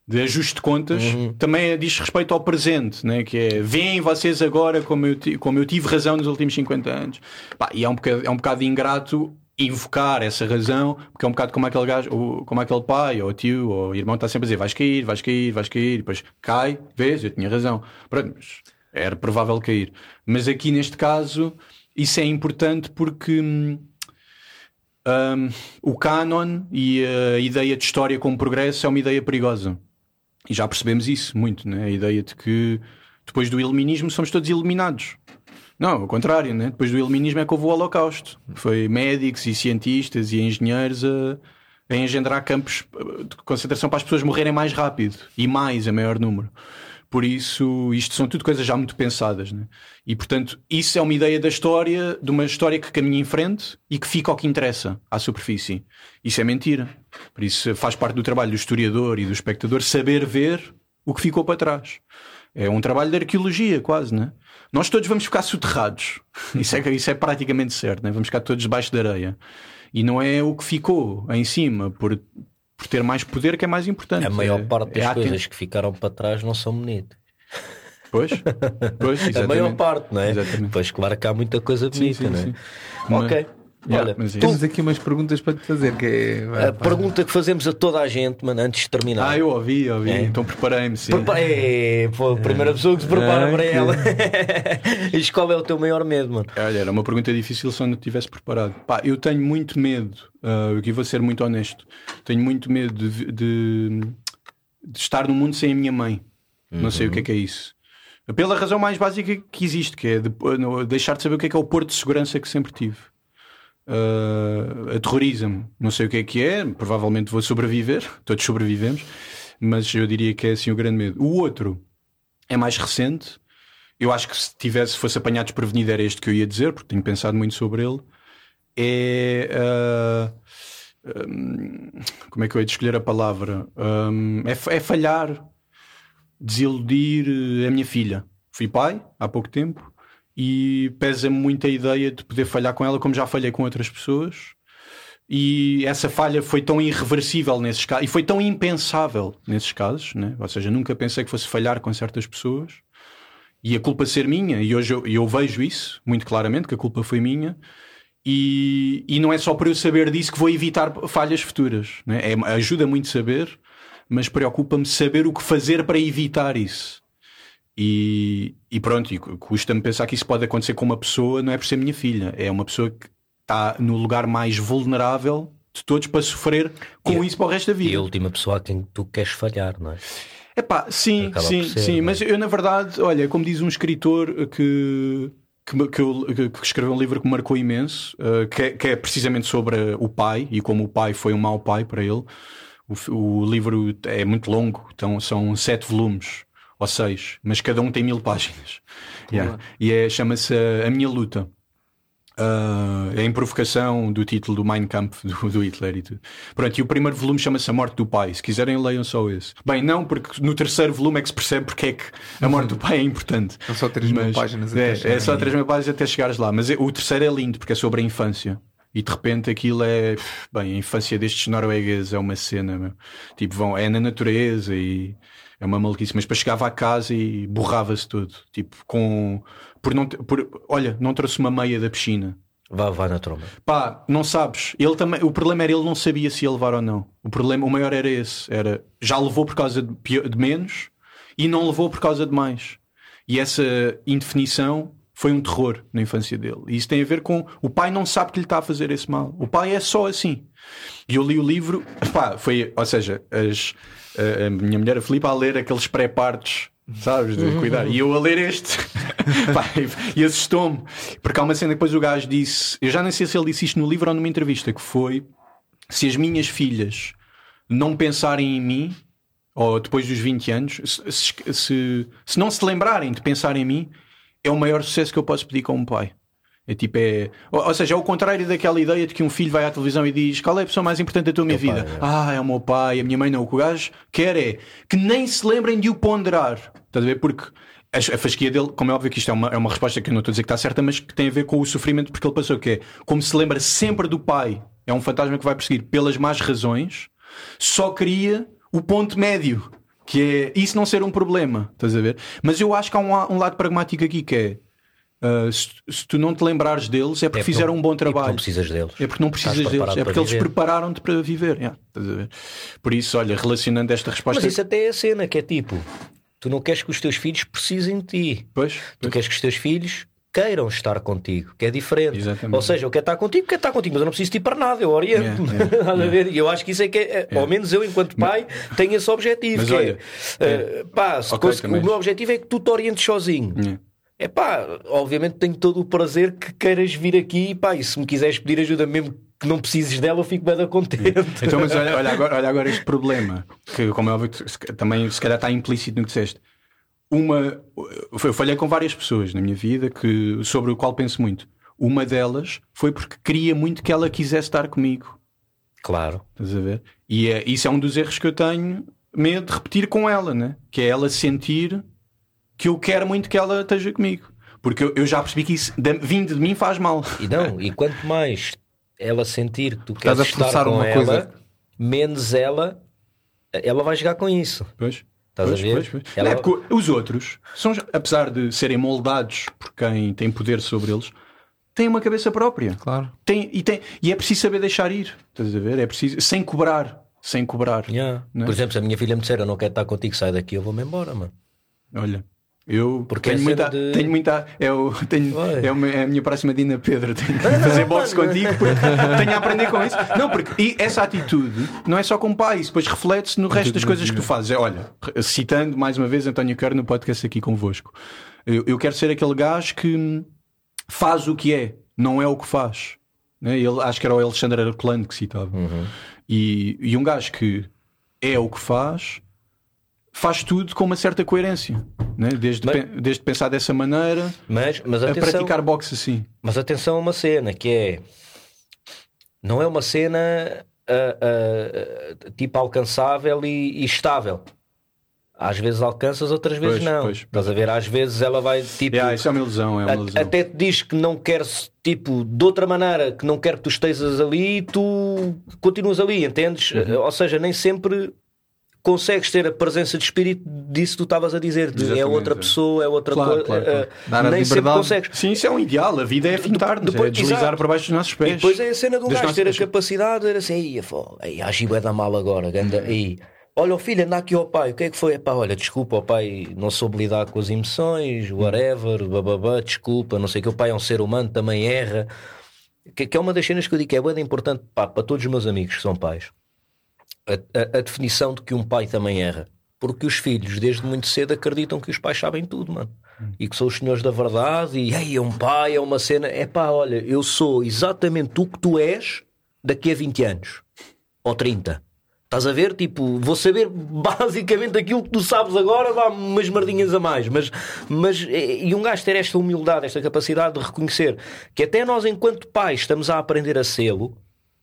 de ajuste de contas, uhum. também diz respeito ao presente, né? que é veem vocês agora como eu, como eu tive razão nos últimos 50 anos. Pá, e é um, bocado, é um bocado ingrato invocar essa razão, porque é um bocado como aquele gajo, como aquele pai, ou tio, ou irmão está sempre a dizer vais cair, vais cair, vais cair, e depois cai, vês, eu tinha razão. Pronto, mas era provável cair. Mas aqui neste caso, isso é importante porque. Hum, um, o canon e a ideia de história como progresso é uma ideia perigosa. E já percebemos isso muito, né? a ideia de que depois do iluminismo somos todos iluminados. Não, ao contrário, né? depois do iluminismo é que houve o Holocausto. Foi médicos e cientistas e engenheiros a, a engendrar campos de concentração para as pessoas morrerem mais rápido e mais, a maior número. Por isso, isto são tudo coisas já muito pensadas. Né? E, portanto, isso é uma ideia da história, de uma história que caminha em frente e que fica ao que interessa, à superfície. Isso é mentira. Por isso, faz parte do trabalho do historiador e do espectador saber ver o que ficou para trás. É um trabalho de arqueologia, quase, né? Nós todos vamos ficar soterrados. Isso é, isso é praticamente certo, né? Vamos ficar todos debaixo da areia. E não é o que ficou em cima, por, por ter mais poder que é mais importante. A maior é, parte das é coisas que ficaram para trás não são bonitas. Pois, pois a maior parte, não é? Exatamente. Pois, claro que há muita coisa bonita, sim, sim, não é? Sim. Ok. Yeah, Olha, mas temos aqui umas perguntas para te fazer. Que é... A pergunta que fazemos a toda a gente, mano, antes de terminar. Ah, eu ouvi, ouvi. É. Então preparei-me. Sim. É, a primeira pessoa que se prepara para ela. e qual é o teu maior medo, mano? Olha, era uma pergunta difícil se eu não tivesse preparado. Pá, eu tenho muito medo, uh, aqui vou ser muito honesto, tenho muito medo de, de, de estar no mundo sem a minha mãe. Uhum. Não sei o que é que é isso. Pela razão mais básica que existe, que é de, deixar de saber o que é que é o porto de segurança que sempre tive uh, aterroriza-me. Não sei o que é que é, provavelmente vou sobreviver, todos sobrevivemos, mas eu diria que é assim o grande medo. O outro é mais recente. Eu acho que se tivesse, fosse apanhado desprevenido, era este que eu ia dizer, porque tenho pensado muito sobre ele. É uh, hum, como é que eu ia escolher a palavra? Hum, é, é falhar, desiludir eh, a minha filha. Fui pai há pouco tempo e pesa-me muito a ideia de poder falhar com ela, como já falhei com outras pessoas. E essa falha foi tão irreversível nesses casos, e foi tão impensável nesses casos, né? ou seja, nunca pensei que fosse falhar com certas pessoas e a culpa ser minha, e hoje eu, eu vejo isso muito claramente, que a culpa foi minha, e, e não é só por eu saber disso que vou evitar falhas futuras. Né? É, ajuda muito saber, mas preocupa-me saber o que fazer para evitar isso. E, e pronto, e custa-me pensar que isso pode acontecer com uma pessoa, não é por ser minha filha, é uma pessoa que está no lugar mais vulnerável de todos para sofrer com E- isso para o resto da vida. E a última pessoa a quem tu queres falhar, não é? Epá, sim, Acaba sim, ser, sim, é? mas eu na verdade, olha, como diz um escritor que, que, que, eu- que- escreveu um livro que me marcou imenso, eh, que, é, que é precisamente sobre o pai e como o pai foi um mau pai para ele. O, o livro é muito longo, então são sete volumes ou seis, mas cada um tem mil páginas. Yeah. E é, chama-se A Minha Luta. É em provocação do título do Mein Kampf do, do Hitler e tudo. Pronto, e o primeiro volume chama-se A Morte do Pai. Se quiserem, leiam só esse. Bem, não, porque no terceiro volume é que se percebe porque é que a morte do pai é importante. São só 3 mil páginas até É, é só aí. 3 mil páginas até chegares lá. Mas é- o terceiro é lindo porque é sobre a infância. E de repente aquilo é. Bem, a infância destes noruegueses é uma cena, meu. Tipo, vão, é na natureza e é uma maluquice. Mas depois chegava a casa e borrava-se tudo. Tipo, com. Por não, por, olha, não trouxe uma meia da piscina. Vá, vá na tromba. Pá, não sabes. Ele também, o problema era ele não sabia se ia levar ou não. O problema, o maior era esse. Era já levou por causa de, de menos e não levou por causa de mais. E essa indefinição foi um terror na infância dele. E isso tem a ver com o pai não sabe que lhe está a fazer esse mal. O pai é só assim. E eu li o livro, pá, foi, ou seja, as, a, minha mulher a Filipe a ler aqueles pré-partos. Sabes, de cuidar. E eu a ler este e- assustou-me. Porque há uma cena que depois o gajo disse. Eu já nem sei se ele disse isto no livro ou numa entrevista. Que foi: se as minhas filhas não pensarem em mim, ou depois dos 20 anos, se, se, se- se não se lembrarem de pensar em mim, é o maior sucesso que eu posso pedir como pai. É tipo, é. Ou, ou seja, é o contrário daquela ideia de que um filho vai à televisão e diz qual é a pessoa mais importante da tua minha vida? pai, é. Ah, é o meu pai, a minha mãe não. O que o gajo quer é que nem se lembrem de o ponderar. Estás a ver? Porque a, a fasquia dele, como é óbvio que isto é uma, é uma resposta que eu não estou a dizer que está certa, mas que tem a ver com o sofrimento porque ele passou, que é como se lembra sempre do pai. É um fantasma que vai perseguir pelas más razões, só queria o ponto médio. Que é isso não ser um problema, estás a ver? Mas eu acho que há um, um lado pragmático aqui que é uh, se, se tu não te lembrares deles é porque É porque fizeram não- um bom porque trabalho. Não precisas deles. É porque não Estás precisas deles, é porque eles prepararam-te para viver. Yeah? Por isso, olha, relacionando esta resposta. Mas isso até é a cena, que é tipo, tu não queres que os teus filhos precisem de ti. Pois, Tu pois. queres que os teus filhos queiram estar contigo, que é diferente. Exatamente. Ou seja, eu quero estar contigo, quero estar contigo, mas eu não preciso de ti para nada, eu oriento. Yeah, yeah, a ver? E eu acho que isso é que é, ao menos eu, enquanto pai, tenho esse objetivo. Mas olha, é, eh, pá, se Ok, cons- também. o meu objetivo é que tu te orientes sozinho. É pá, obviamente tenho todo o prazer que queiras vir aqui pá, e se me quiseres pedir ajuda mesmo que não precises dela, eu fico bem contente. Então, mas olha, olha agora, olha agora este problema, que como é óbvio, também se calhar está implícito no que disseste. Uma, eu falhei com várias pessoas na minha vida que, sobre o qual penso muito. Uma delas foi porque queria muito que ela quisesse estar comigo. Claro. Estás a ver? E é, isso é um dos erros que eu tenho medo de repetir com ela, né? Que é ela sentir que eu quero muito que ela esteja comigo. Porque eu, eu já percebi que isso da- vindo de mim faz mal. E não, e quanto mais ela sentir que tu Estás queres a estar com uma ela, coisa. menos ela, ela vai jogar com isso. Pois. Estás Pois, a ver? pois, pois. Ela- Não é porque os outros, são, apesar de serem moldados por quem tem poder sobre eles, têm uma cabeça própria. Claro. Tem, e, tem, e é preciso saber deixar ir. Estás a ver? É preciso, sem cobrar. Sem cobrar. Yeah. É? Por exemplo, se a minha filha me disser eu não quero estar contigo, sai daqui, eu vou-me embora, mano. Olha, eu Porque tenho, é muita, de- tenho muita. É, o, tenho, é, uma- é a minha próxima Dina Pedro. Tenho que fazer boxe contigo porque tenho a aprender com isso. Não, porque e essa atitude não é só com pai, isso depois reflete-se no resto das coisas que tu fazes. É, olha, citando mais uma vez António Quero no podcast aqui convosco, eu, eu quero ser aquele gajo que faz o que é, não é o que faz. Né? Ele, acho que era o Alexandre Herculano que citava. E, e um gajo que é o que faz, faz tudo com uma certa coerência. Né? Desde, Mas- pe- desde pensar dessa maneira Mas, mas a atenção, praticar boxe assim. mas atenção a uma cena que é não é uma cena uh, uh, tipo alcançável e, e estável. Às vezes alcanças, outras vezes Pois, não. pois. Estás a ver? Às vezes ela vai tipo. Yeah, isso é uma ilusão, é uma a- ilusão. até te diz que não quer, tipo, de outra maneira, que não quer que tu estejas ali e tu continuas ali, entendes? Uhum. Ou seja, nem sempre consegues ter a presença de espírito disso que tu estavas a dizer, de é outra é. pessoa, é outra Claro, coisa. claro, claro. a nem sempre consegues. Sim, isso é um ideal. A vida é fintar-nos, depois- é deslizar exato. para baixo dos nossos pés. E depois é a cena de um gajo ter a capacidade de dizer assim, aí, a Giba é da mal agora, ganda, Uhum. aí. Olha, o filho, anda aqui ao pai, o que é que foi? Epá, olha, desculpa, o pai não soube lidar com as emoções, Uhum. whatever, bababá, desculpa, não sei o que, o pai é um ser humano, também erra. Que, que é uma das cenas que eu digo que é bem importante pá, para todos os meus amigos que são pais. A, a- a definição de que um pai também erra. Porque os filhos, desde muito cedo, acreditam que os pais sabem tudo, mano. E que são os senhores da verdade. E ei, é um pai, é uma cena. É pá, olha, eu sou exatamente o que tu és daqui a 20 anos ou 30. Estás a ver? Tipo, vou saber basicamente aquilo que tu sabes agora, dá umas merdinhas a mais. Mas, mas e um gajo ter esta humildade, esta capacidade de reconhecer que até nós, enquanto pais, estamos a aprender a sê-lo,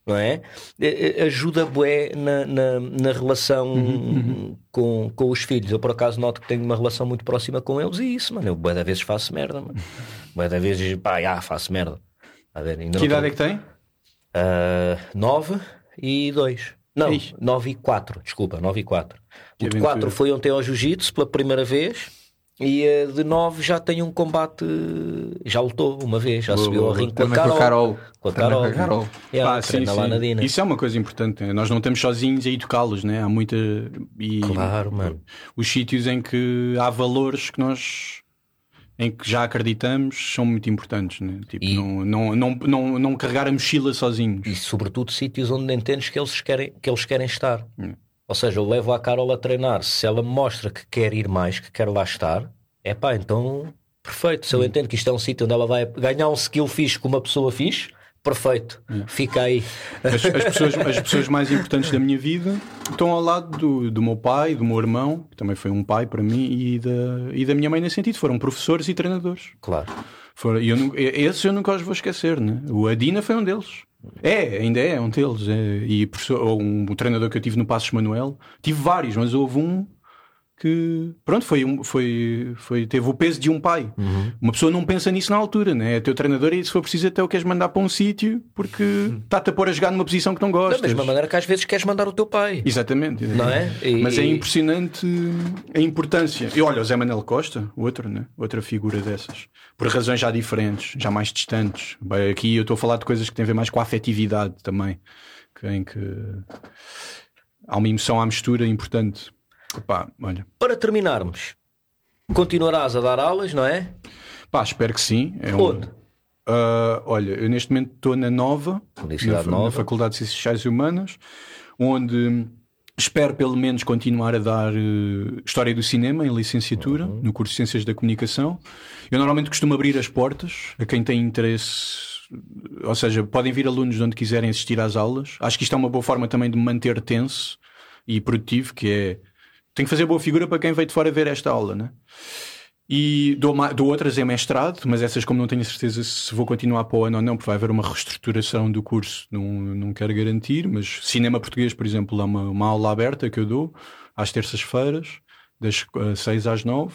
não é? Eh, eh, Ajuda bué na, na, na relação com, com os filhos. Eu, por acaso, noto que tenho uma relação muito próxima com eles e isso, mano. Eu, bué da vezes, faço merda, mano. Bué da vezes, pá, já, faço merda. A ver, ainda Que idade é tô- que tem? 9 e 2. Não, Ixi. 9 e 4, desculpa, 9 e 4. Que O de. 4 foi ontem ao Jiu-Jitsu pela primeira vez e a de 9 já tem um combate, já lutou uma vez, já Boa, subiu boa, ao ringue com a Carol. com a Carol. Com a Carol. com a Carol. Yeah, Pá, sim, sim. Isso é uma coisa importante. né? Nós não estamos sozinhos a educá-los, né? Há muita. E Claro, mano. Os sítios em que há valores que nós. em que já acreditamos são muito importantes, né? Tipo, E- não, não, não, não, não carregar a mochila sozinhos. E sobretudo sítios onde entendes que eles querem, que eles querem estar. Hum. Ou seja, eu levo a Carol a treinar. Se ela mostra que quer ir mais, que quer lá estar, é pá, então perfeito. Hum. Se eu entendo que isto é um sítio onde ela vai ganhar um skill fixe com uma pessoa fixe, perfeito. Hum. Fica aí. As, as pessoas, as pessoas mais importantes da minha vida estão ao lado do, do meu pai, do meu irmão, que também foi um pai para mim, e da, e da minha mãe nesse sentido. Foram professores e treinadores. Claro. Foram, eu, esses eu nunca os vou esquecer, né? O Adina foi um deles. É, ainda é um deles. é. E professor, um, treinador que eu tive no Passos Manuel, tive vários, mas houve um que, pronto, foi, foi, foi, teve o peso de um pai. Uma pessoa não pensa nisso na altura, né? É teu treinador e se for preciso até o queres mandar para um sítio porque está-te a pôr a jogar numa posição que não Da gostas. mesma maneira que às vezes queres mandar o teu pai. Exatamente. Não é? E- Mas é e- impressionante a importância. E olha, o Zé Manuel Costa, outro, né? outra figura dessas, por razões já diferentes, já mais distantes. Bem, aqui eu estou a falar de coisas que têm a ver mais com a afetividade também, que- em que há uma emoção à mistura importante. Para terminarmos, continuarás a dar aulas, não é? pá, espero que sim. É um- Onde? Ah, olha, eu neste momento estou na Nova, na, fa- na Nova. Faculdade de Ciências Sociais e Humanas, onde espero pelo menos continuar a dar eh, História do Cinema em licenciatura, Uhum. no curso de Ciências da Comunicação. Eu normalmente costumo abrir as portas a quem tem interesse, ou seja, podem vir alunos de onde quiserem assistir às aulas. Acho que isto é uma boa forma também de me manter tenso e produtivo, que é tenho que fazer boa figura para quem veio de fora ver esta aula, né? E dou, dou outras em mestrado, mas essas, como não tenho certeza se vou continuar para o ano ou não, porque vai haver uma reestruturação do curso, não, não quero garantir. Mas cinema português, por exemplo, há uma, uma aula aberta que eu dou às terças-feiras, das 6 às 9.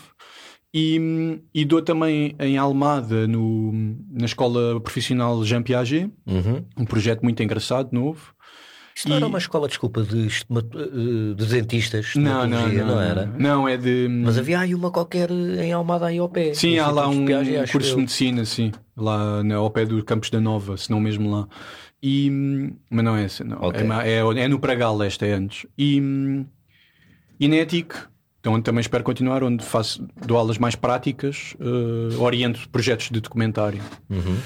E, e dou também em Almada, no, na Escola Profissional Jean Piaget, Uhum. um projeto muito engraçado, novo. Isto não era E- uma escola, desculpa, de, eh, de dentistas? de Não, não, stomatologia, não, era? Não, é de. Mas havia aí uma qualquer em Almada aí ao pé. Sim, há lá um acho curso eu. de medicina, sim, lá na, ao pé do Campos da Nova, se não mesmo lá. E, hum, mas não é essa, não. Ok. É, é, é no Pragal, esta é antes. E, hum, e na ETIC, então, onde também espero continuar, onde faço, dou aulas mais práticas, eh, oriento projetos de documentário. Uhum.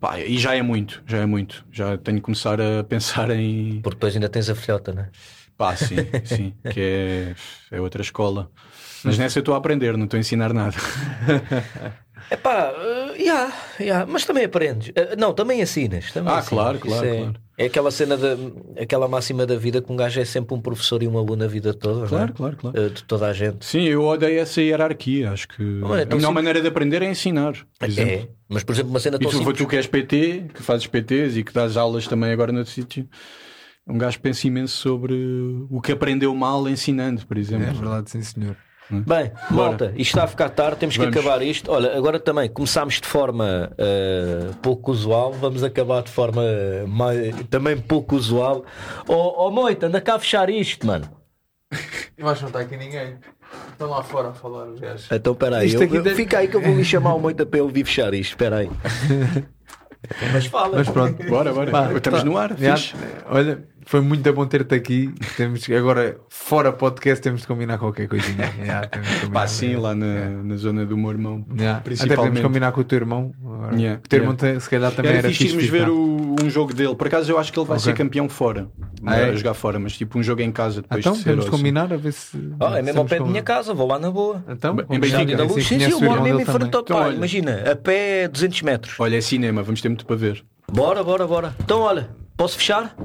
Pá, e já é muito, já é muito. Já tenho que começar a pensar em. Porque depois ainda tens a filhota, não é? Pá, sim, sim, que é, é outra escola. Mas nessa eu estou a aprender, não estou a ensinar nada. Epá, uh, yeah, yeah, mas também aprendes. Uh, não, também ensinas. Também Ah, ensinas. claro, claro, é, claro. é aquela cena da aquela máxima da vida que um gajo é sempre um professor e um aluno a vida toda, não é? Claro, claro, claro. Uh, de toda a gente. Sim, eu odeio essa hierarquia. Acho que Olha, a então melhor sim. maneira de aprender é ensinar. Por exemplo. É, mas por exemplo, uma cena E tão tu, simples. tu que és PT, que fazes PTs e que dás aulas também agora no sítio, Um gajo pensa imenso sobre o que aprendeu mal ensinando, por É exemplo. verdade, sim senhor. Bem, malta, isto está a ficar tarde, temos que Vamos. acabar isto. Olha, agora também começámos de forma eh, pouco usual, vamos acabar de forma eh, mai- também pouco usual. Ó oh, Moita, anda cá a fechar isto, mano. Eu acho que não está aqui ninguém. Estão lá fora a falar os gajos. Então espera aí, Isto eu- aqui eu- deve- fica aí que eu vou lhe chamar o Moita para ele vir fechar isto. Espera aí. Mas fala. Mas pronto. Bora, bora. Pá, Estamos tá. no ar, fixe. olha, foi muito bom ter-te aqui. Temos que- agora, fora podcast, temos de combinar qualquer coisinha. Combinar. Pá, sim, lá na, na zona do meu irmão. Já. Até podemos Principalmente. combinar com o teu irmão. Yeah, O teu irmão yeah. se calhar também Era era, fixe fixe ver o- um jogo dele. Por acaso eu acho que ele vai Ok. ser campeão fora. Ah, é? Jogar fora, mas tipo um jogo em casa depois Então, de ser. temos de ou assim. combinar a ver se. Ah, é mesmo ao pé da minha casa, vou lá na boa. Então, Em Benfica, da luz. Sim, sim, o eu moro mesmo em frente ao pai. olha. Imagina, a pé 200 metros. Olha, é cinema, vamos ter muito para ver. Bora, bora, bora. Então olha, Posso fechar?